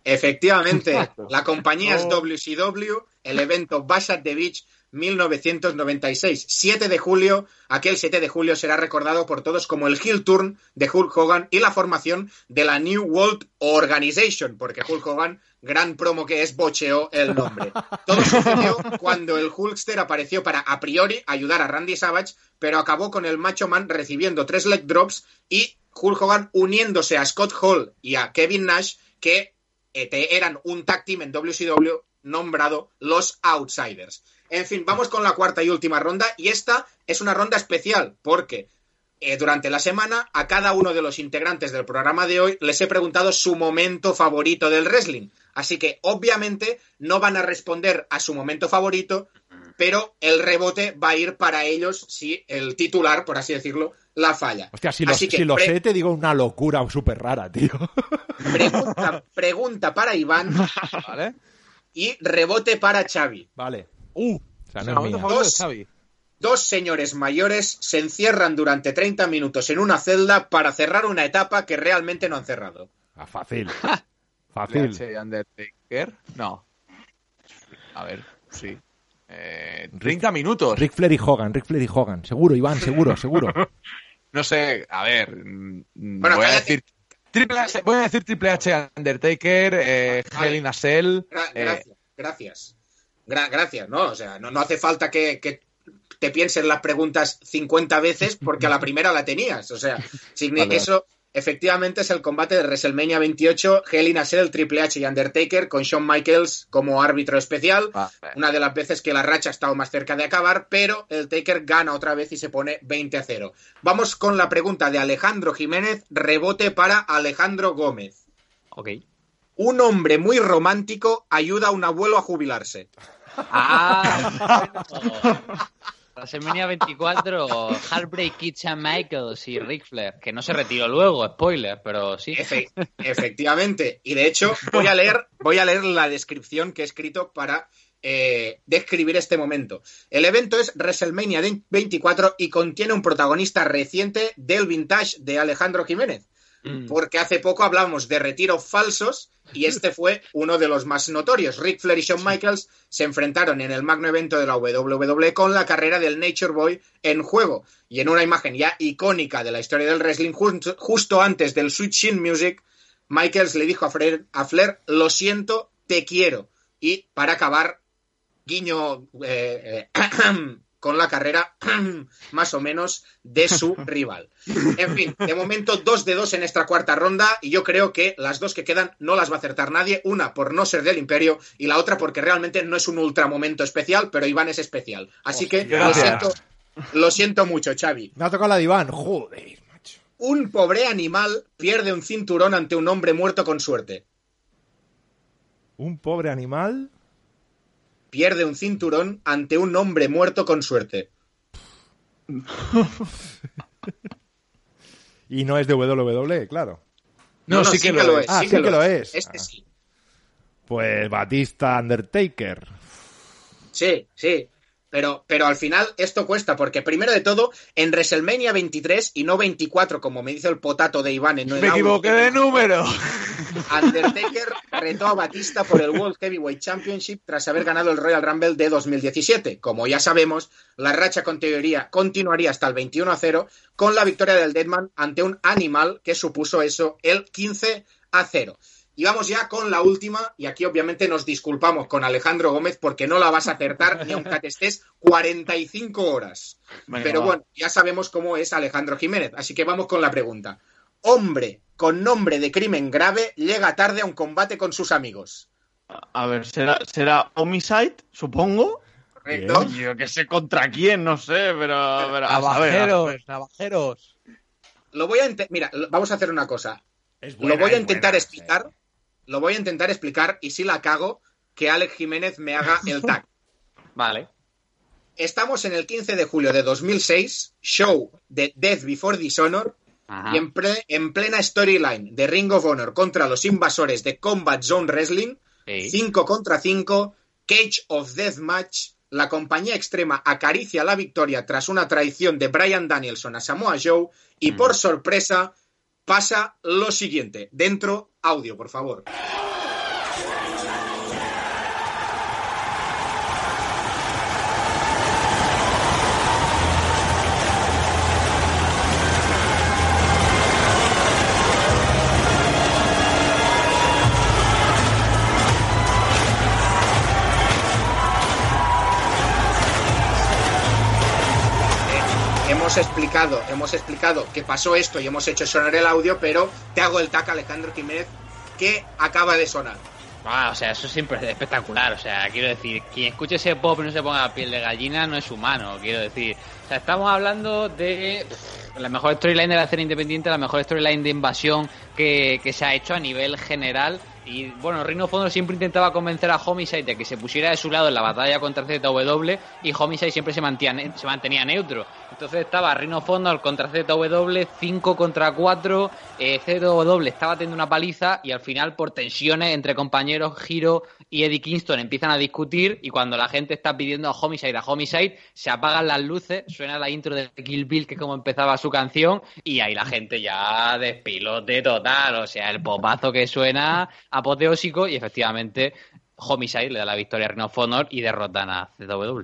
Efectivamente, la compañía es Oh. WCW, el evento Bash at the Beach 1996, 7 de julio. Aquel 7 de julio será recordado por todos como el Heel Turn de Hulk Hogan y la formación de la New World Organization, porque Hulk Hogan, gran promo que es, bocheó el nombre. Todo sucedió cuando el Hulkster apareció para, a priori, ayudar a Randy Savage, pero acabó con el Macho Man recibiendo tres leg drops y Hulk Hogan uniéndose a Scott Hall y a Kevin Nash, que eh, eran un tag team en WCW nombrado los Outsiders. En fin, vamos con la cuarta y última ronda y esta es una ronda especial porque eh, durante la semana a cada uno de los integrantes del programa de hoy les he preguntado su momento favorito del wrestling. Así que obviamente no van a responder a su momento favorito, pero el rebote va a ir para ellos si el titular, por así decirlo, la falla. Hostia, si lo, Así que si lo sé, te digo una locura súper rara, tío. *laughs* pregunta, pregunta para Iván *laughs* Vale. y rebote para Xavi. Vale. Uh, O sea, no de Dos. Xavi. Dos señores mayores se encierran durante 30 minutos en una celda para cerrar una etapa que realmente no han cerrado. Ah, fácil. *laughs* Fácil. Triple H Undertaker. No. A ver, sí. Eh, 30 minutos. Rick Flair y Hogan, Rick Flair y Hogan. Seguro, Iván, seguro, seguro. *laughs* No sé, a ver. mm, mm, Bueno, voy, a decir, Triple H, voy a decir Triple H Undertaker, eh, Hell in a Cell. Gra- eh, gracias, gracias. Gra- gracias, ¿no? O sea, no, no hace falta que, que te pienses las preguntas 50 veces porque a la primera la tenías. O sea, Vale. eso efectivamente es el combate de WrestleMania 28, Hell in a Cell, Triple H y Undertaker con Shawn Michaels como árbitro especial. ah, Una de las veces que la racha ha estado más cerca de acabar, pero el Taker gana otra vez y se pone 20 a 0. Vamos con la pregunta de Alejandro Jiménez, rebote para Alejandro Gómez. Ok. Un hombre muy romántico ayuda a un abuelo a jubilarse. Ah, bueno. WrestleMania 24, Heartbreak Kid Shawn Michaels y Ric Flair, que no se retiró luego, spoiler, pero sí. Efe- efectivamente. Y de hecho, voy a leer, voy a leer la descripción que he escrito para eh, describir este momento. El evento es WrestleMania 24 y contiene un protagonista reciente del vintage de Alejandro Jiménez. Porque hace poco hablamos de retiros falsos y este fue uno de los más notorios. Rick Flair y Shawn Michaels se enfrentaron en el magno evento de la WWE con la carrera del Nature Boy en juego. Y en una imagen ya icónica de la historia del wrestling, justo, antes del Switch Shin Music, Michaels le dijo a Flair, a Flair, lo siento, te quiero. Y para acabar, guiño eh, eh, *clears throat* *coughs* con la carrera *clears throat* más o menos de su *laughs* rival. En fin, de momento dos de dos en esta cuarta ronda y yo creo que las dos que quedan no las va a acertar nadie, una por no ser del Imperio y la otra porque realmente no es un ultra momento especial, pero Iván es especial. Así que lo siento, lo siento mucho, Xavi. Me ha tocado la de Iván. Joder. Un pobre animal pierde un cinturón ante un hombre muerto con suerte. Un pobre animal. Pierde un cinturón ante un hombre muerto con suerte. *laughs* Y no es de WWE, claro. No, sí que lo es. Ah, sí que lo es. Este Ah. sí. Pues Batista Undertaker. Sí, sí. Pero, pero al final esto cuesta, porque primero de todo, en WrestleMania 23 y no 24, como me dice el potato de Iván en el Me equivoqué de número. *laughs* Undertaker retó a Batista por el World Heavyweight Championship tras haber ganado el Royal Rumble de 2017. Como ya sabemos, la racha con teoría continuaría hasta el 21 a 0 con la victoria del Deadman ante un Animal que supuso eso el 15 a 0. Y vamos ya con la última, y aquí obviamente nos disculpamos con Alejandro Gómez porque no la vas a acertar ni aunque te estés 45 horas. Venga, Pero va. bueno, ya sabemos cómo es Alejandro Jiménez, así que vamos con la pregunta. Hombre con nombre de crimen grave llega tarde a un combate con sus amigos. A ver, ¿será, será Homicide, supongo? Correcto. Yo que sé contra quién, no sé, pero... pero a saber, a Navajeros, navajeros. Lo voy a mira, vamos a hacer una cosa. buena, lo voy a intentar buena, explicar. Lo voy a intentar explicar y si la cago, que Alex Jiménez me haga el tag. *laughs* Vale. Estamos en el 15 de julio de 2006, show de Death Before Dishonor, Ajá. y en, ple- en plena storyline de Ring of Honor contra los invasores de Combat Zone Wrestling, Sí. 5 contra 5, Cage of Death Match, la compañía extrema acaricia la victoria tras una traición de Brian Danielson a Samoa Joe, y por sorpresa pasa lo siguiente. Dentro, audio, por favor. Hemos explicado, hemos explicado que pasó esto y hemos hecho sonar el audio, pero te hago el tac Alejandro Jiménez que acaba de sonar. Ah, o sea, eso siempre es espectacular. O sea, quiero decir, quien escuche ese pop y no se ponga la piel de gallina no es humano, quiero decir. O sea, estamos hablando de la mejor storyline de la escena independiente, la mejor storyline de invasión que, que se ha hecho a nivel general. Y bueno, Rhino Fondo siempre intentaba convencer a Homicide de que se pusiera de su lado en la batalla contra ZW y Homicide siempre se mantenía, neutro. Entonces estaba Rhino Fondo contra ZW, 5 contra 4, eh, ZW estaba teniendo una paliza y al final por tensiones entre compañeros Giro y Eddie Kingston empiezan a discutir y cuando la gente está pidiendo a Homicide a Homicide se apagan las luces, suena la intro de Kill Bill que es como empezaba su canción y ahí la gente ya despilote total, o sea, el popazo que suena apoteósico y efectivamente Homicide le da la victoria a Ring of Honor y derrotan a ZW.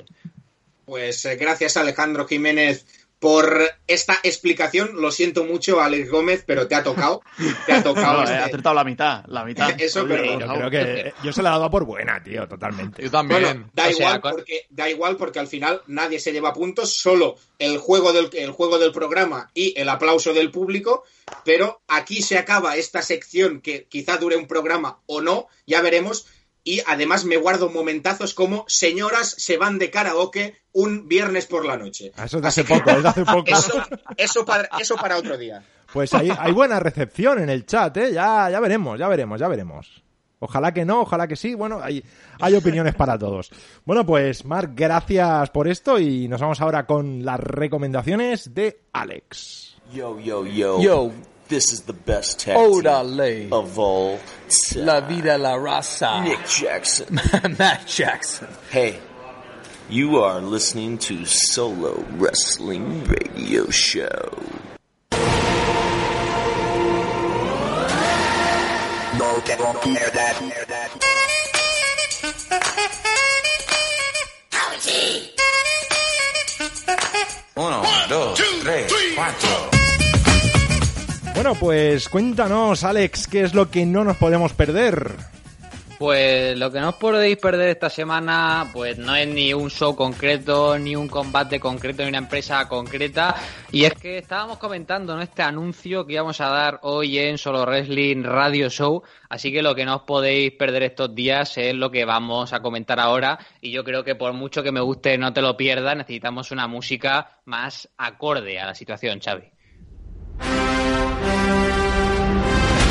Pues eh, gracias Alejandro Jiménez por esta explicación. Lo siento mucho, Alex Gómez, pero te ha tocado. Te ha tocado. No, he este- acertado la mitad, la mitad. *laughs* Eso, Oye, perdón. Yo creo que eh, yo se la he dado por buena, tío, totalmente. Yo también. Bueno, da O igual porque da igual porque al final nadie se lleva puntos, solo el juego del el juego del programa y el aplauso del público, pero aquí se acaba esta sección que quizá dure un programa o no, ya veremos. Y además me guardo momentazos como señoras se van de karaoke un viernes por la noche. Ah, Eso es de hace poco, es de hace poco. Eso, eso, para, eso para otro día. Pues hay, hay buena recepción en el chat, ¿eh? Ya, ya veremos, ya veremos, ya veremos. Ojalá que no, ojalá que sí. Bueno, hay, hay opiniones para todos. Bueno, pues Marc, gracias por esto y nos vamos ahora con las recomendaciones de Alex. Yo, yo, yo. Yo, This is the best tag Órale. team of all La vida, la raza. Nick Jackson. *laughs* Matt Jackson. Hey, you are listening to Solo Wrestling Radio Show. No te won't hear that. Hear that. Uno, dos, tres, cuatro. Bueno, pues cuéntanos, Alex, qué es lo que no nos podemos perder. Pues lo que no os podéis perder esta semana, pues no es ni un show concreto, ni un combate concreto, ni una empresa concreta. Y es que estábamos comentando ¿no? este anuncio que íbamos a dar hoy en Solo Wrestling Radio Show. Así que lo que no os podéis perder estos días es lo que vamos a comentar ahora. Y yo creo que por mucho que me guste, no te lo pierdas, necesitamos una música más acorde a la situación, Xavi.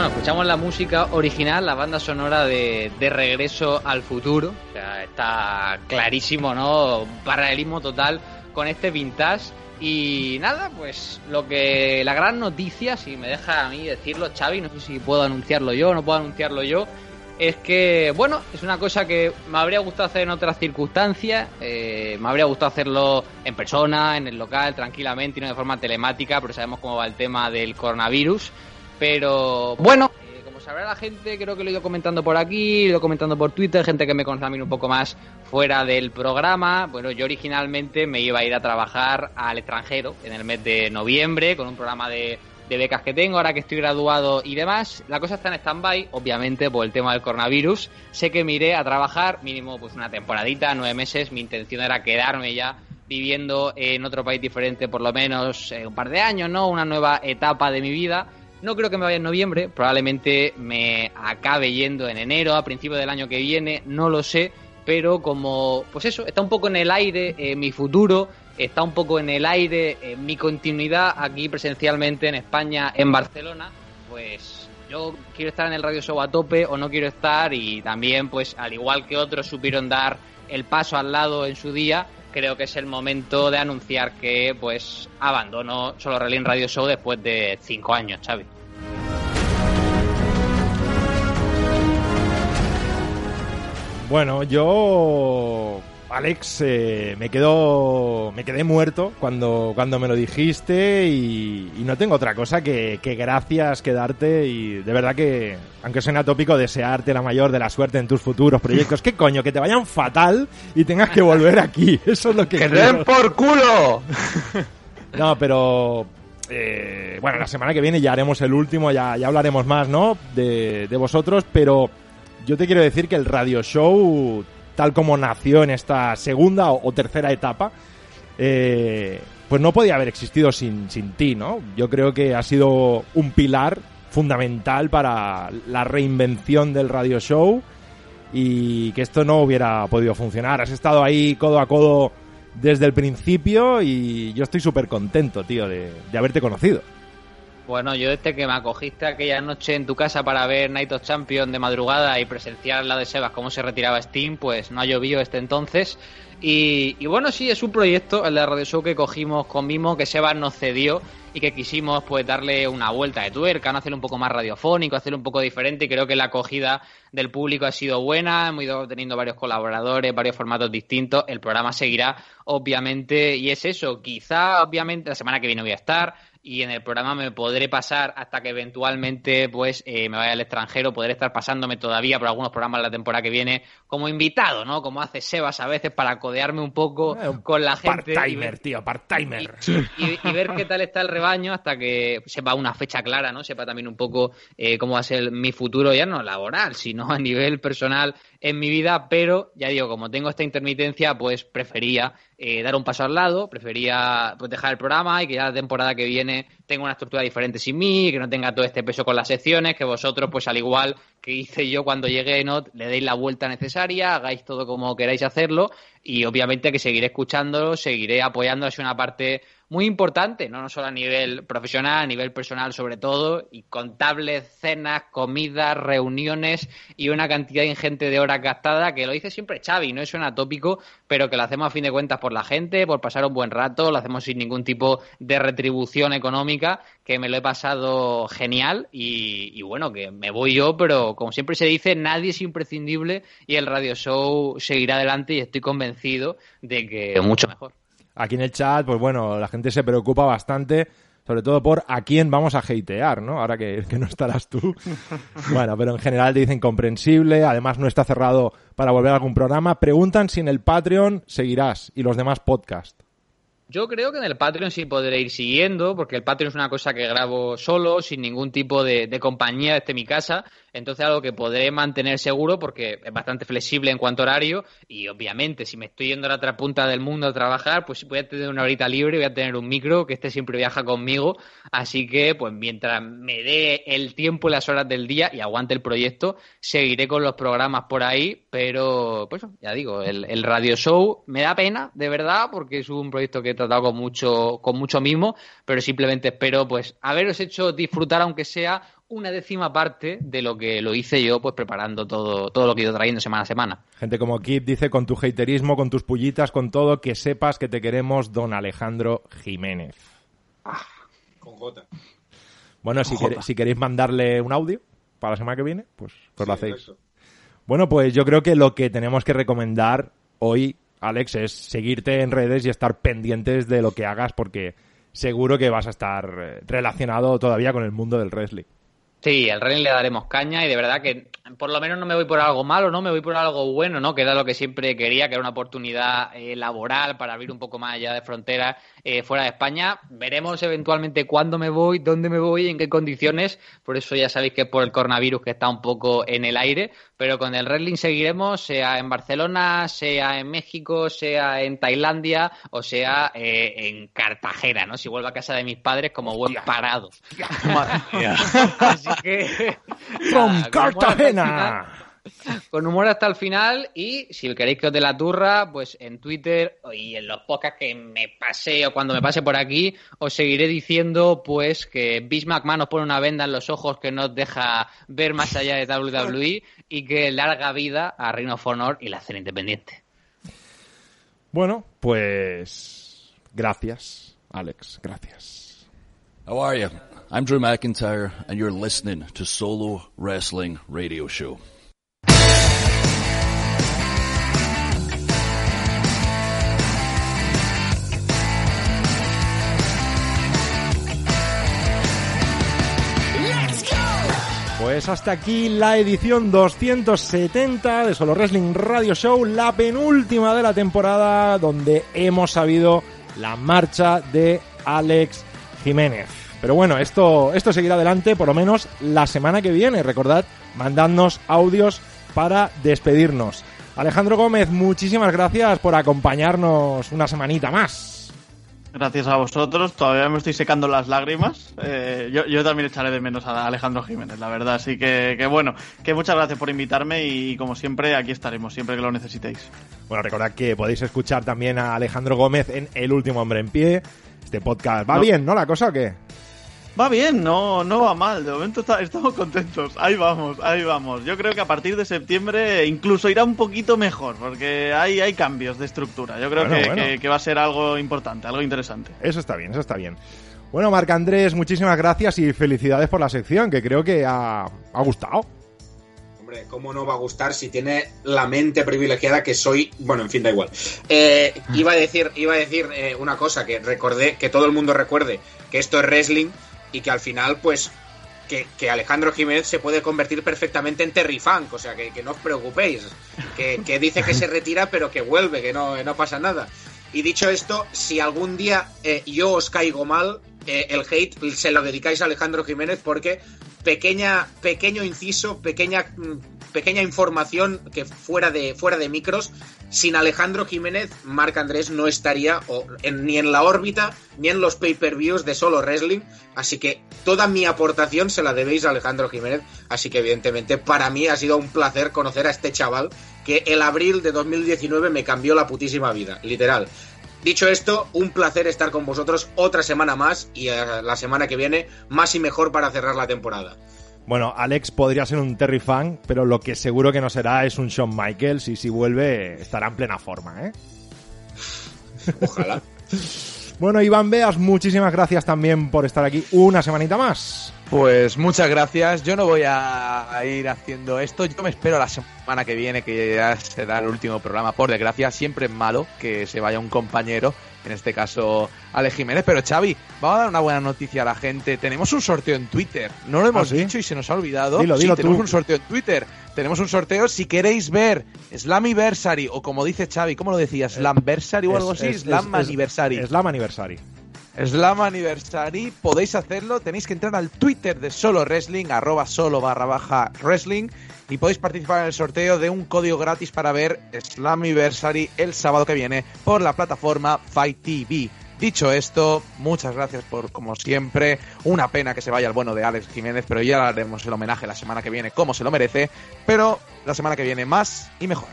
Bueno, escuchamos la música original, la banda sonora de, de Regreso al Futuro. O sea, está clarísimo, ¿no? Paralelismo total con este vintage. Y nada, pues lo que la gran noticia, si me deja a mí decirlo, Xavi, no sé si puedo anunciarlo yo o no puedo anunciarlo yo, es que, bueno, es una cosa que me habría gustado hacer en otras circunstancias, eh, me habría gustado hacerlo en persona, en el local, tranquilamente y no de forma telemática, pero sabemos cómo va el tema del coronavirus. Pero bueno, eh, como sabrá la gente, creo que lo he ido comentando por aquí, lo he ido comentando por Twitter, gente que me conoce a mí un poco más fuera del programa. Bueno, yo originalmente me iba a ir a trabajar al extranjero en el mes de noviembre con un programa de, de becas que tengo, ahora que estoy graduado y demás. La cosa está en stand-by, obviamente, por el tema del coronavirus. Sé que me iré a trabajar mínimo pues una temporadita, nueve meses. Mi intención era quedarme ya viviendo en otro país diferente por lo menos eh, un par de años, ¿no? Una nueva etapa de mi vida. No creo que me vaya en noviembre, probablemente me acabe yendo en enero, a principio del año que viene, no lo sé, pero como, pues eso, está un poco en el aire eh, mi futuro, está un poco en el aire eh, mi continuidad aquí presencialmente en España, en Barcelona, pues yo quiero estar en el Radio Show a tope o no quiero estar y también, pues al igual que otros supieron dar el paso al lado en su día, creo que es el momento de anunciar que pues abandono solo Relin Radio Show después de cinco años, Xavi. Bueno, yo, Alex, eh, me quedo, me quedé muerto cuando, cuando me lo dijiste y, y no tengo otra cosa que, que gracias que darte y de verdad que, aunque suene atópico, desearte la mayor de la suerte en tus futuros proyectos. ¿Qué coño? Que te vayan fatal y tengas que volver aquí. *laughs* Eso es lo que ¡Que den por culo! *laughs* No, pero eh, bueno, la semana que viene ya haremos el último, ya, ya hablaremos más, ¿no? De, de vosotros, pero yo te quiero decir que el radio show, tal como nació en esta segunda o, tercera etapa, eh, pues no podía haber existido sin, sin ti, ¿no? Yo creo que ha sido un pilar fundamental para la reinvención del radio show y que esto no hubiera podido funcionar. Has estado ahí codo a codo desde el principio y yo estoy súper contento, tío, de, de haberte conocido. Bueno, yo desde que me acogiste aquella noche en tu casa para ver Night of Champions de madrugada y presenciar lado de Sebas cómo se retiraba Steam, pues no ha llovido este entonces. Y, bueno, sí, es un proyecto, el de Radio Show que cogimos con Mimo, que Sebas nos cedió y que quisimos pues darle una vuelta de tuerca, ¿no? hacerlo un poco más radiofónico, hacerlo un poco diferente y creo que la acogida del público ha sido buena, hemos ido teniendo varios colaboradores, varios formatos distintos, el programa seguirá obviamente y es eso, quizá obviamente la semana que viene voy a estar, y en el programa me podré pasar hasta que eventualmente pues eh, me vaya al extranjero, podré estar pasándome todavía por algunos programas la temporada que viene como invitado, ¿no? Como hace Sebas a veces para codearme un poco con la gente. Part-timer, tío, part-timer. y, y ver qué tal está el rebaño hasta que sepa una fecha clara, ¿no? Sepa también un poco eh, cómo va a ser mi futuro ya no laboral, sino a nivel personal en mi vida, pero ya digo, como tengo esta intermitencia, pues prefería eh, dar un paso al lado, prefería pues, dejar el programa y que ya la temporada que viene tenga una estructura diferente sin mí, que no tenga todo este peso con las secciones, que vosotros, pues al igual que hice yo cuando llegué, ¿no? le deis la vuelta necesaria, hagáis todo como queráis hacerlo y obviamente que seguiré escuchándolo, seguiré apoyando, es una parte muy importante, no, no solo a nivel profesional, a nivel personal sobre todo, y contables, cenas, comidas, reuniones y una cantidad ingente de horas gastadas, que lo dice siempre Xavi, no es un atópico, pero que lo hacemos a fin de cuentas por la gente, por pasar un buen rato, lo hacemos sin ningún tipo de retribución económica, que me lo he pasado genial y, y bueno, que me voy yo, pero como siempre se dice, nadie es imprescindible y el radio show seguirá adelante y estoy convencido de que mucho mejor. Aquí en el chat, pues bueno, la gente se preocupa bastante, sobre todo por a quién vamos a hatear, ¿no? Ahora que, que no estarás tú. *laughs* bueno, pero en general te dicen comprensible, además no está cerrado para volver a algún programa. Preguntan si en el Patreon seguirás y los demás podcasts. Yo creo que en el Patreon sí podré ir siguiendo, porque el Patreon es una cosa que grabo solo, sin ningún tipo de, de compañía desde mi casa, entonces algo que podré mantener seguro porque es bastante flexible en cuanto a horario y obviamente si me estoy yendo a la otra punta del mundo a trabajar, pues voy a tener una horita libre, voy a tener un micro que este siempre viaja conmigo, así que pues mientras me dé el tiempo y las horas del día y aguante el proyecto, seguiré con los programas por ahí, pero pues ya digo, el, radio show me da pena, de verdad, porque es un proyecto que he tratado con mucho, con mucho mimo, pero simplemente espero pues haberos hecho disfrutar aunque sea una décima parte de lo que lo hice yo, pues preparando todo, todo lo que he ido trayendo semana a semana. Gente como Kip dice, con tu haterismo, con tus pullitas, con todo, que sepas que te queremos, don Alejandro Jiménez. Con J. Bueno, si, queréis mandarle un audio para la semana que viene, pues, pues lo hacéis. eso. Bueno, pues yo creo que lo que tenemos que recomendar hoy, Alex, es seguirte en redes y estar pendientes de lo que hagas porque seguro que vas a estar eh, relacionado todavía con el mundo del wrestling. Sí, al Rennes le daremos caña y de verdad que por lo menos no me voy por algo malo, no me voy por algo bueno, ¿no? Que era lo que siempre quería, que era una oportunidad eh, laboral para abrir un poco más allá de fronteras eh, fuera de España. Veremos eventualmente cuándo me voy, dónde me voy, en qué condiciones. Por eso ya sabéis que es por el coronavirus que está un poco en el aire. Pero con el wrestling seguiremos, sea en Barcelona, sea en México, sea en Tailandia o sea eh, en Cartagena, ¿no? Si vuelvo a casa de mis padres como buen parado. *laughs* Así. ¡From *laughs* nada, con humor hasta el Cartagena! final- Con humor hasta el final y si queréis que os dé la turra, pues en Twitter y en los podcasts que me pase o cuando me pase por aquí, os seguiré diciendo pues que Vince McMahon nos pone una venda en los ojos que nos deja ver más allá de WWE y que larga vida a Reino of Honor y la escena independiente. Bueno, pues gracias, Alex, gracias. How are you? I'm Drew McIntyre, and you're listening to Solo Wrestling Radio Show. Pues hasta aquí la edición 270 de Solo Wrestling Radio Show, la penúltima de la temporada donde hemos sabido la marcha de Alex Jiménez. Pero bueno, esto, esto seguirá adelante por lo menos la semana que viene. Recordad, mandadnos audios para despedirnos. Alejandro Gómez, muchísimas gracias por acompañarnos una semanita más. Gracias a vosotros, todavía me estoy secando las lágrimas. Eh, yo, yo también echaré de menos a Alejandro Jiménez, la verdad. Así que, que bueno, que muchas gracias por invitarme y como siempre aquí estaremos, siempre que lo necesitéis. Bueno, recordad que podéis escuchar también a Alejandro Gómez en El Último Hombre en Pie. Este podcast va No. bien, ¿no? La cosa o qué? Va bien, no, no va mal. De momento está- estamos contentos. Ahí vamos, ahí vamos. Yo creo que a partir de septiembre incluso irá un poquito mejor, porque hay, hay cambios de estructura. Yo creo Bueno, que, bueno. que- que va a ser algo importante, algo interesante. Eso está bien, eso está bien. Bueno, Marc Andrés, muchísimas gracias y felicidades por la sección, que creo que ha, ha gustado. Hombre, ¿cómo no va a gustar si tiene la mente privilegiada que soy? Bueno, en fin, da igual. Eh, iba a decir, iba a decir eh, una cosa que recordé, que todo el mundo recuerde que esto es wrestling y que al final, pues, que, que Alejandro Jiménez se puede convertir perfectamente en Terry Funk, o sea, que, que no os preocupéis, que, que dice que se retira pero que vuelve, que no, no pasa nada. Y dicho esto, si algún día eh, yo os caigo mal, eh, el hate se lo dedicáis a Alejandro Jiménez porque pequeña, pequeño inciso, pequeña mm, pequeña información que fuera de, fuera de micros, sin Alejandro Jiménez, Marc Andrés no estaría ni en la órbita ni en los pay-per-views de solo wrestling. Así que toda mi aportación se la debéis a Alejandro Jiménez. Así que, evidentemente, para mí ha sido un placer conocer a este chaval que el abril de 2019 me cambió la putísima vida, literal. Dicho esto, un placer estar con vosotros otra semana más y eh, la semana que viene más y mejor para cerrar la temporada. Bueno, Alex podría ser un Terry fan, pero lo que seguro que no será es un Shawn Michaels y si vuelve estará en plena forma, ¿eh? *laughs* Ojalá. Bueno, Iván Beas, muchísimas gracias también por estar aquí una semanita más. Pues muchas gracias. Yo no voy a a ir haciendo esto. Yo me espero la semana que viene, que ya será el último programa. Por desgracia, siempre es malo que se vaya un compañero, en este caso Ale Jiménez. Pero Xavi, vamos a dar una buena noticia a la gente. Tenemos un sorteo en Twitter. No lo hemos ¿Ah, sí? dicho y se nos ha olvidado. Dilo, Sí, dilo tenemos tú. un sorteo en Twitter. Tenemos un sorteo. Si queréis ver Slammiversary o como dice Xavi, ¿cómo lo decías? Slamversary o algo Es- así. Anniversary. Slam Anniversary. Slam Anniversary, podéis hacerlo, tenéis que entrar al Twitter de Solo Wrestling, arroba solo barra baja wrestling, y podéis participar en el sorteo de un código gratis para ver Slam Anniversary el sábado que viene por la plataforma Fight TV. Dicho esto, muchas gracias por, como siempre, una pena que se vaya el bueno de Alex Jiménez, pero ya haremos el homenaje la semana que viene como se lo merece, pero la semana que viene más y mejor.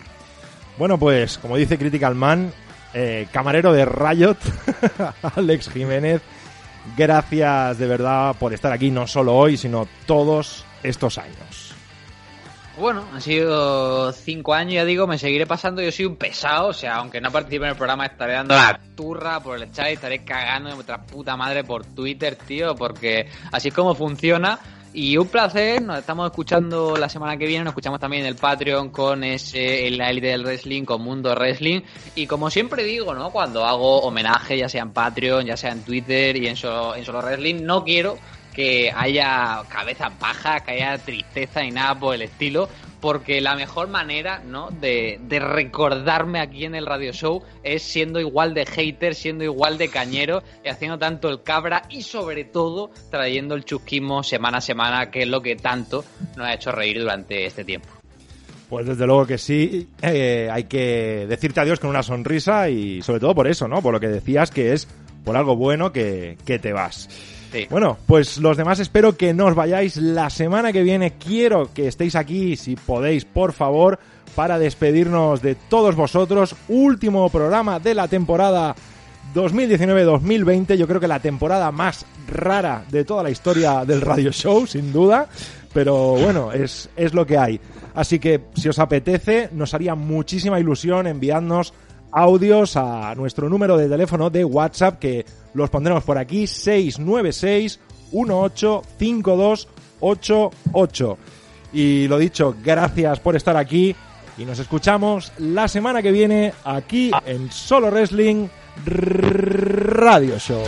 Bueno, pues como dice Critical Man, eh, camarero de Riot, *laughs* Alex Jiménez, gracias de verdad por estar aquí no solo hoy, sino todos estos años. Bueno, han sido cinco años, ya digo, me seguiré pasando. Yo soy un pesado, o sea, aunque no participe en el programa, estaré dando la turra por el chat, estaré cagando de vuestra puta madre por Twitter, tío, porque así es como funciona. Y un placer, nos estamos escuchando la semana que viene, nos escuchamos también en el Patreon con ese, la élite del wrestling, con Mundo Wrestling. Y como siempre digo, ¿no? Cuando hago homenaje, ya sea en Patreon, ya sea en Twitter y en solo, en solo wrestling, no quiero que haya cabezas bajas, que haya tristeza y nada por el estilo, porque la mejor manera, ¿no? De, de recordarme aquí en el radio show es siendo igual de hater, siendo igual de cañero haciendo tanto el cabra y sobre todo trayendo el chusquismo semana a semana, que es lo que tanto nos ha hecho reír durante este tiempo. Pues desde luego que sí, eh, hay que decirte adiós con una sonrisa y sobre todo por eso, ¿no? Por lo que decías que es por algo bueno que, que te vas. Bueno, pues los demás espero que no os vayáis la semana que viene. Quiero que estéis aquí, si podéis, por favor, para despedirnos de todos vosotros. Último programa de la temporada 2019-2020. Yo creo que la temporada más rara de toda la historia del radio show, sin duda. Pero bueno, es, es lo que hay. Así que si os apetece, nos haría muchísima ilusión enviarnos audios a nuestro número de teléfono de WhatsApp que los pondremos por aquí 696 185288. Y lo dicho, gracias por estar aquí y nos escuchamos la semana que viene aquí en Solo Wrestling Radio Show.